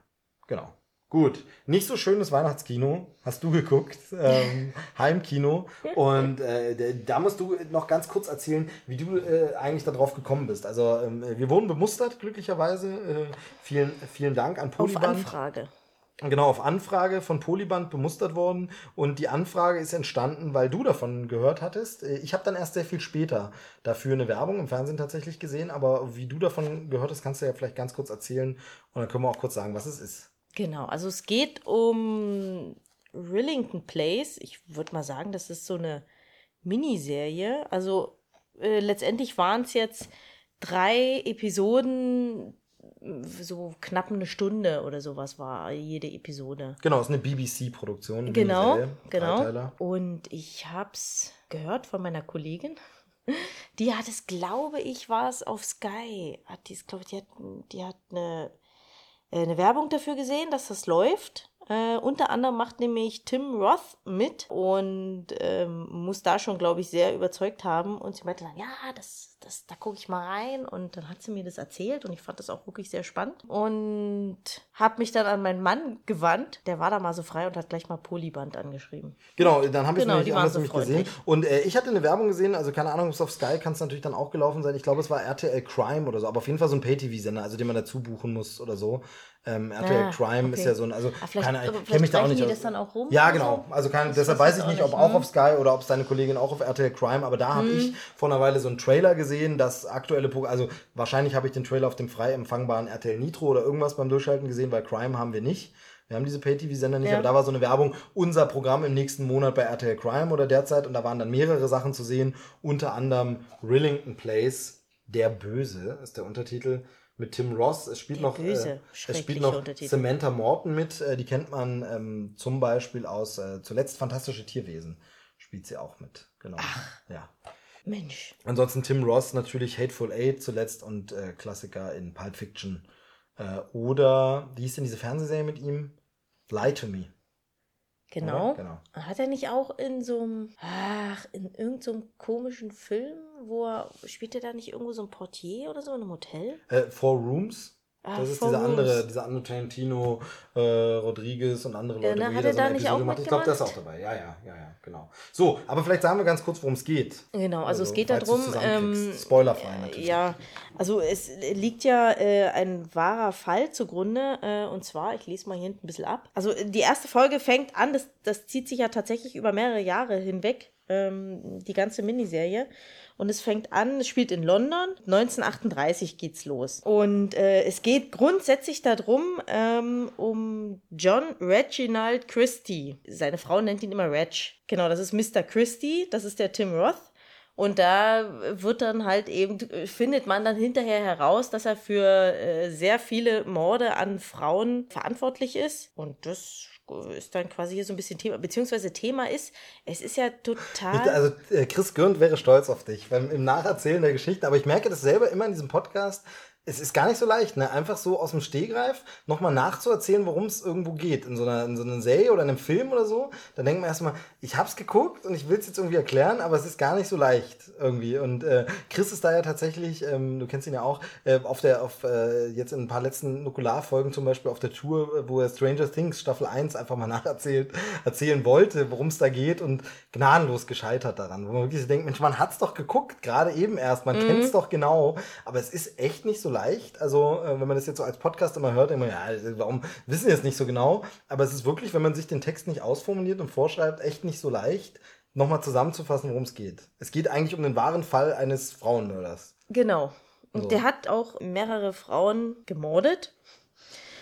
Speaker 1: Genau. Gut, nicht so schönes Weihnachtskino hast du geguckt, ähm, Heimkino. Und äh, da musst du noch ganz kurz erzählen, wie du äh, eigentlich darauf gekommen bist. Also ähm, wir wurden bemustert, glücklicherweise. Äh, vielen, vielen Dank an Polyband.
Speaker 2: Auf Anfrage.
Speaker 1: Genau, auf Anfrage von Polyband bemustert worden. Und die Anfrage ist entstanden, weil du davon gehört hattest. Äh, ich habe dann erst sehr viel später dafür eine Werbung im Fernsehen tatsächlich gesehen. Aber wie du davon gehört hast, kannst du ja vielleicht ganz kurz erzählen. Und dann können wir auch kurz sagen, was es ist.
Speaker 2: Genau, also es geht um Rillington Place. Ich würde mal sagen, das ist so eine Miniserie. Also äh, letztendlich waren es jetzt drei Episoden, so knapp eine Stunde oder sowas war jede Episode.
Speaker 1: Genau, es ist eine BBC-Produktion.
Speaker 2: Genau, genau. Und ich habe es gehört von meiner Kollegin. Die hat es, glaube ich, war es auf Sky. Hat die, glaube ich, die hat, die hat eine eine Werbung dafür gesehen, dass das läuft. Äh, unter anderem macht nämlich Tim Roth mit und ähm, muss da schon, glaube ich, sehr überzeugt haben. Und sie meinte dann, ja, das, das, da gucke ich mal rein. Und dann hat sie mir das erzählt und ich fand das auch wirklich sehr spannend. Und habe mich dann an meinen Mann gewandt. Der war da mal so frei und hat gleich mal Polyband angeschrieben.
Speaker 1: Genau, dann habe ich genau, nämlich, so nämlich gesehen. Und äh, ich hatte eine Werbung gesehen, also keine Ahnung, auf Sky kann es natürlich dann auch gelaufen sein. Ich glaube, es war RTL Crime oder so, aber auf jeden Fall so ein Pay-TV-Sender, also den man dazu buchen muss oder so. Ähm, RTL ah, Crime okay. ist ja so ein, also
Speaker 2: ah, keine, ich kenne mich da auch nicht. Die das dann auch rum
Speaker 1: ja, genau. Also kann, deshalb weiß ich nicht, ob auch auf Sky oder ob es deine Kollegin auch auf RTL Crime, aber da habe hm. ich vor einer Weile so einen Trailer gesehen, das aktuelle Programm, also wahrscheinlich habe ich den Trailer auf dem frei empfangbaren RTL Nitro oder irgendwas beim Durchschalten gesehen, weil Crime haben wir nicht. Wir haben diese Pay-TV-Sender nicht, ja. aber da war so eine Werbung, unser Programm im nächsten Monat bei RTL Crime oder derzeit und da waren dann mehrere Sachen zu sehen, unter anderem Rillington Place, der Böse ist der Untertitel mit Tim Ross. Es spielt noch,
Speaker 2: böse,
Speaker 1: äh, es spielt noch Samantha Morton mit. Äh, die kennt man ähm, zum Beispiel aus äh, zuletzt Fantastische Tierwesen. Spielt sie auch mit. Genau.
Speaker 2: Ach,
Speaker 1: ja.
Speaker 2: Mensch.
Speaker 1: Ansonsten Tim Ross natürlich Hateful Eight zuletzt und äh, Klassiker in Pulp Fiction. Äh, oder, wie hieß denn diese Fernsehserie mit ihm? Lie to Me.
Speaker 2: Genau. genau. Hat er nicht auch in so einem, ach, in irgendeinem so komischen Film, wo er, spielt er da nicht irgendwo so ein Portier oder so in einem Hotel?
Speaker 1: Äh, Four Rooms. Ah, das ist dieser andere, dieser andere Tarantino, äh, Rodriguez und andere Leute.
Speaker 2: Ja, hat er da nicht auch
Speaker 1: Ich glaube, der ist auch dabei. Ja, ja, ja, ja, genau. So, aber vielleicht sagen wir ganz kurz, worum es geht.
Speaker 2: Genau, also, also es geht darum. Ähm,
Speaker 1: Spoilerfrei natürlich.
Speaker 2: Ja, also es liegt ja äh, ein wahrer Fall zugrunde. Äh, und zwar, ich lese mal hier hinten ein bisschen ab. Also die erste Folge fängt an, das, das zieht sich ja tatsächlich über mehrere Jahre hinweg, ähm, die ganze Miniserie. Und es fängt an, es spielt in London. 1938 geht's los. Und äh, es geht grundsätzlich darum, ähm, um John Reginald Christie. Seine Frau nennt ihn immer Reg. Genau, das ist Mr. Christie, das ist der Tim Roth. Und da wird dann halt eben, findet man dann hinterher heraus, dass er für äh, sehr viele Morde an Frauen verantwortlich ist. Und das ist dann quasi hier so ein bisschen Thema, beziehungsweise Thema ist, es ist ja total.
Speaker 1: Also äh, Chris Gürnt wäre stolz auf dich beim, im Nacherzählen der Geschichte, aber ich merke das selber immer in diesem Podcast, es ist gar nicht so leicht, ne? Einfach so aus dem Stehgreif nochmal nachzuerzählen, worum es irgendwo geht. In so, einer, in so einer Serie oder in einem Film oder so. Dann denkt man erstmal, ich hab's geguckt und ich will es jetzt irgendwie erklären, aber es ist gar nicht so leicht irgendwie. Und äh, Chris ist da ja tatsächlich, ähm, du kennst ihn ja auch, äh, auf der, auf äh, jetzt in ein paar letzten Nukularfolgen zum Beispiel auf der Tour, wo er Stranger Things Staffel 1 einfach mal nacherzählt, erzählen wollte, worum es da geht und gnadenlos gescheitert daran. Wo man wirklich so denkt, Mensch, man hat's doch geguckt, gerade eben erst, man mhm. kennt's doch genau, aber es ist echt nicht so leicht. Also, äh, wenn man das jetzt so als Podcast immer hört, immer, ja, warum wissen wir es nicht so genau? Aber es ist wirklich, wenn man sich den Text nicht ausformuliert und vorschreibt, echt nicht so leicht, nochmal zusammenzufassen, worum es geht. Es geht eigentlich um den wahren Fall eines Frauenmörders.
Speaker 2: Genau. Und so. der hat auch mehrere Frauen gemordet.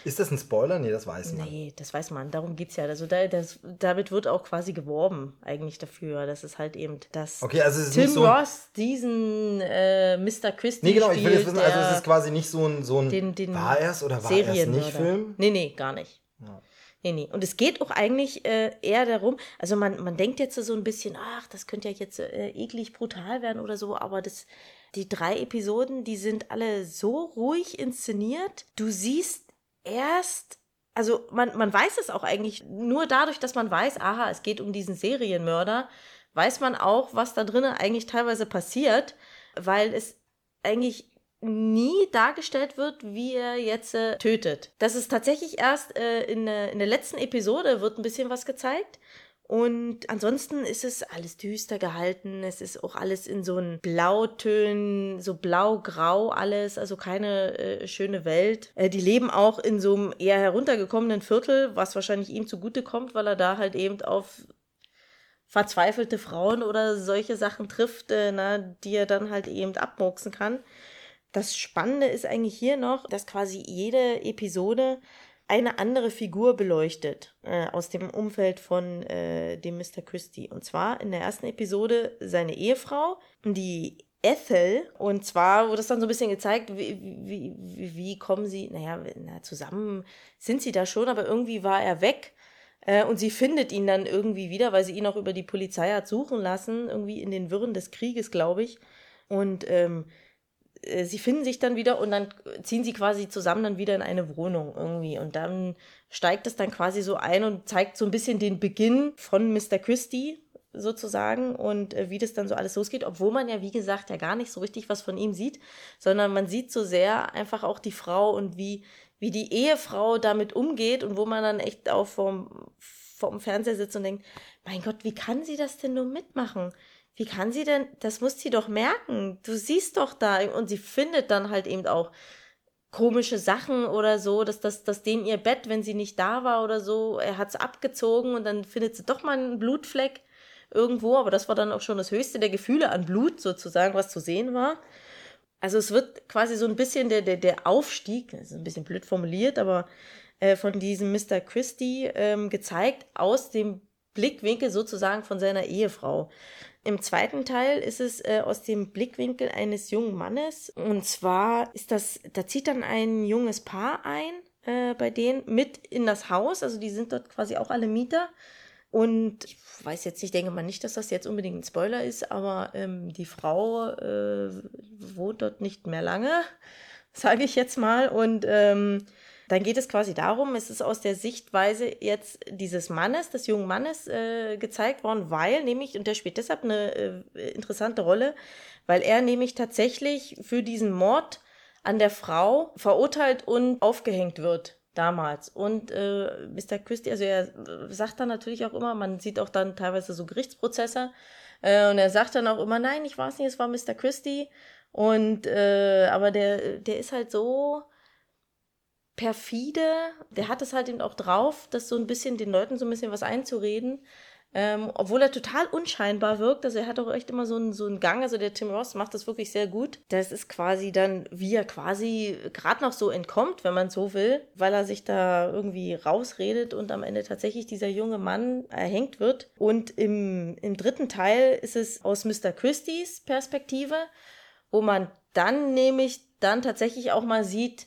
Speaker 1: Ist das ein Spoiler? Nee, das weiß man.
Speaker 2: Nee, das weiß man. Darum geht es ja. Also da, das, damit wird auch quasi geworben, eigentlich dafür. Das ist halt eben das.
Speaker 1: Okay, also es ist
Speaker 2: Tim
Speaker 1: nicht so
Speaker 2: Ross diesen äh, Mr. Christie.
Speaker 1: Nee, genau, ich will jetzt wissen, also es ist quasi nicht so ein, so ein
Speaker 2: den, den
Speaker 1: war er es oder war er es nicht Film?
Speaker 2: Nee, nee, gar nicht. Ja. Nee, nee. Und es geht auch eigentlich äh, eher darum, also man, man denkt jetzt so ein bisschen, ach, das könnte ja jetzt äh, eklig brutal werden oder so, aber das, die drei Episoden, die sind alle so ruhig inszeniert. Du siehst erst, also man, man weiß es auch eigentlich nur dadurch, dass man weiß, aha, es geht um diesen Serienmörder, weiß man auch, was da drinnen eigentlich teilweise passiert, weil es eigentlich nie dargestellt wird, wie er jetzt äh, tötet. Das ist tatsächlich erst äh, in, in der letzten Episode wird ein bisschen was gezeigt und ansonsten ist es alles düster gehalten. Es ist auch alles in so einen Blautönen, so blau-grau alles, also keine äh, schöne Welt. Äh, die leben auch in so einem eher heruntergekommenen Viertel, was wahrscheinlich ihm zugute kommt, weil er da halt eben auf verzweifelte Frauen oder solche Sachen trifft, äh, na, die er dann halt eben abmurksen kann. Das Spannende ist eigentlich hier noch, dass quasi jede Episode eine andere Figur beleuchtet äh, aus dem Umfeld von äh, dem Mr. Christie. Und zwar in der ersten Episode seine Ehefrau, die Ethel. Und zwar wurde es dann so ein bisschen gezeigt, wie, wie, wie, kommen sie, naja, na, zusammen sind sie da schon, aber irgendwie war er weg. Äh, und sie findet ihn dann irgendwie wieder, weil sie ihn auch über die Polizei hat suchen lassen, irgendwie in den Wirren des Krieges, glaube ich. Und ähm, äh, sie finden sich dann wieder und dann ziehen sie quasi zusammen dann wieder in eine Wohnung irgendwie. Und dann steigt es dann quasi so ein und zeigt so ein bisschen den Beginn von Mr. Christie sozusagen und äh, wie das dann so alles losgeht, obwohl man ja, wie gesagt, ja gar nicht so richtig was von ihm sieht, sondern man sieht so sehr einfach auch die Frau und wie, wie die Ehefrau damit umgeht und wo man dann echt auch vorm, vorm Fernseher sitzt und denkt, mein Gott, wie kann sie das denn nur mitmachen? Wie kann sie denn, das muss sie doch merken. Du siehst doch da und sie findet dann halt eben auch komische Sachen oder so, dass das, dass dem ihr Bett, wenn sie nicht da war oder so, er hat es abgezogen und dann findet sie doch mal einen Blutfleck irgendwo, aber das war dann auch schon das höchste der Gefühle an Blut sozusagen, was zu sehen war. Also es wird quasi so ein bisschen der, der, der Aufstieg, das ist ein bisschen blöd formuliert, aber äh, von diesem Mr. Christie ähm, gezeigt aus dem Blickwinkel sozusagen von seiner Ehefrau. Im zweiten Teil ist es äh, aus dem Blickwinkel eines jungen Mannes. Und zwar ist das, da zieht dann ein junges Paar ein, äh, bei denen mit in das Haus. Also die sind dort quasi auch alle Mieter. Und ich weiß jetzt nicht, denke mal nicht, dass das jetzt unbedingt ein Spoiler ist, aber ähm, die Frau äh, wohnt dort nicht mehr lange, sage ich jetzt mal. Und ähm, dann geht es quasi darum, es ist aus der Sichtweise jetzt dieses Mannes, des jungen Mannes, äh, gezeigt worden, weil nämlich, und der spielt deshalb eine äh, interessante Rolle, weil er nämlich tatsächlich für diesen Mord an der Frau verurteilt und aufgehängt wird damals. Und äh, Mr. Christie, also er sagt dann natürlich auch immer, man sieht auch dann teilweise so Gerichtsprozesse, äh, und er sagt dann auch immer, nein, ich weiß nicht, es war Mr. Christie. Und äh, aber der, der ist halt so perfide, der hat es halt eben auch drauf, das so ein bisschen den Leuten so ein bisschen was einzureden. Ähm, obwohl er total unscheinbar wirkt. Also er hat auch echt immer so einen, so einen Gang. Also der Tim Ross macht das wirklich sehr gut. Das ist quasi dann, wie er quasi gerade noch so entkommt, wenn man so will, weil er sich da irgendwie rausredet und am Ende tatsächlich dieser junge Mann erhängt wird. Und im, im dritten Teil ist es aus Mr. Christie's Perspektive, wo man dann nämlich dann tatsächlich auch mal sieht,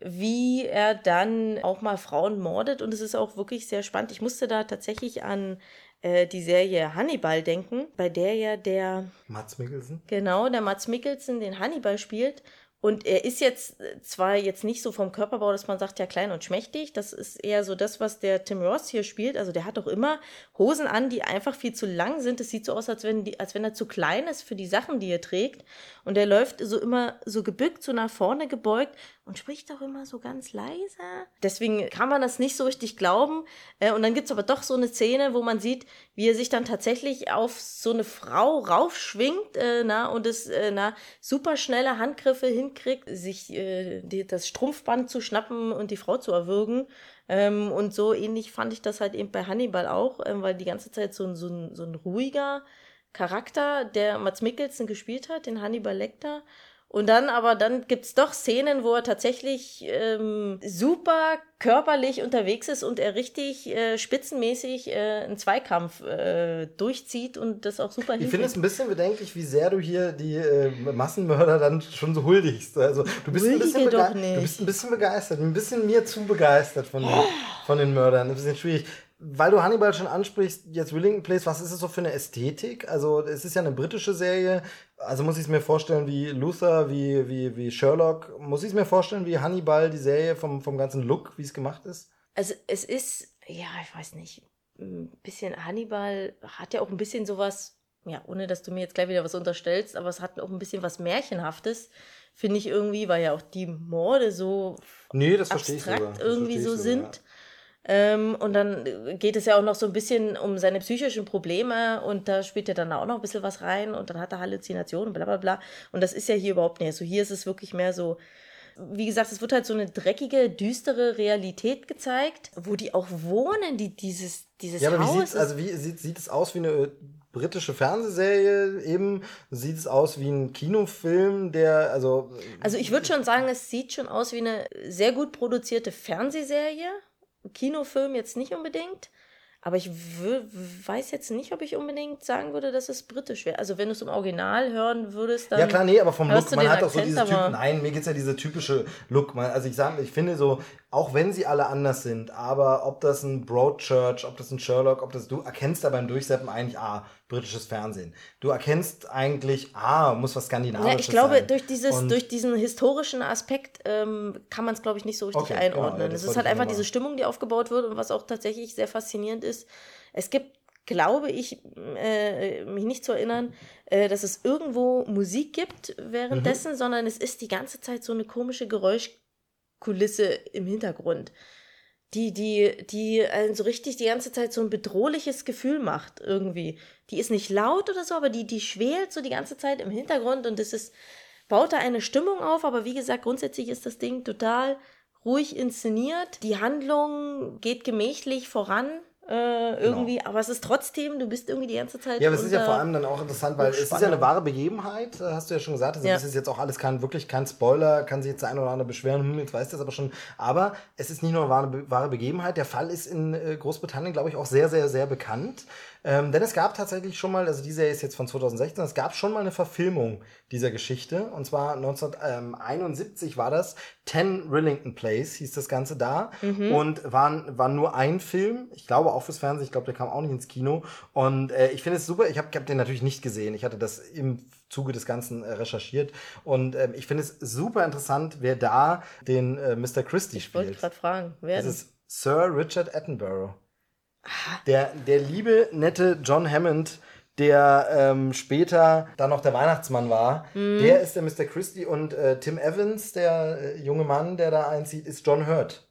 Speaker 2: wie er dann auch mal Frauen mordet. Und es ist auch wirklich sehr spannend. Ich musste da tatsächlich an äh, die Serie Hannibal denken, bei der ja der
Speaker 1: Mats Mikkelsen.
Speaker 2: Genau, der Mats Mikkelsen den Hannibal spielt. Und er ist jetzt äh, zwar jetzt nicht so vom Körperbau, dass man sagt, ja, klein und schmächtig. Das ist eher so das, was der Tim Ross hier spielt. Also der hat doch immer Hosen an, die einfach viel zu lang sind. Es sieht so aus, als wenn, die, als wenn er zu klein ist für die Sachen, die er trägt. Und er läuft so immer so gebückt, so nach vorne gebeugt und spricht auch immer so ganz leise. Deswegen kann man das nicht so richtig glauben. Äh, und dann gibt's aber doch so eine Szene, wo man sieht, wie er sich dann tatsächlich auf so eine Frau raufschwingt äh, na, und es na, super schnelle Handgriffe hinkriegt, sich äh, das Strumpfband zu schnappen und die Frau zu erwürgen. Ähm, und so ähnlich fand ich das halt eben bei Hannibal auch, ähm, weil die ganze Zeit so ein, so ein, so ein ruhiger Charakter, der Mats Mikkelsen gespielt hat, den Hannibal Lecter, und dann aber, dann gibt's doch Szenen, wo er tatsächlich ähm, super körperlich unterwegs ist und er richtig äh, spitzenmäßig äh, einen Zweikampf äh, durchzieht und das auch super
Speaker 1: Ich finde es ein bisschen bedenklich, wie sehr du hier die äh, Massenmörder dann schon so huldigst. Also du bist, ein bisschen du bist ein bisschen begeistert, ein bisschen mir zu begeistert von, oh. von den Mördern. Ein bisschen schwierig weil du Hannibal schon ansprichst, jetzt Willington Place, was ist es so für eine Ästhetik? Also es ist ja eine britische Serie, also muss ich es mir vorstellen wie Luther, wie, wie, wie Sherlock, muss ich es mir vorstellen wie Hannibal, die Serie vom, vom ganzen Look, wie es gemacht ist?
Speaker 2: Also es ist, ja, ich weiß nicht, ein bisschen Hannibal hat ja auch ein bisschen sowas, ja, ohne dass du mir jetzt gleich wieder was unterstellst, aber es hat auch ein bisschen was Märchenhaftes, finde ich irgendwie, weil ja auch die Morde so
Speaker 1: nee, das abstrakt
Speaker 2: ich irgendwie so sind. Ja. Ähm, und dann geht es ja auch noch so ein bisschen um seine psychischen Probleme und da spielt ja dann auch noch ein bisschen was rein und dann hat er Halluzinationen und bla bla bla. Und das ist ja hier überhaupt nicht. So also hier ist es wirklich mehr so, wie gesagt, es wird halt so eine dreckige, düstere Realität gezeigt, wo die auch wohnen, die dieses, dieses
Speaker 1: ja, aber
Speaker 2: Haus.
Speaker 1: Wie sieht's, also wie sieht, sieht es aus wie eine britische Fernsehserie eben? Sieht es aus wie ein Kinofilm, der, also.
Speaker 2: Also ich würde schon sagen, es sieht schon aus wie eine sehr gut produzierte Fernsehserie Kinofilm jetzt nicht unbedingt. Aber ich weiß jetzt nicht, ob ich unbedingt sagen würde, dass es britisch wäre. Also wenn du es im Original hören würdest, dann.
Speaker 1: Ja klar, nee, aber vom Look, man hat Akzent, auch so diese Typen. Nein, mir geht es ja diese typische Look. Also ich sage, ich finde so, auch wenn sie alle anders sind, aber ob das ein Broadchurch, ob das ein Sherlock, ob das, du erkennst da beim Durchseppen eigentlich, ah, britisches Fernsehen. Du erkennst eigentlich, ah, muss was Skandinavisches sein. Ja,
Speaker 2: ich glaube,
Speaker 1: sein.
Speaker 2: durch dieses, durch diesen historischen Aspekt ähm, kann man es, glaube ich, nicht so richtig okay, einordnen. Genau, ja, es ist halt einfach diese Stimmung, die aufgebaut wird und was auch tatsächlich sehr faszinierend ist. Es gibt glaube ich, äh, mich nicht zu erinnern, äh, dass es irgendwo Musik gibt währenddessen, mhm. sondern es ist die ganze Zeit so eine komische Geräuschkulisse im Hintergrund die, die, die äh, so richtig die ganze Zeit so ein bedrohliches Gefühl macht, irgendwie. Die ist nicht laut oder so, aber die, die schwelt so die ganze Zeit im Hintergrund und es ist, baut da eine Stimmung auf, aber wie gesagt, grundsätzlich ist das Ding total ruhig inszeniert. Die Handlung geht gemächlich voran. Äh, irgendwie, genau. aber es ist trotzdem, du bist irgendwie die ganze Zeit.
Speaker 1: Ja, aber es ist ja vor allem dann auch interessant, weil es ist ja eine wahre Begebenheit, äh, hast du ja schon gesagt. Also ja. das ist jetzt auch alles kein, wirklich kein Spoiler, kann sich jetzt der eine oder andere beschweren, hm, jetzt weißt du das aber schon. Aber es ist nicht nur eine wahre, wahre Begebenheit. Der Fall ist in äh, Großbritannien, glaube ich, auch sehr, sehr, sehr bekannt. Ähm, denn es gab tatsächlich schon mal, also die Serie ist jetzt von 2016, es gab schon mal eine Verfilmung dieser Geschichte. Und zwar 1971 war das. Ten Rillington Place hieß das Ganze da. Mhm. Und war, war nur ein Film. Ich glaube auch fürs Fernsehen. Ich glaube, der kam auch nicht ins Kino. Und äh, ich finde es super. Ich habe hab den natürlich nicht gesehen. Ich hatte das im Zuge des Ganzen äh, recherchiert. Und äh, ich finde es super interessant, wer da den äh, Mr. Christie
Speaker 2: ich
Speaker 1: spielt.
Speaker 2: Ich wollte gerade fragen, wer
Speaker 1: Das ist Sir Richard Attenborough. Der, der liebe, nette John Hammond, der ähm, später dann noch der Weihnachtsmann war, mhm. der ist der Mr. Christie und äh, Tim Evans, der äh, junge Mann, der da einzieht, ist John Hurt.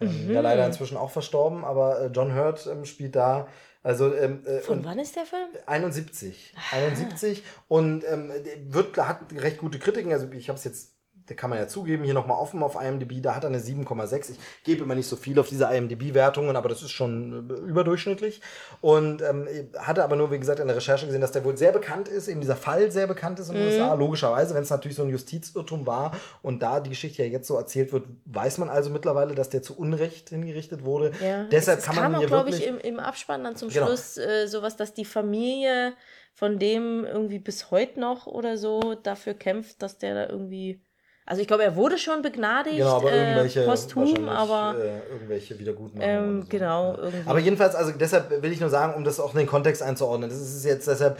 Speaker 1: Ähm, mhm. Der leider inzwischen auch verstorben, aber äh, John Hurt ähm, spielt da. Also, ähm,
Speaker 2: äh, Von wann ist der Film?
Speaker 1: 71. Ah. 71 und ähm, wird, hat recht gute Kritiken. Also ich habe es jetzt da kann man ja zugeben, hier nochmal offen auf IMDb, da hat er eine 7,6. Ich gebe immer nicht so viel auf diese IMDb-Wertungen, aber das ist schon äh, überdurchschnittlich. Und ähm, hatte aber nur, wie gesagt, in der Recherche gesehen, dass der wohl sehr bekannt ist, eben dieser Fall sehr bekannt ist in den mhm. USA. Logischerweise, wenn es natürlich so ein Justizirrtum war und da die Geschichte ja jetzt so erzählt wird, weiß man also mittlerweile, dass der zu Unrecht hingerichtet wurde.
Speaker 2: Ja. Deshalb es, es kann man kam auch, glaube ich, im, im Abspann dann zum genau. Schluss äh, sowas, dass die Familie von dem irgendwie bis heute noch oder so dafür kämpft, dass der da irgendwie also ich glaube, er wurde schon begnadigt,
Speaker 1: genau, aber irgendwelche,
Speaker 2: äh, posthum, aber
Speaker 1: äh, irgendwelche Wiedergutmachungen.
Speaker 2: Ähm, so. Genau. Ja.
Speaker 1: Aber jedenfalls, also deshalb will ich nur sagen, um das auch in den Kontext einzuordnen. Das ist jetzt deshalb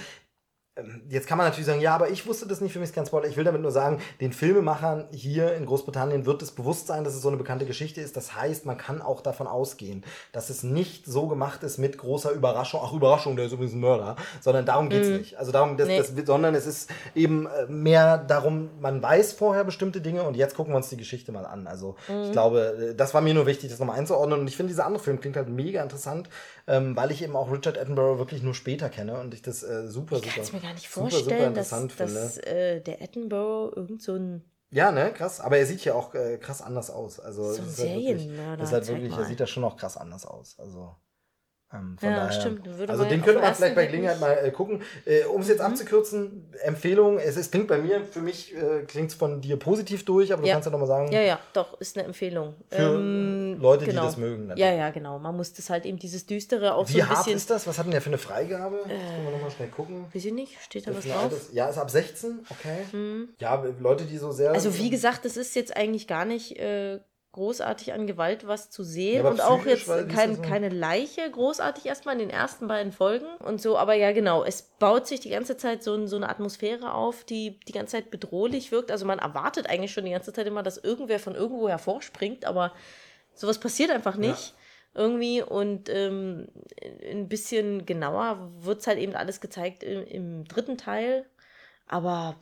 Speaker 1: Jetzt kann man natürlich sagen, ja, aber ich wusste das nicht, für mich ist kein Spoiler. Ich will damit nur sagen, den Filmemachern hier in Großbritannien wird es bewusst sein, dass es so eine bekannte Geschichte ist. Das heißt, man kann auch davon ausgehen, dass es nicht so gemacht ist mit großer Überraschung. Ach, Überraschung, der ist übrigens ein Mörder. Sondern darum geht's mm. nicht. Also darum, das, nee. das, sondern es ist eben äh, mehr darum, man weiß vorher bestimmte Dinge und jetzt gucken wir uns die Geschichte mal an. Also mm. ich glaube, äh, das war mir nur wichtig, das nochmal einzuordnen. Und ich finde, dieser andere Film klingt halt mega interessant, ähm, weil ich eben auch Richard Attenborough wirklich nur später kenne und ich das äh, super,
Speaker 2: ich
Speaker 1: super.
Speaker 2: mir gar nicht vorstellen, super, super dass, dass äh, der Attenborough irgend so ein
Speaker 1: ja, ne, krass. Aber er sieht ja auch äh, krass anders aus. Also,
Speaker 2: so ein Serienmörder.
Speaker 1: Ist halt wirklich, er sieht ja schon auch krass anders aus. Also.
Speaker 2: Ähm, ja, daher, stimmt.
Speaker 1: Würde also den könnte man vielleicht bei Gelegenheit mal äh, gucken. Äh, um es jetzt mhm. abzukürzen, Empfehlung, es, es klingt bei mir, für mich äh, klingt es von dir positiv durch, aber du kannst ja nochmal sagen.
Speaker 2: Ja, ja, doch, ist eine Empfehlung.
Speaker 1: Für ähm, Leute, genau. die das mögen.
Speaker 2: Natürlich. Ja, ja, genau. Man muss das halt eben dieses Düstere auch
Speaker 1: Wie
Speaker 2: so ein
Speaker 1: hart
Speaker 2: bisschen...
Speaker 1: ist das? Was hat denn der für eine Freigabe? Äh, können wir nochmal schnell gucken.
Speaker 2: Weiß ich nicht, steht da was drauf? Altes,
Speaker 1: ja, ist ab 16, okay. Mhm. Ja, Leute, die so sehr...
Speaker 2: Also wie gesagt, das ist jetzt eigentlich gar nicht... Großartig an Gewalt was zu sehen ja, und auch jetzt kein, so. keine Leiche großartig erstmal in den ersten beiden Folgen und so, aber ja genau, es baut sich die ganze Zeit so, so eine Atmosphäre auf, die die ganze Zeit bedrohlich wirkt, also man erwartet eigentlich schon die ganze Zeit immer, dass irgendwer von irgendwo hervorspringt, aber sowas passiert einfach nicht. Ja irgendwie und ähm, ein bisschen genauer wird es halt eben alles gezeigt im, im dritten Teil, aber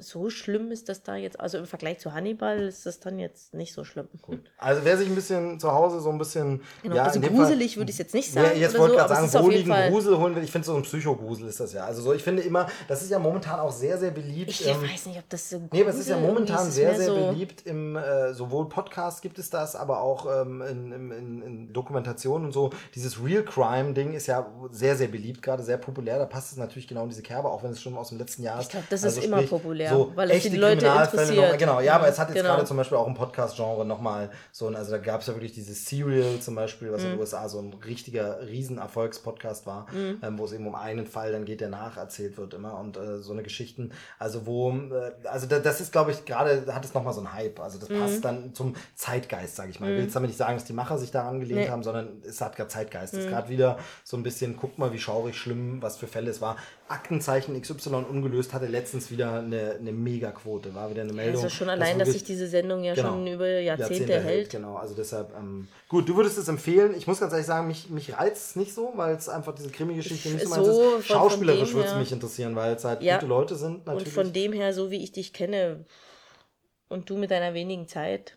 Speaker 2: so schlimm ist das da jetzt, also im Vergleich zu Hannibal ist das dann jetzt nicht so schlimm.
Speaker 1: Gut. Also wer sich ein bisschen zu Hause so ein bisschen.
Speaker 2: Genau, ja, also gruselig würde ich es jetzt nicht sagen.
Speaker 1: Ja, jetzt wollte so, gerade sagen, wohligen Grusel holen will. Ich finde so ein Psychogrusel ist das ja. Also so, ich finde immer, das ist ja momentan auch sehr, sehr beliebt.
Speaker 2: Ich ähm, weiß nicht, ob das so
Speaker 1: Nee, aber es ist ja momentan ist sehr, sehr so beliebt im, äh, sowohl Podcast gibt es das, aber auch ähm, in, in, in, in Dokumentationen und so. Dieses Real Crime-Ding ist ja sehr, sehr beliebt, gerade sehr populär. Da passt es natürlich genau in diese Kerbe, auch wenn es schon aus dem letzten Jahr ist.
Speaker 2: Ich glaube, das also ist immer populär,
Speaker 1: so
Speaker 2: weil es die Leute interessiert.
Speaker 1: Noch, genau, ja, aber es hat jetzt genau. gerade zum Beispiel auch im Podcast-Genre nochmal so, also da gab es ja wirklich dieses Serial zum Beispiel, was mhm. in den USA so ein richtiger Riesenerfolgspodcast war, mhm. ähm, wo es eben um einen Fall dann geht, der nacherzählt wird immer und äh, so eine Geschichten, also wo, äh, also da, das ist glaube ich gerade, hat es nochmal so ein Hype, also das mhm. passt dann zum Zeitgeist, sage ich mal. Ich will mhm. jetzt damit nicht sagen, dass die Macher sich da angelehnt nee. haben, sondern es hat gerade Zeitgeist. Es ist mhm. gerade wieder so ein bisschen, guck mal, wie schaurig, schlimm, was für Fälle es war. Aktenzeichen XY ungelöst hatte letztens wieder eine, eine Megaquote, war wieder eine Meldung.
Speaker 2: Also schon allein, dass sich diese Sendung ja genau, schon über Jahrzehnte, Jahrzehnte hält. hält.
Speaker 1: Genau, also deshalb, ähm, gut, du würdest es empfehlen. Ich muss ganz ehrlich sagen, mich, mich reizt es nicht so, weil es einfach diese Krimi-Geschichte nicht so meins ist. Schauspielerisch würde es mich interessieren, weil es halt ja. gute Leute sind.
Speaker 2: Natürlich. Und von dem her, so wie ich dich kenne und du mit deiner wenigen Zeit.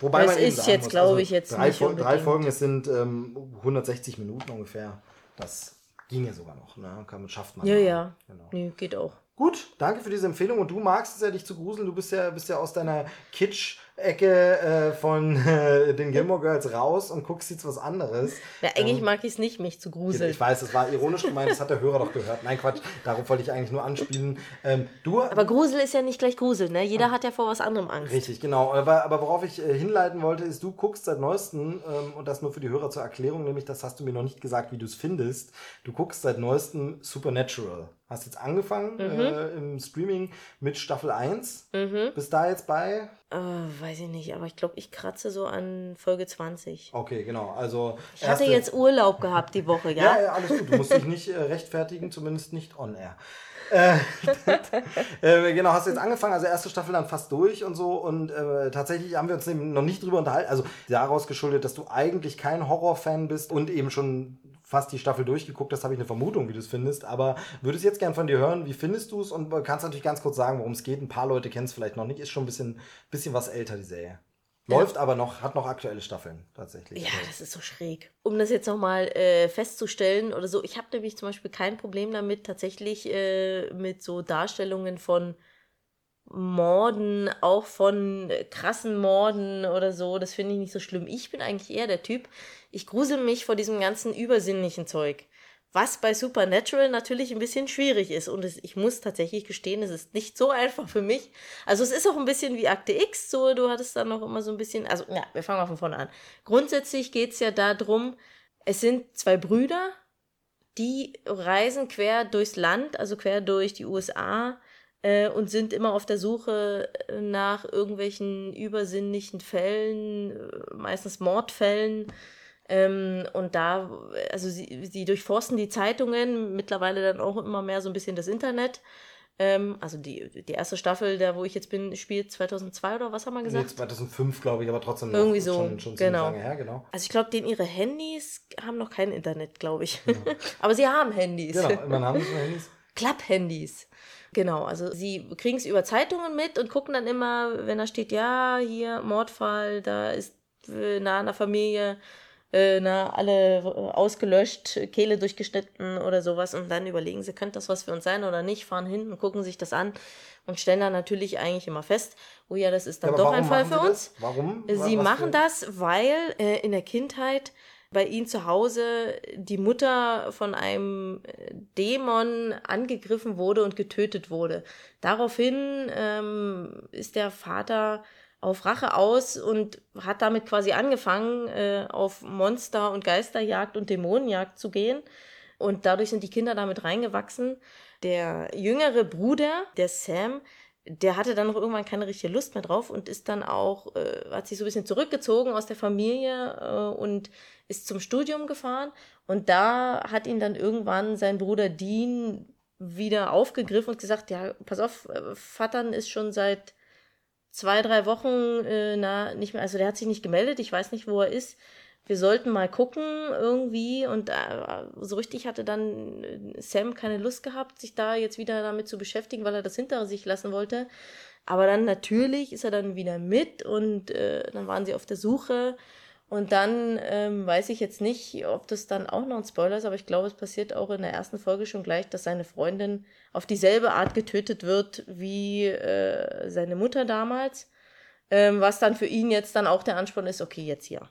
Speaker 1: Wobei
Speaker 2: das ist jetzt, glaube also ich, jetzt
Speaker 1: drei, nicht drei Folgen, es sind ähm, 160 Minuten ungefähr. Das Ginge sogar noch, ne? Kann, schafft man.
Speaker 2: Ja, mal. ja. Genau. Nee, geht auch.
Speaker 1: Gut, danke für diese Empfehlung. Und du magst es ja, dich zu gruseln. Du bist ja, bist ja aus deiner Kitsch- Ecke äh, von äh, den Gilmore Girls raus und guckst jetzt was anderes.
Speaker 2: Ja, eigentlich ähm, mag ich es nicht, mich zu gruseln.
Speaker 1: Ich weiß, das war ironisch gemeint, das hat der Hörer doch gehört. Nein, Quatsch, darauf wollte ich eigentlich nur anspielen. Ähm, du,
Speaker 2: aber Grusel ist ja nicht gleich Grusel, ne? Jeder hat ja vor was anderem Angst.
Speaker 1: Richtig, genau. Aber, aber worauf ich äh, hinleiten wollte, ist, du guckst seit neuestem, ähm, und das nur für die Hörer zur Erklärung, nämlich das hast du mir noch nicht gesagt, wie du es findest. Du guckst seit neuestem Supernatural. Hast jetzt angefangen mhm. äh, im Streaming mit Staffel 1. Mhm. Bist da jetzt bei?
Speaker 2: Äh, weiß ich nicht, aber ich glaube, ich kratze so an Folge 20.
Speaker 1: Okay, genau. Also
Speaker 2: ich hatte jetzt Urlaub gehabt die Woche, ja?
Speaker 1: ja, ja, alles gut. Du musst dich nicht äh, rechtfertigen, zumindest nicht on air. Äh, äh, genau, hast du jetzt angefangen, also erste Staffel dann fast durch und so und äh, tatsächlich haben wir uns eben noch nicht drüber unterhalten, also daraus geschuldet, dass du eigentlich kein Horrorfan bist und eben schon fast die Staffel durchgeguckt hast, habe ich eine Vermutung, wie du es findest. Aber würde es jetzt gern von dir hören, wie findest du es? Und kannst natürlich ganz kurz sagen, worum es geht. Ein paar Leute kennen es vielleicht noch nicht. Ist schon ein bisschen, bisschen was älter, die Serie. Läuft ja. aber noch, hat noch aktuelle Staffeln tatsächlich.
Speaker 2: Ja, das ist so schräg. Um das jetzt nochmal äh, festzustellen oder so, ich habe nämlich zum Beispiel kein Problem damit, tatsächlich äh, mit so Darstellungen von Morden, auch von krassen Morden oder so, das finde ich nicht so schlimm. Ich bin eigentlich eher der Typ, ich grusel mich vor diesem ganzen übersinnlichen Zeug. Was bei Supernatural natürlich ein bisschen schwierig ist. Und es, ich muss tatsächlich gestehen, es ist nicht so einfach für mich. Also es ist auch ein bisschen wie Akte X, so du hattest dann noch immer so ein bisschen. Also, ja, wir fangen mal von vorne an. Grundsätzlich geht's ja darum, es sind zwei Brüder, die reisen quer durchs Land, also quer durch die USA äh, und sind immer auf der Suche nach irgendwelchen übersinnlichen Fällen, äh, meistens Mordfällen ähm, und da, also sie, sie durchforsten die Zeitungen, mittlerweile dann auch immer mehr so ein bisschen das Internet. Ähm, also die, die erste Staffel, da wo ich jetzt bin, spielt 2002 oder was haben wir gesagt?
Speaker 1: Nee, 2005, glaube ich, aber trotzdem
Speaker 2: Irgendwie so,
Speaker 1: schon, schon
Speaker 2: genau.
Speaker 1: lange her, genau.
Speaker 2: Also ich glaube, denen ihre Handys haben noch kein Internet, glaube ich. Ja. aber sie haben Handys.
Speaker 1: Genau, man haben sie Handys.
Speaker 2: Klapp-Handys. Genau, also sie kriegen es über Zeitungen mit und gucken dann immer, wenn da steht, ja, hier Mordfall, da ist äh, nah an der Familie äh, na, alle äh, ausgelöscht, Kehle durchgeschnitten oder sowas und dann überlegen sie, könnte das was für uns sein oder nicht, fahren hin und gucken sich das an und stellen dann natürlich eigentlich immer fest, oh ja, das ist dann ja, doch ein Fall für uns.
Speaker 1: Das? Warum?
Speaker 2: Sie was machen das, weil äh, in der Kindheit bei ihnen zu Hause die Mutter von einem äh, Dämon angegriffen wurde und getötet wurde. Daraufhin ähm, ist der Vater auf Rache aus und hat damit quasi angefangen, äh, auf Monster- und Geisterjagd und Dämonenjagd zu gehen. Und dadurch sind die Kinder damit reingewachsen. Der jüngere Bruder, der Sam, der hatte dann noch irgendwann keine richtige Lust mehr drauf und ist dann auch, äh, hat sich so ein bisschen zurückgezogen aus der Familie äh, und ist zum Studium gefahren. Und da hat ihn dann irgendwann sein Bruder Dean wieder aufgegriffen und gesagt, ja, pass auf, äh, Vatern ist schon seit zwei, drei Wochen äh, na, nicht mehr, also der hat sich nicht gemeldet, ich weiß nicht, wo er ist. Wir sollten mal gucken irgendwie und äh, so richtig hatte dann äh, Sam keine Lust gehabt, sich da jetzt wieder damit zu beschäftigen, weil er das hinter sich lassen wollte. Aber dann natürlich ist er dann wieder mit und äh, dann waren sie auf der Suche und dann ähm, weiß ich jetzt nicht, ob das dann auch noch ein Spoiler ist, aber ich glaube, es passiert auch in der ersten Folge schon gleich, dass seine Freundin auf dieselbe Art getötet wird wie äh, seine Mutter damals. Ähm, was dann für ihn jetzt dann auch der Ansporn ist, okay, jetzt hier.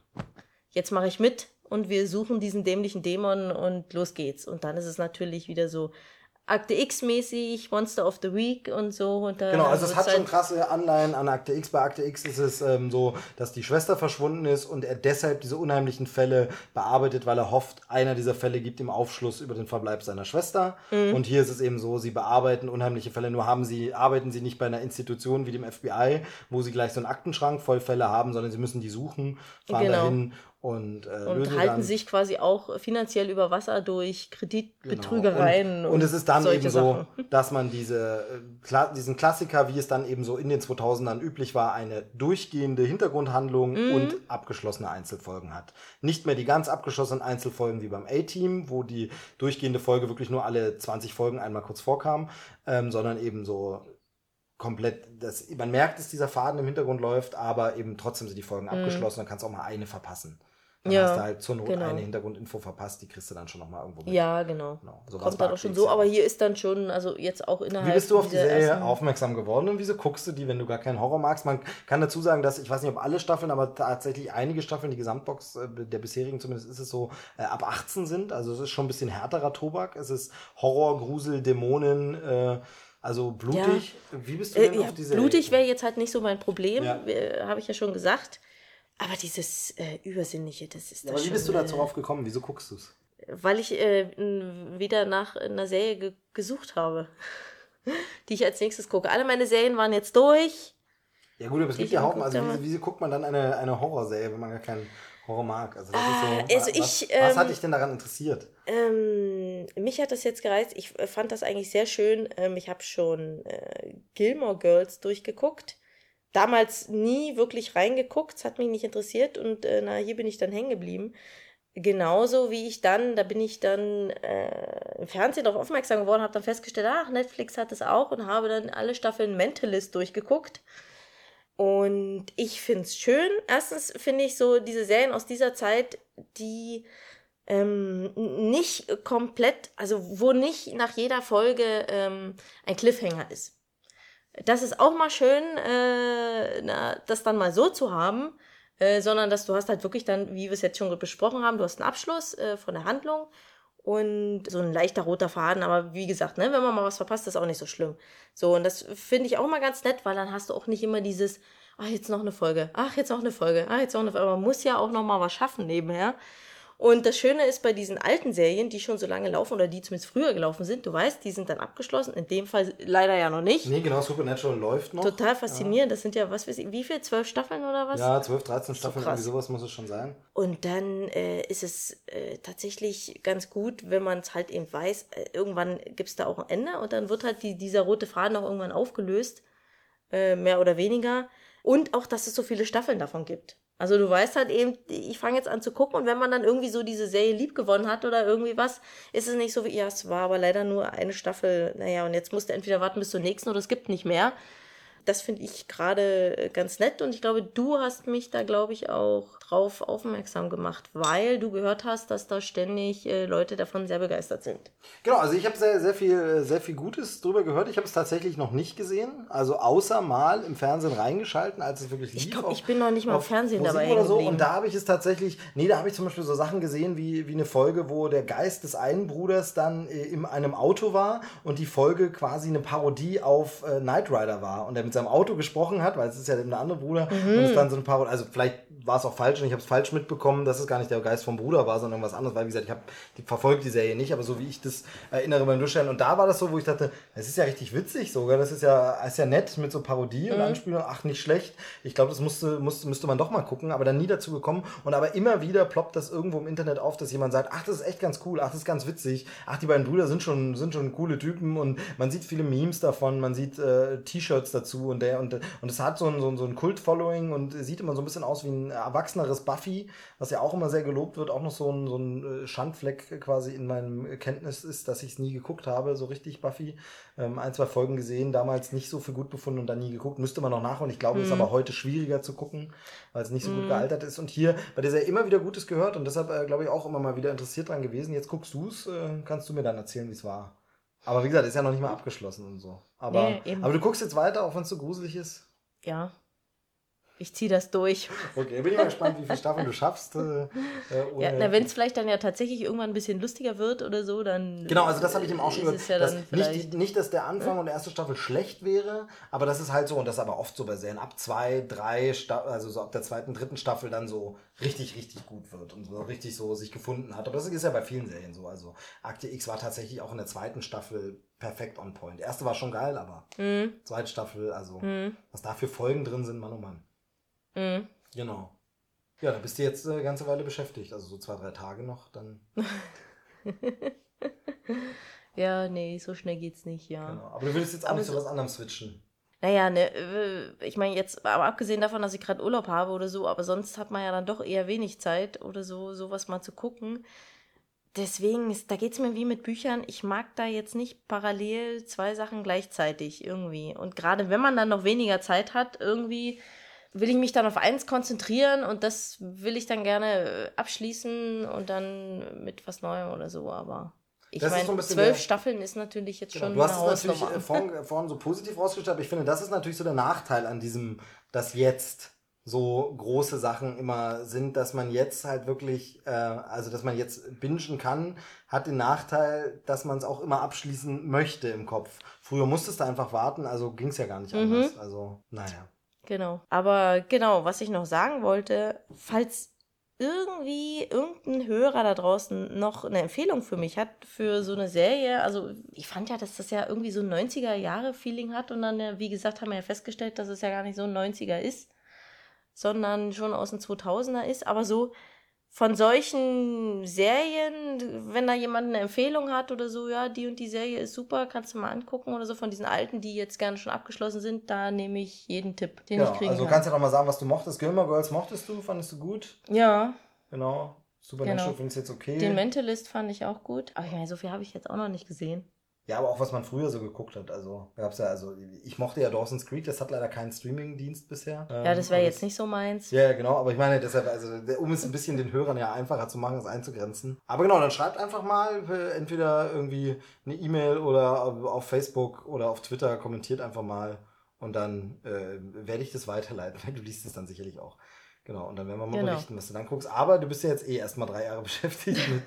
Speaker 2: Jetzt mache ich mit und wir suchen diesen dämlichen Dämon und los geht's. Und dann ist es natürlich wieder so, Akte X-mäßig, Monster of the Week und so. Und
Speaker 1: genau, also es hat schon krasse Anleihen an Akte X. Bei Akte X ist es ähm, so, dass die Schwester verschwunden ist und er deshalb diese unheimlichen Fälle bearbeitet, weil er hofft, einer dieser Fälle gibt ihm Aufschluss über den Verbleib seiner Schwester. Mhm. Und hier ist es eben so, sie bearbeiten unheimliche Fälle, nur haben sie, arbeiten sie nicht bei einer Institution wie dem FBI, wo sie gleich so einen Aktenschrank voll Fälle haben, sondern sie müssen die suchen, fahren genau. dahin und, äh,
Speaker 2: und halten dann, sich quasi auch finanziell über Wasser durch Kreditbetrügereien.
Speaker 1: Genau. Und, und, es ist dann eben so, dass man diese, äh, diesen Klassiker, wie es dann eben so in den 2000ern üblich war, eine durchgehende Hintergrundhandlung mhm. und abgeschlossene Einzelfolgen hat. Nicht mehr die ganz abgeschlossenen Einzelfolgen wie beim A-Team, wo die durchgehende Folge wirklich nur alle 20 Folgen einmal kurz vorkam, ähm, sondern eben so komplett, das, man merkt, dass dieser Faden im Hintergrund läuft, aber eben trotzdem sind die Folgen mhm. abgeschlossen, dann kannst du auch mal eine verpassen. Dann ja, hast du halt zur Not genau. eine Hintergrundinfo verpasst, die kriegst du dann schon nochmal irgendwo
Speaker 2: mit. Ja, genau. genau. So Kommt dann auch schon so, aber hier ist dann schon, also jetzt auch innerhalb.
Speaker 1: Wie bist du auf die Serie aufmerksam geworden und wieso guckst du die, wenn du gar keinen Horror magst? Man kann dazu sagen, dass, ich weiß nicht, ob alle Staffeln, aber tatsächlich einige Staffeln, die Gesamtbox äh, der bisherigen zumindest ist es so, äh, ab 18 sind. Also es ist schon ein bisschen härterer Tobak. Es ist Horror, Grusel, Dämonen, äh, also blutig. Ja. Wie bist du denn äh, auf diese
Speaker 2: Blutig wäre jetzt halt nicht so mein Problem, ja. habe ich ja schon gesagt. Aber dieses äh, Übersinnliche, das ist.
Speaker 1: Ja, aber wie bist du da drauf gekommen? Wieso guckst du es?
Speaker 2: Weil ich äh, wieder nach einer Serie ge gesucht habe, die ich als nächstes gucke. Alle meine Serien waren jetzt durch.
Speaker 1: Ja gut, aber es gibt ja Haufen. Also wie, wieso guckt man dann eine, eine Horrorserie, wenn man gar keinen Horror mag? Also, das ah, ist so, ah, also was, ich, ähm, was hat dich denn daran interessiert?
Speaker 2: Ähm, mich hat das jetzt gereizt. Ich äh, fand das eigentlich sehr schön. Ähm, ich habe schon äh, Gilmore Girls durchgeguckt damals nie wirklich reingeguckt, es hat mich nicht interessiert und äh, na, hier bin ich dann hängen geblieben. Genauso wie ich dann, da bin ich dann äh, im Fernsehen darauf aufmerksam geworden, habe dann festgestellt, ach, Netflix hat es auch und habe dann alle Staffeln Mentalist durchgeguckt. Und ich finde es schön. Erstens finde ich so diese Serien aus dieser Zeit, die ähm, nicht komplett, also wo nicht nach jeder Folge ähm, ein Cliffhanger ist das ist auch mal schön, äh, na, das dann mal so zu haben, äh, sondern dass du hast halt wirklich dann, wie wir es jetzt schon besprochen haben, du hast einen Abschluss äh, von der Handlung und so ein leichter roter Faden, aber wie gesagt, ne, wenn man mal was verpasst, ist auch nicht so schlimm. So, und das finde ich auch mal ganz nett, weil dann hast du auch nicht immer dieses, ach, jetzt noch eine Folge, ach, jetzt noch eine Folge, ach, jetzt noch eine Folge. Aber man muss ja auch noch mal was schaffen nebenher. Und das Schöne ist bei diesen alten Serien, die schon so lange laufen oder die zumindest früher gelaufen sind, du weißt, die sind dann abgeschlossen. In dem Fall leider ja noch nicht.
Speaker 1: Nee, genau, Supernatural läuft noch.
Speaker 2: Total faszinierend. Ja. Das sind ja, was weiß ich, wie viel? Zwölf Staffeln oder was?
Speaker 1: Ja, zwölf, dreizehn Staffeln, irgendwie sowas muss es schon sein.
Speaker 2: Und dann äh, ist es äh, tatsächlich ganz gut, wenn man es halt eben weiß, äh, irgendwann gibt es da auch ein Ende und dann wird halt die, dieser rote Faden auch irgendwann aufgelöst, äh, mehr oder weniger. Und auch, dass es so viele Staffeln davon gibt. Also du weißt halt eben, ich fange jetzt an zu gucken und wenn man dann irgendwie so diese Serie lieb gewonnen hat oder irgendwie was, ist es nicht so wie, ja, es war aber leider nur eine Staffel, naja, und jetzt musst du entweder warten bis zur nächsten oder es gibt nicht mehr. Das finde ich gerade äh, ganz nett und ich glaube, du hast mich da, glaube ich, auch drauf aufmerksam gemacht, weil du gehört hast, dass da ständig äh, Leute davon sehr begeistert sind.
Speaker 1: Genau, also ich habe sehr, sehr viel, sehr viel Gutes drüber gehört. Ich habe es tatsächlich noch nicht gesehen, also außer mal im Fernsehen reingeschalten, als es wirklich lief.
Speaker 2: Ich glaube, ich bin noch nicht mal im Fernsehen Musik dabei.
Speaker 1: Oder so. Und da habe ich es tatsächlich, nee, da habe ich zum Beispiel so Sachen gesehen wie, wie eine Folge, wo der Geist des einen Bruders dann äh, in einem Auto war und die Folge quasi eine Parodie auf äh, Knight Rider war und er mit seinem Auto gesprochen hat, weil es ist ja der andere Bruder mhm. und es dann so eine Parodie, also vielleicht war es auch falsch und ich habe es falsch mitbekommen, dass es gar nicht der Geist vom Bruder war, sondern irgendwas anderes, weil wie gesagt, ich habe die verfolgt die Serie nicht, aber so wie ich das erinnere beim Durchstellen und da war das so, wo ich dachte, es ist ja richtig witzig sogar, das ist ja ist ja nett mit so Parodie mhm. und Anspielung, ach nicht schlecht. Ich glaube, das musste, musste müsste man doch mal gucken, aber dann nie dazu gekommen und aber immer wieder ploppt das irgendwo im Internet auf, dass jemand sagt, ach das ist echt ganz cool, ach das ist ganz witzig, ach die beiden Brüder sind schon sind schon coole Typen und man sieht viele Memes davon, man sieht äh, T-Shirts dazu und der und und es hat so ein so ein, so ein Kult-Following und sieht immer so ein bisschen aus wie ein erwachseneres Buffy, was ja auch immer sehr gelobt wird, auch noch so ein, so ein äh, Schandfleck quasi in meinem Kenntnis ist, dass ich es nie geguckt habe, so richtig Buffy. Ähm, ein, zwei Folgen gesehen, damals nicht so für gut befunden und dann nie geguckt. Müsste man noch nachholen. Ich glaube, es mhm. ist aber heute schwieriger zu gucken, weil es nicht so mhm. gut gealtert ist. Und hier bei der Serie immer wieder Gutes gehört und deshalb, äh, glaube ich, auch immer mal wieder interessiert dran gewesen. Jetzt guckst du es, äh, kannst du mir dann erzählen, wie es war. Aber wie gesagt, ist ja noch nicht mal abgeschlossen und so. Aber, nee, aber du guckst jetzt weiter, auch wenn es so gruselig ist.
Speaker 2: Ja, ich ziehe das durch.
Speaker 1: Okay, bin ich mal gespannt, wie viele Staffeln du schaffst. Äh,
Speaker 2: ja, na, wenn es vielleicht dann ja tatsächlich irgendwann ein bisschen lustiger wird oder so, dann.
Speaker 1: Genau, also das habe ich ihm auch schon gehört. Ja dass nicht, nicht, dass der Anfang und die erste Staffel schlecht wäre, aber das ist halt so, und das ist aber oft so bei Serien, ab zwei, drei, Sta also so ab der zweiten, dritten Staffel dann so richtig, richtig gut wird und so richtig so sich gefunden hat. Aber das ist ja bei vielen Serien so. Also Akte X war tatsächlich auch in der zweiten Staffel perfekt on point. Die erste war schon geil, aber mhm. zweite Staffel, also mhm. was da für Folgen drin sind, Mann oh Mann. Mhm. Genau. Ja, da bist du jetzt eine ganze Weile beschäftigt. Also so zwei, drei Tage noch, dann.
Speaker 2: ja, nee, so schnell geht's nicht, ja. Genau.
Speaker 1: Aber du willst jetzt auch aber nicht zu so was anderem switchen.
Speaker 2: Naja, ne, äh, ich meine jetzt, aber abgesehen davon, dass ich gerade Urlaub habe oder so, aber sonst hat man ja dann doch eher wenig Zeit oder so, sowas mal zu gucken. Deswegen, ist, da geht's mir wie mit Büchern. Ich mag da jetzt nicht parallel zwei Sachen gleichzeitig irgendwie. Und gerade wenn man dann noch weniger Zeit hat, irgendwie will ich mich dann auf eins konzentrieren und das will ich dann gerne äh, abschließen und dann mit was Neuem oder so, aber ich meine, so zwölf Staffeln ist natürlich jetzt genau, schon.
Speaker 1: Du hast es natürlich äh, vorhin, vorhin so positiv rausgestellt, aber ich finde, das ist natürlich so der Nachteil an diesem, dass jetzt so große Sachen immer sind, dass man jetzt halt wirklich, äh, also dass man jetzt bingen kann, hat den Nachteil, dass man es auch immer abschließen möchte im Kopf. Früher musstest du einfach warten, also ging es ja gar nicht mhm. anders. Also, naja.
Speaker 2: Genau. Aber genau, was ich noch sagen wollte, falls irgendwie irgendein Hörer da draußen noch eine Empfehlung für mich hat, für so eine Serie. Also ich fand ja, dass das ja irgendwie so ein 90er-Jahre-Feeling hat und dann, wie gesagt, haben wir ja festgestellt, dass es ja gar nicht so ein 90er ist, sondern schon aus den 2000er ist. Aber so von solchen Serien, wenn da jemand eine Empfehlung hat oder so, ja, die und die Serie ist super, kannst du mal angucken oder so, von diesen alten, die jetzt gerne schon abgeschlossen sind, da nehme ich jeden Tipp, den
Speaker 1: ja,
Speaker 2: ich kriegen
Speaker 1: also kann. kannst du ja noch mal sagen, was du mochtest. Gilmore Girls mochtest du, fandest du gut?
Speaker 2: Ja.
Speaker 1: Genau. Supernatural genau. findest du jetzt okay.
Speaker 2: Den Mentalist fand ich auch gut, aber ich meine, so viel habe ich jetzt auch noch nicht gesehen.
Speaker 1: Ja, aber auch was man früher so geguckt hat. Also gab's ja, also ich mochte ja Dawson's Creek, das hat leider keinen Streaming-Dienst bisher.
Speaker 2: Ja, das wäre jetzt nicht so meins.
Speaker 1: Ja, genau, aber ich meine deshalb, also um es ein bisschen den Hörern ja einfacher zu machen, es einzugrenzen. Aber genau, dann schreibt einfach mal äh, entweder irgendwie eine E-Mail oder auf Facebook oder auf Twitter, kommentiert einfach mal Und dann äh, werde ich das weiterleiten, weil du liest es dann sicherlich auch. Genau, und dann werden wir mal
Speaker 2: Genau.
Speaker 1: berichten, was du dann guckst. Aber du bist ja jetzt eh erstmal drei Jahre beschäftigt mit.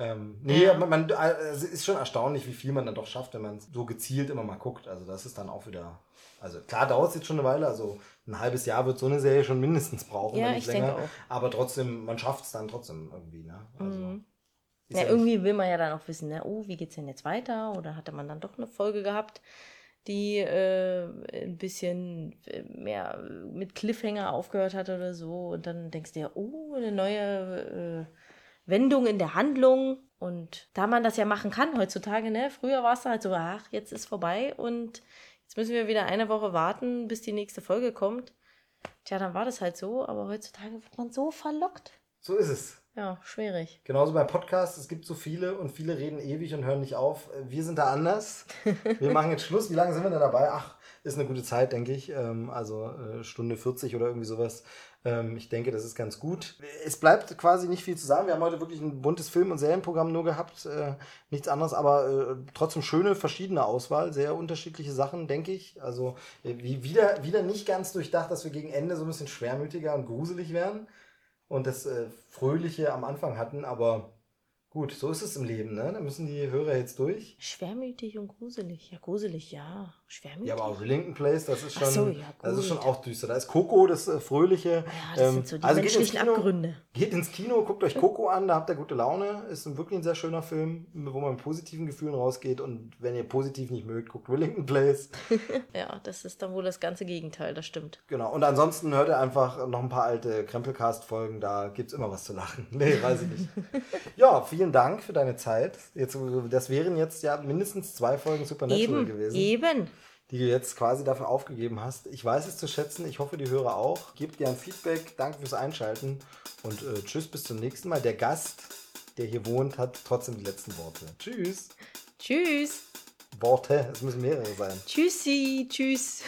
Speaker 1: Ähm, nee,
Speaker 2: Ja.
Speaker 1: man, man es ist schon erstaunlich, wie viel man dann doch schafft, wenn man so gezielt immer mal guckt. Also das ist dann auch wieder. Also klar dauert es jetzt schon eine Weile, also ein halbes Jahr wird so eine Serie schon mindestens brauchen,
Speaker 2: Ja,
Speaker 1: wenn nicht länger.
Speaker 2: auch.
Speaker 1: Aber trotzdem, man schafft es dann trotzdem irgendwie, ne? Also,
Speaker 2: Mhm. Ja,
Speaker 1: ja
Speaker 2: irgendwie will man ja dann auch wissen, ne, oh, wie geht's denn jetzt weiter? Oder hatte man dann doch eine Folge gehabt, die äh, ein bisschen äh, mehr mit Cliffhanger aufgehört hat oder so. Und dann denkst du ja, oh, eine neue äh, Wendung in der Handlung. Und da man das ja machen kann heutzutage, ne? Früher war es halt so, ach, jetzt ist vorbei und jetzt müssen wir wieder eine Woche warten, bis die nächste Folge kommt. Tja, dann war das halt so, aber heutzutage wird man so verlockt.
Speaker 1: So ist es.
Speaker 2: Ja, schwierig.
Speaker 1: Genauso beim Podcast, es gibt so viele und viele reden ewig und hören nicht auf. Wir sind da anders. Wir machen jetzt Schluss. Wie lange sind wir denn dabei? Ach, ist eine gute Zeit, denke ich. Ähm, Also äh, Stunde 40 oder irgendwie sowas. Ähm, Ich denke, das ist ganz gut. Es bleibt quasi nicht viel zu sagen. Wir haben heute wirklich ein buntes Film- und Serienprogramm nur gehabt. Äh, Nichts anderes, aber äh, trotzdem schöne, verschiedene Auswahl. Sehr unterschiedliche Sachen, denke ich. Also äh, wie, wieder, wieder nicht ganz durchdacht, dass wir gegen Ende so ein bisschen schwermütiger und gruselig werden und das äh, Fröhliche am Anfang hatten, aber gut, so ist es im Leben, ne? Da müssen die Hörer jetzt durch.
Speaker 2: Schwermütig und gruselig. Ja, gruselig, ja. Schwermütig.
Speaker 1: Ja, aber auch Wellington Place, das ist schon,
Speaker 2: so, ja,
Speaker 1: das ist schon auch düster. Da ist Coco, das äh, Fröhliche.
Speaker 2: ja, das
Speaker 1: Ähm,
Speaker 2: sind so die
Speaker 1: also geht ins
Speaker 2: menschlichen
Speaker 1: Kino.
Speaker 2: Abgründe.
Speaker 1: Geht ins Kino, guckt euch Coco an, da habt ihr gute Laune. Ist ein wirklich ein sehr schöner Film, wo man mit positiven Gefühlen rausgeht. Und wenn ihr positiv nicht mögt, guckt Wellington Place.
Speaker 2: Ja, das ist dann wohl das ganze Gegenteil, das stimmt.
Speaker 1: Genau. Und ansonsten hört ihr einfach noch ein paar alte Krempelcast-Folgen, da gibt's immer was zu lachen. Nee, weiß ich nicht. ja, vielen Dank für deine Zeit. Jetzt, das wären jetzt ja mindestens zwei Folgen Supernatural
Speaker 2: Eben,
Speaker 1: gewesen.
Speaker 2: eben.
Speaker 1: Die du jetzt quasi dafür aufgegeben hast. Ich weiß es zu schätzen, ich hoffe, die Hörer auch. Gebt gern Feedback, danke fürs Einschalten und äh, tschüss, bis zum nächsten Mal. Der Gast, der hier wohnt, hat trotzdem die letzten Worte. Tschüss.
Speaker 2: Tschüss.
Speaker 1: Worte, es müssen mehrere sein.
Speaker 2: Tschüssi. Tschüss.